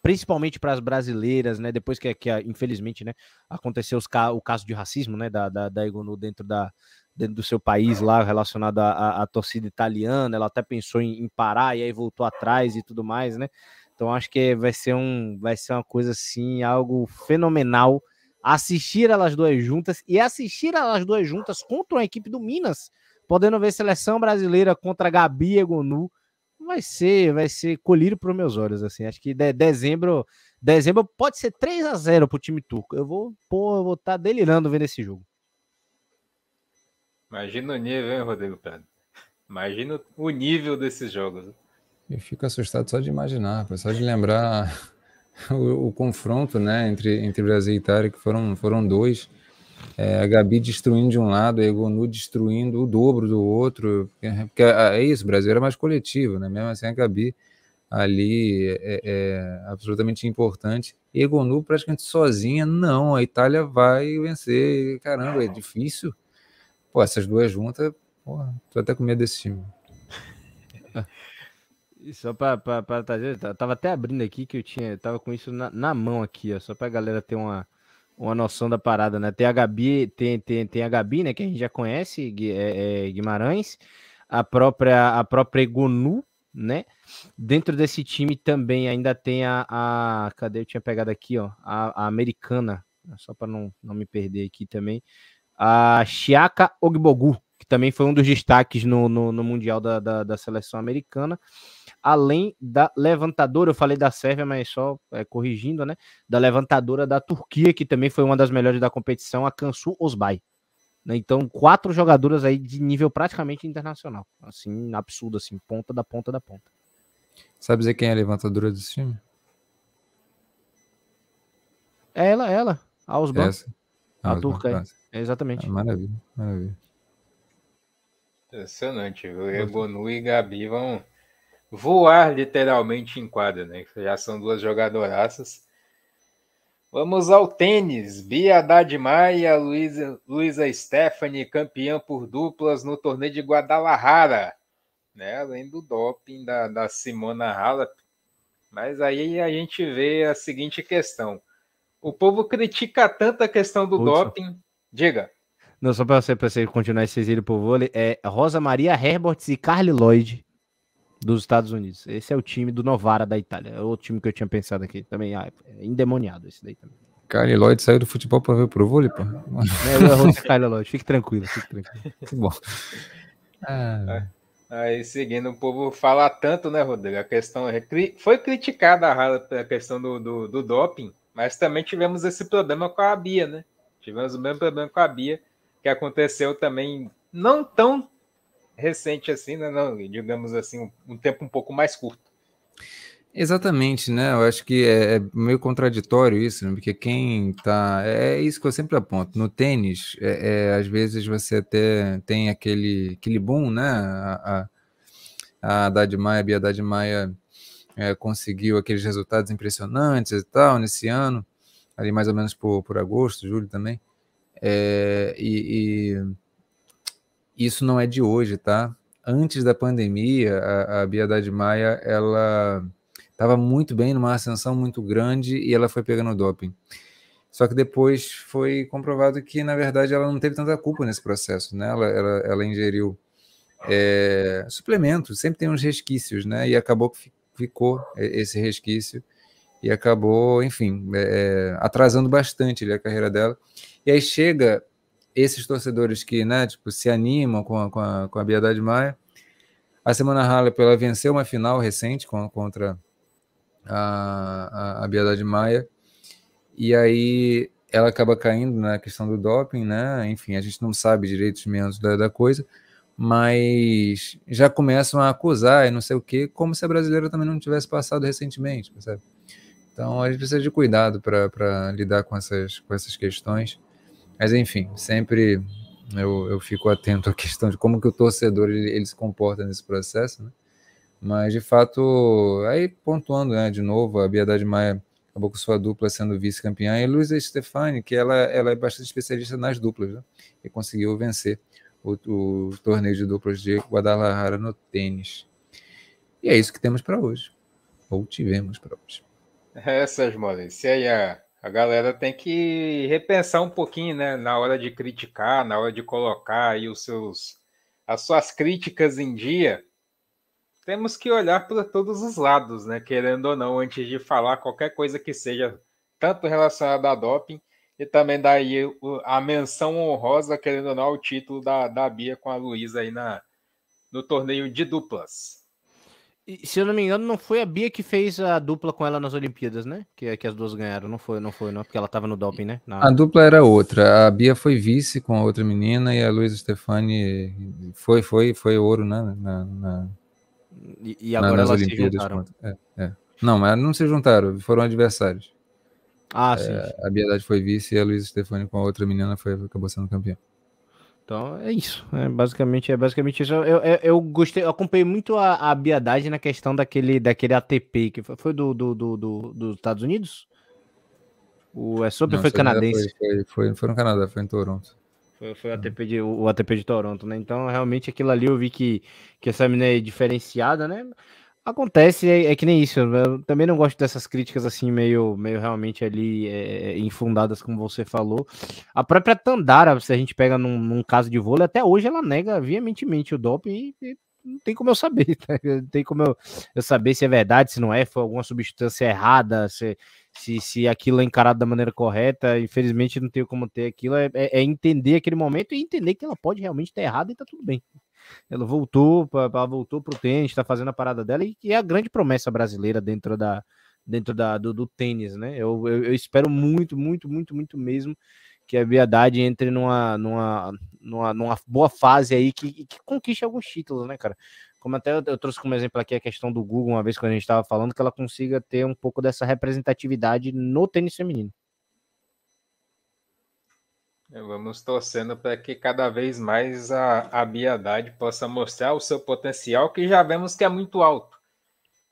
principalmente para as brasileiras, né? Depois que, que infelizmente, né, aconteceu os, o caso de racismo, né, da, da, da Egonu dentro da dentro do seu país lá relacionado à, à torcida italiana, ela até pensou em, em, parar e aí voltou atrás e tudo mais, né? Então acho que vai ser um vai ser uma coisa assim, algo fenomenal assistir elas duas juntas e assistir elas duas juntas contra uma equipe do Minas podendo ver seleção brasileira contra Gabi Egonu, vai ser, vai ser colírio para os meus olhos, assim. Acho que de, dezembro, dezembro pode ser 3 a 0 para o time turco. Eu vou, pô, eu vou estar tá delirando vendo esse jogo. Imagina o nível, hein, Rodrigo Pedro? Imagina o nível desses jogos. Eu fico assustado só de imaginar, só de lembrar o, o confronto, né, entre, entre Brasil e Itália, que foram, foram dois. É, a Gabi destruindo de um lado, a Egonu destruindo o dobro do outro, porque é, é isso, o Brasil era mais coletivo, né? Mesmo assim, a Gabi ali é, é absolutamente importante. E Egonu praticamente sozinha, não, a Itália vai vencer. Caramba, é difícil. Pô, essas duas juntas, porra, tô até com medo desse time. Só para trazer, tava até abrindo aqui que eu tinha, tava com isso na, na mão aqui, ó, só para a galera ter uma, uma noção da parada, né? Tem a Gabi, tem, tem, tem a Gabi, né? Que a gente já conhece, é, é, Guimarães, a própria, a própria Egonu, né? Dentro desse time também ainda tem a, a cadê? Eu tinha pegado aqui, ó, a, a americana, só para não, não me perder aqui também, a Chiaka Ogbogu, que também foi um dos destaques no, no, no Mundial da, da, da seleção americana além da levantadora, eu falei da Sérvia, mas só é, corrigindo, né? Da levantadora da Turquia, que também foi uma das melhores da competição, a Kansu Osbay. Né? Então, quatro jogadoras aí de nível praticamente internacional. Assim, absurdo, assim, ponta da ponta da ponta. Sabe dizer quem é a levantadora desse time? É ela, ela. A Osban. A, a turca, é. Exatamente. Ah, maravilha, maravilha. Impressionante, viu? Egonu e Gabi vão voar literalmente em quadra, né? Já são duas jogadoraças. Vamos ao tênis. Bia Haddad Maia, Luísa, Luísa Stephanie, campeã por duplas no torneio de Guadalajara. Né? Além do doping da, da Simona Halep. Mas aí a gente vê a seguinte questão. O povo critica tanto a questão do doping. Diga. Não, só para você, você continuar esse exílio por vôlei, é Rosa Maria Herberts e Carly Lloyd dos Estados Unidos. Esse é o time do Novara da Itália. É outro time que eu tinha pensado aqui também. Ah, é endemoniado esse daí também. Kylie Lloyd saiu do futebol para ver pro vôlei, pô. É, eu vou Kylie Lloyd, fique tranquilo, fique tranquilo. Que bom. Ah. Aí, seguindo, o povo fala tanto, né, Rodrigo? A questão é, foi criticada a questão do, do, do, doping, mas também tivemos esse problema com a Bia, né? Tivemos o mesmo problema com a Bia, que aconteceu também não tão recente assim, né? Não, digamos assim, um, tempo um pouco mais curto. Exatamente, né? Eu acho que é, é meio contraditório isso, né? Porque quem tá. É, é isso que eu sempre aponto. No tênis, é, é, às vezes você até tem aquele, aquele boom, né? A, a, a Haddad Maia, a Bia Haddad Maia é, conseguiu aqueles resultados impressionantes e tal nesse ano, ali mais ou menos por, por agosto, julho também. É, e, e isso não é de hoje, tá? Antes da pandemia, a, a Haddad Maia, ela estava muito bem, numa ascensão muito grande e ela foi pegando doping. Só que depois foi comprovado que, na verdade, ela não teve tanta culpa nesse processo, né? Ela, ela, ela ingeriu é, suplementos, sempre tem uns resquícios, né? E acabou que ficou esse resquício e acabou, enfim, é, atrasando bastante a carreira dela. E aí chega esses torcedores que, né, tipo, se animam com a, com a, com a Biedade Maia. A Semana Halep, ela venceu uma final recente contra a, a, a Biedade Maia, e aí ela acaba caindo na questão do doping, né? Enfim, a gente não sabe direito os menos da, da coisa, mas já começam a acusar e não sei o que, como se a brasileira também não tivesse passado recentemente, percebe? Então a gente precisa de cuidado para lidar com essas, com essas questões. Mas enfim, sempre eu, eu fico atento à questão de como que o torcedor ele, ele se comporta nesse processo, né? Mas, de fato, aí pontuando né, de novo, a Biedade Maia acabou com sua dupla sendo vice-campeã, e Luísa Stefani, que ela, ela é bastante especialista nas duplas, né, e conseguiu vencer o, o torneio de duplas de Guadalajara no tênis. E é isso que temos para hoje. Ou tivemos para hoje. Essas, Maurício. E aí a, a galera tem que repensar um pouquinho, né? Na hora de criticar, na hora de colocar aí os seus, as suas críticas em dia temos que olhar para todos os lados, né? Querendo ou não, antes de falar qualquer coisa que seja tanto relacionada a doping e também daí a menção honrosa, querendo ou não, ao título da, da Bia com a Luísa aí na, no torneio de duplas. Se eu não me engano, não foi a Bia que fez a dupla com ela nas Olimpíadas, né? Que, que as duas ganharam, não foi, não foi, não, porque ela estava no doping, né? Na... A dupla era outra. A Bia foi vice com a outra menina e a Luísa Stefani foi, foi, foi ouro, né? Na, na e, e agora elas se juntaram. É, é. Não, mas não se juntaram, foram adversários. Ah, sim. É, a Biedade foi vice e a Luísa Stefani com a outra menina foi, acabou sendo campeã. Então é isso. É basicamente, é basicamente isso. Eu, eu, eu gostei, eu acompanhei muito a, a Biedade na questão daquele, daquele ATP que foi, foi do, do, do, do, dos Estados Unidos? O é sobre foi canadense? Foi, foi, foi, foi no Canadá, foi em Toronto. Foi, foi o, ATP de, o ATP de Toronto, né? Então, realmente, aquilo ali eu vi que, que essa menina é diferenciada, né? Acontece, é, é, que nem isso. Eu também não gosto dessas críticas assim, meio, meio realmente ali é, é infundadas, como você falou. A própria Tandara, se a gente pega num, num caso de vôlei, até hoje ela nega veementemente o doping e, e não tem como eu saber, tá? não tem como eu, eu, saber se é verdade, se não é, foi alguma substância errada, se, se, se aquilo é encarado da maneira correta, infelizmente não tenho como ter aquilo, é, é, é entender aquele momento e entender que ela pode realmente estar errada e tá tudo bem. Ela voltou, ela voltou pro tênis, está fazendo a parada dela e, e é a grande promessa brasileira dentro da dentro da, do, do tênis, né? Eu, eu, eu, espero muito, muito, muito, muito mesmo que a Biadade entre numa, numa, numa, numa boa fase aí que, que conquiste alguns títulos, né, cara? como até eu trouxe como exemplo aqui a questão do Google, uma vez que a gente estava falando, que ela consiga ter um pouco dessa representatividade no tênis feminino. É, vamos torcendo para que cada vez mais a, a Biadade possa mostrar o seu potencial, que já vemos que é muito alto.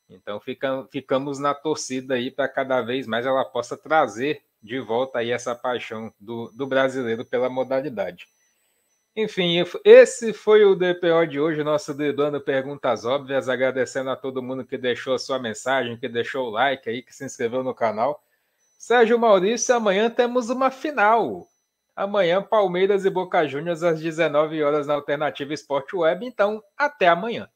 Então fica, ficamos na torcida aí para cada vez mais ela possa trazer de volta aí essa paixão do, do brasileiro pela modalidade. Enfim, esse foi o DPO de hoje, nosso Driblando Perguntas Óbvias. Agradecendo a todo mundo que deixou a sua mensagem, que deixou o like aí, que se inscreveu no canal. Sérgio Maurício, amanhã temos uma final. Amanhã, Palmeiras e Boca Juniors às 19 horas na Alternativa Esporte Web. Então, até amanhã.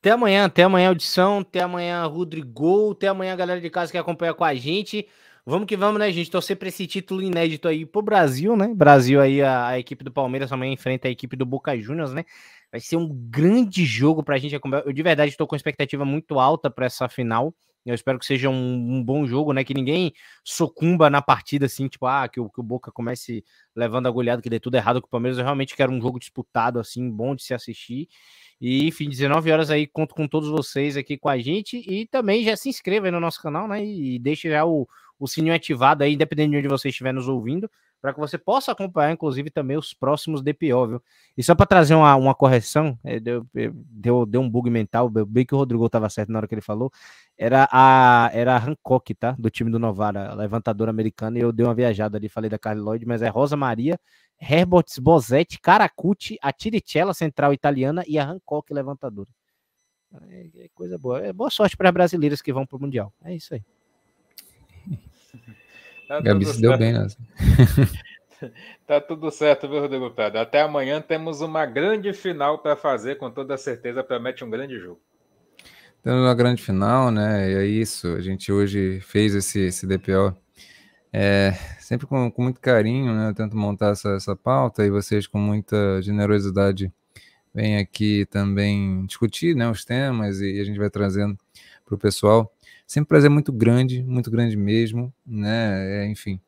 Até amanhã, até amanhã, audição. Até amanhã, Rodrigo. Até amanhã, galera de casa que acompanha com a gente. Vamos que vamos, né, gente? Torcer para esse título inédito aí pro Brasil, né? Brasil aí, a, a equipe do Palmeiras amanhã enfrenta a equipe do Boca Juniors, né? Vai ser um grande jogo pra gente. Eu de verdade estou com expectativa muito alta para essa final. Eu espero que seja um, um, bom jogo, né? Que ninguém sucumba na partida, assim, tipo, ah, que o, que o Boca comece levando a goleada, que dê tudo errado com o Palmeiras. Eu realmente quero um jogo disputado, assim, bom de se assistir. E, enfim, 19 horas aí, conto com todos vocês aqui com a gente. E também já se inscreva aí no nosso canal, né? E deixe já o, o sininho ativado aí, independente de onde você estiver nos ouvindo, para que você possa acompanhar, inclusive, também os próximos DPO, viu? E só para trazer uma, uma correção, é, deu, deu, deu um bug mental, bem que o Rodrigo estava certo na hora que ele falou, era a, era a Hancock, tá? Do time do Novara, levantadora americana, e eu dei uma viajada ali, falei da Carly Lloyd, mas é Rosa Maria, Herbert Bozetti, Caracucci, a Tiricella, central italiana, e a Hancock, levantadora. É, é coisa boa. É boa sorte para brasileiras que vão para o Mundial. É isso aí. Tá Gabi se deu bem, né? tá tudo certo, viu, Rodrigo Prado? Até amanhã temos uma grande final para fazer, com toda certeza promete um grande jogo. Temos uma grande final, né? E é isso. A gente hoje fez esse, esse DPO é, sempre com, com, muito carinho, né? Eu tento montar essa, essa pauta e vocês com muita generosidade vêm aqui também discutir né, os temas e a gente vai trazendo para o pessoal. Sempre um prazer muito grande, muito grande mesmo, né? É, enfim,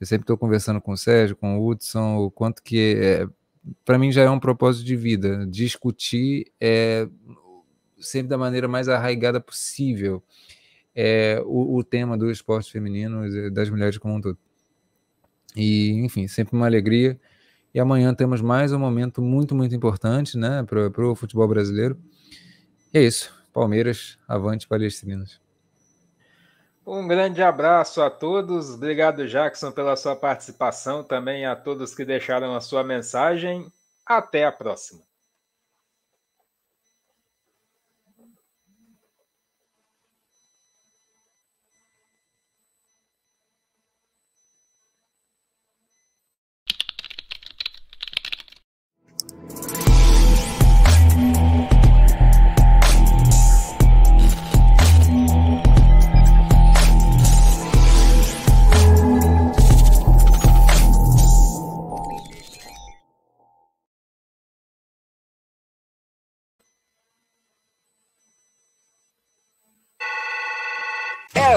eu sempre estou conversando com o Sérgio, com o Hudson, o quanto que é, para mim já é um propósito de vida, discutir é, sempre da maneira mais arraigada possível é, o, o, tema do esporte feminino das mulheres como um todo. E, enfim, sempre uma alegria. E amanhã temos mais um momento muito, muito importante né, para o futebol brasileiro. E é isso. Palmeiras, avante, palestrinos. Um grande abraço a todos. Obrigado, Jackson, pela sua participação. Também a todos que deixaram a sua mensagem. Até a próxima.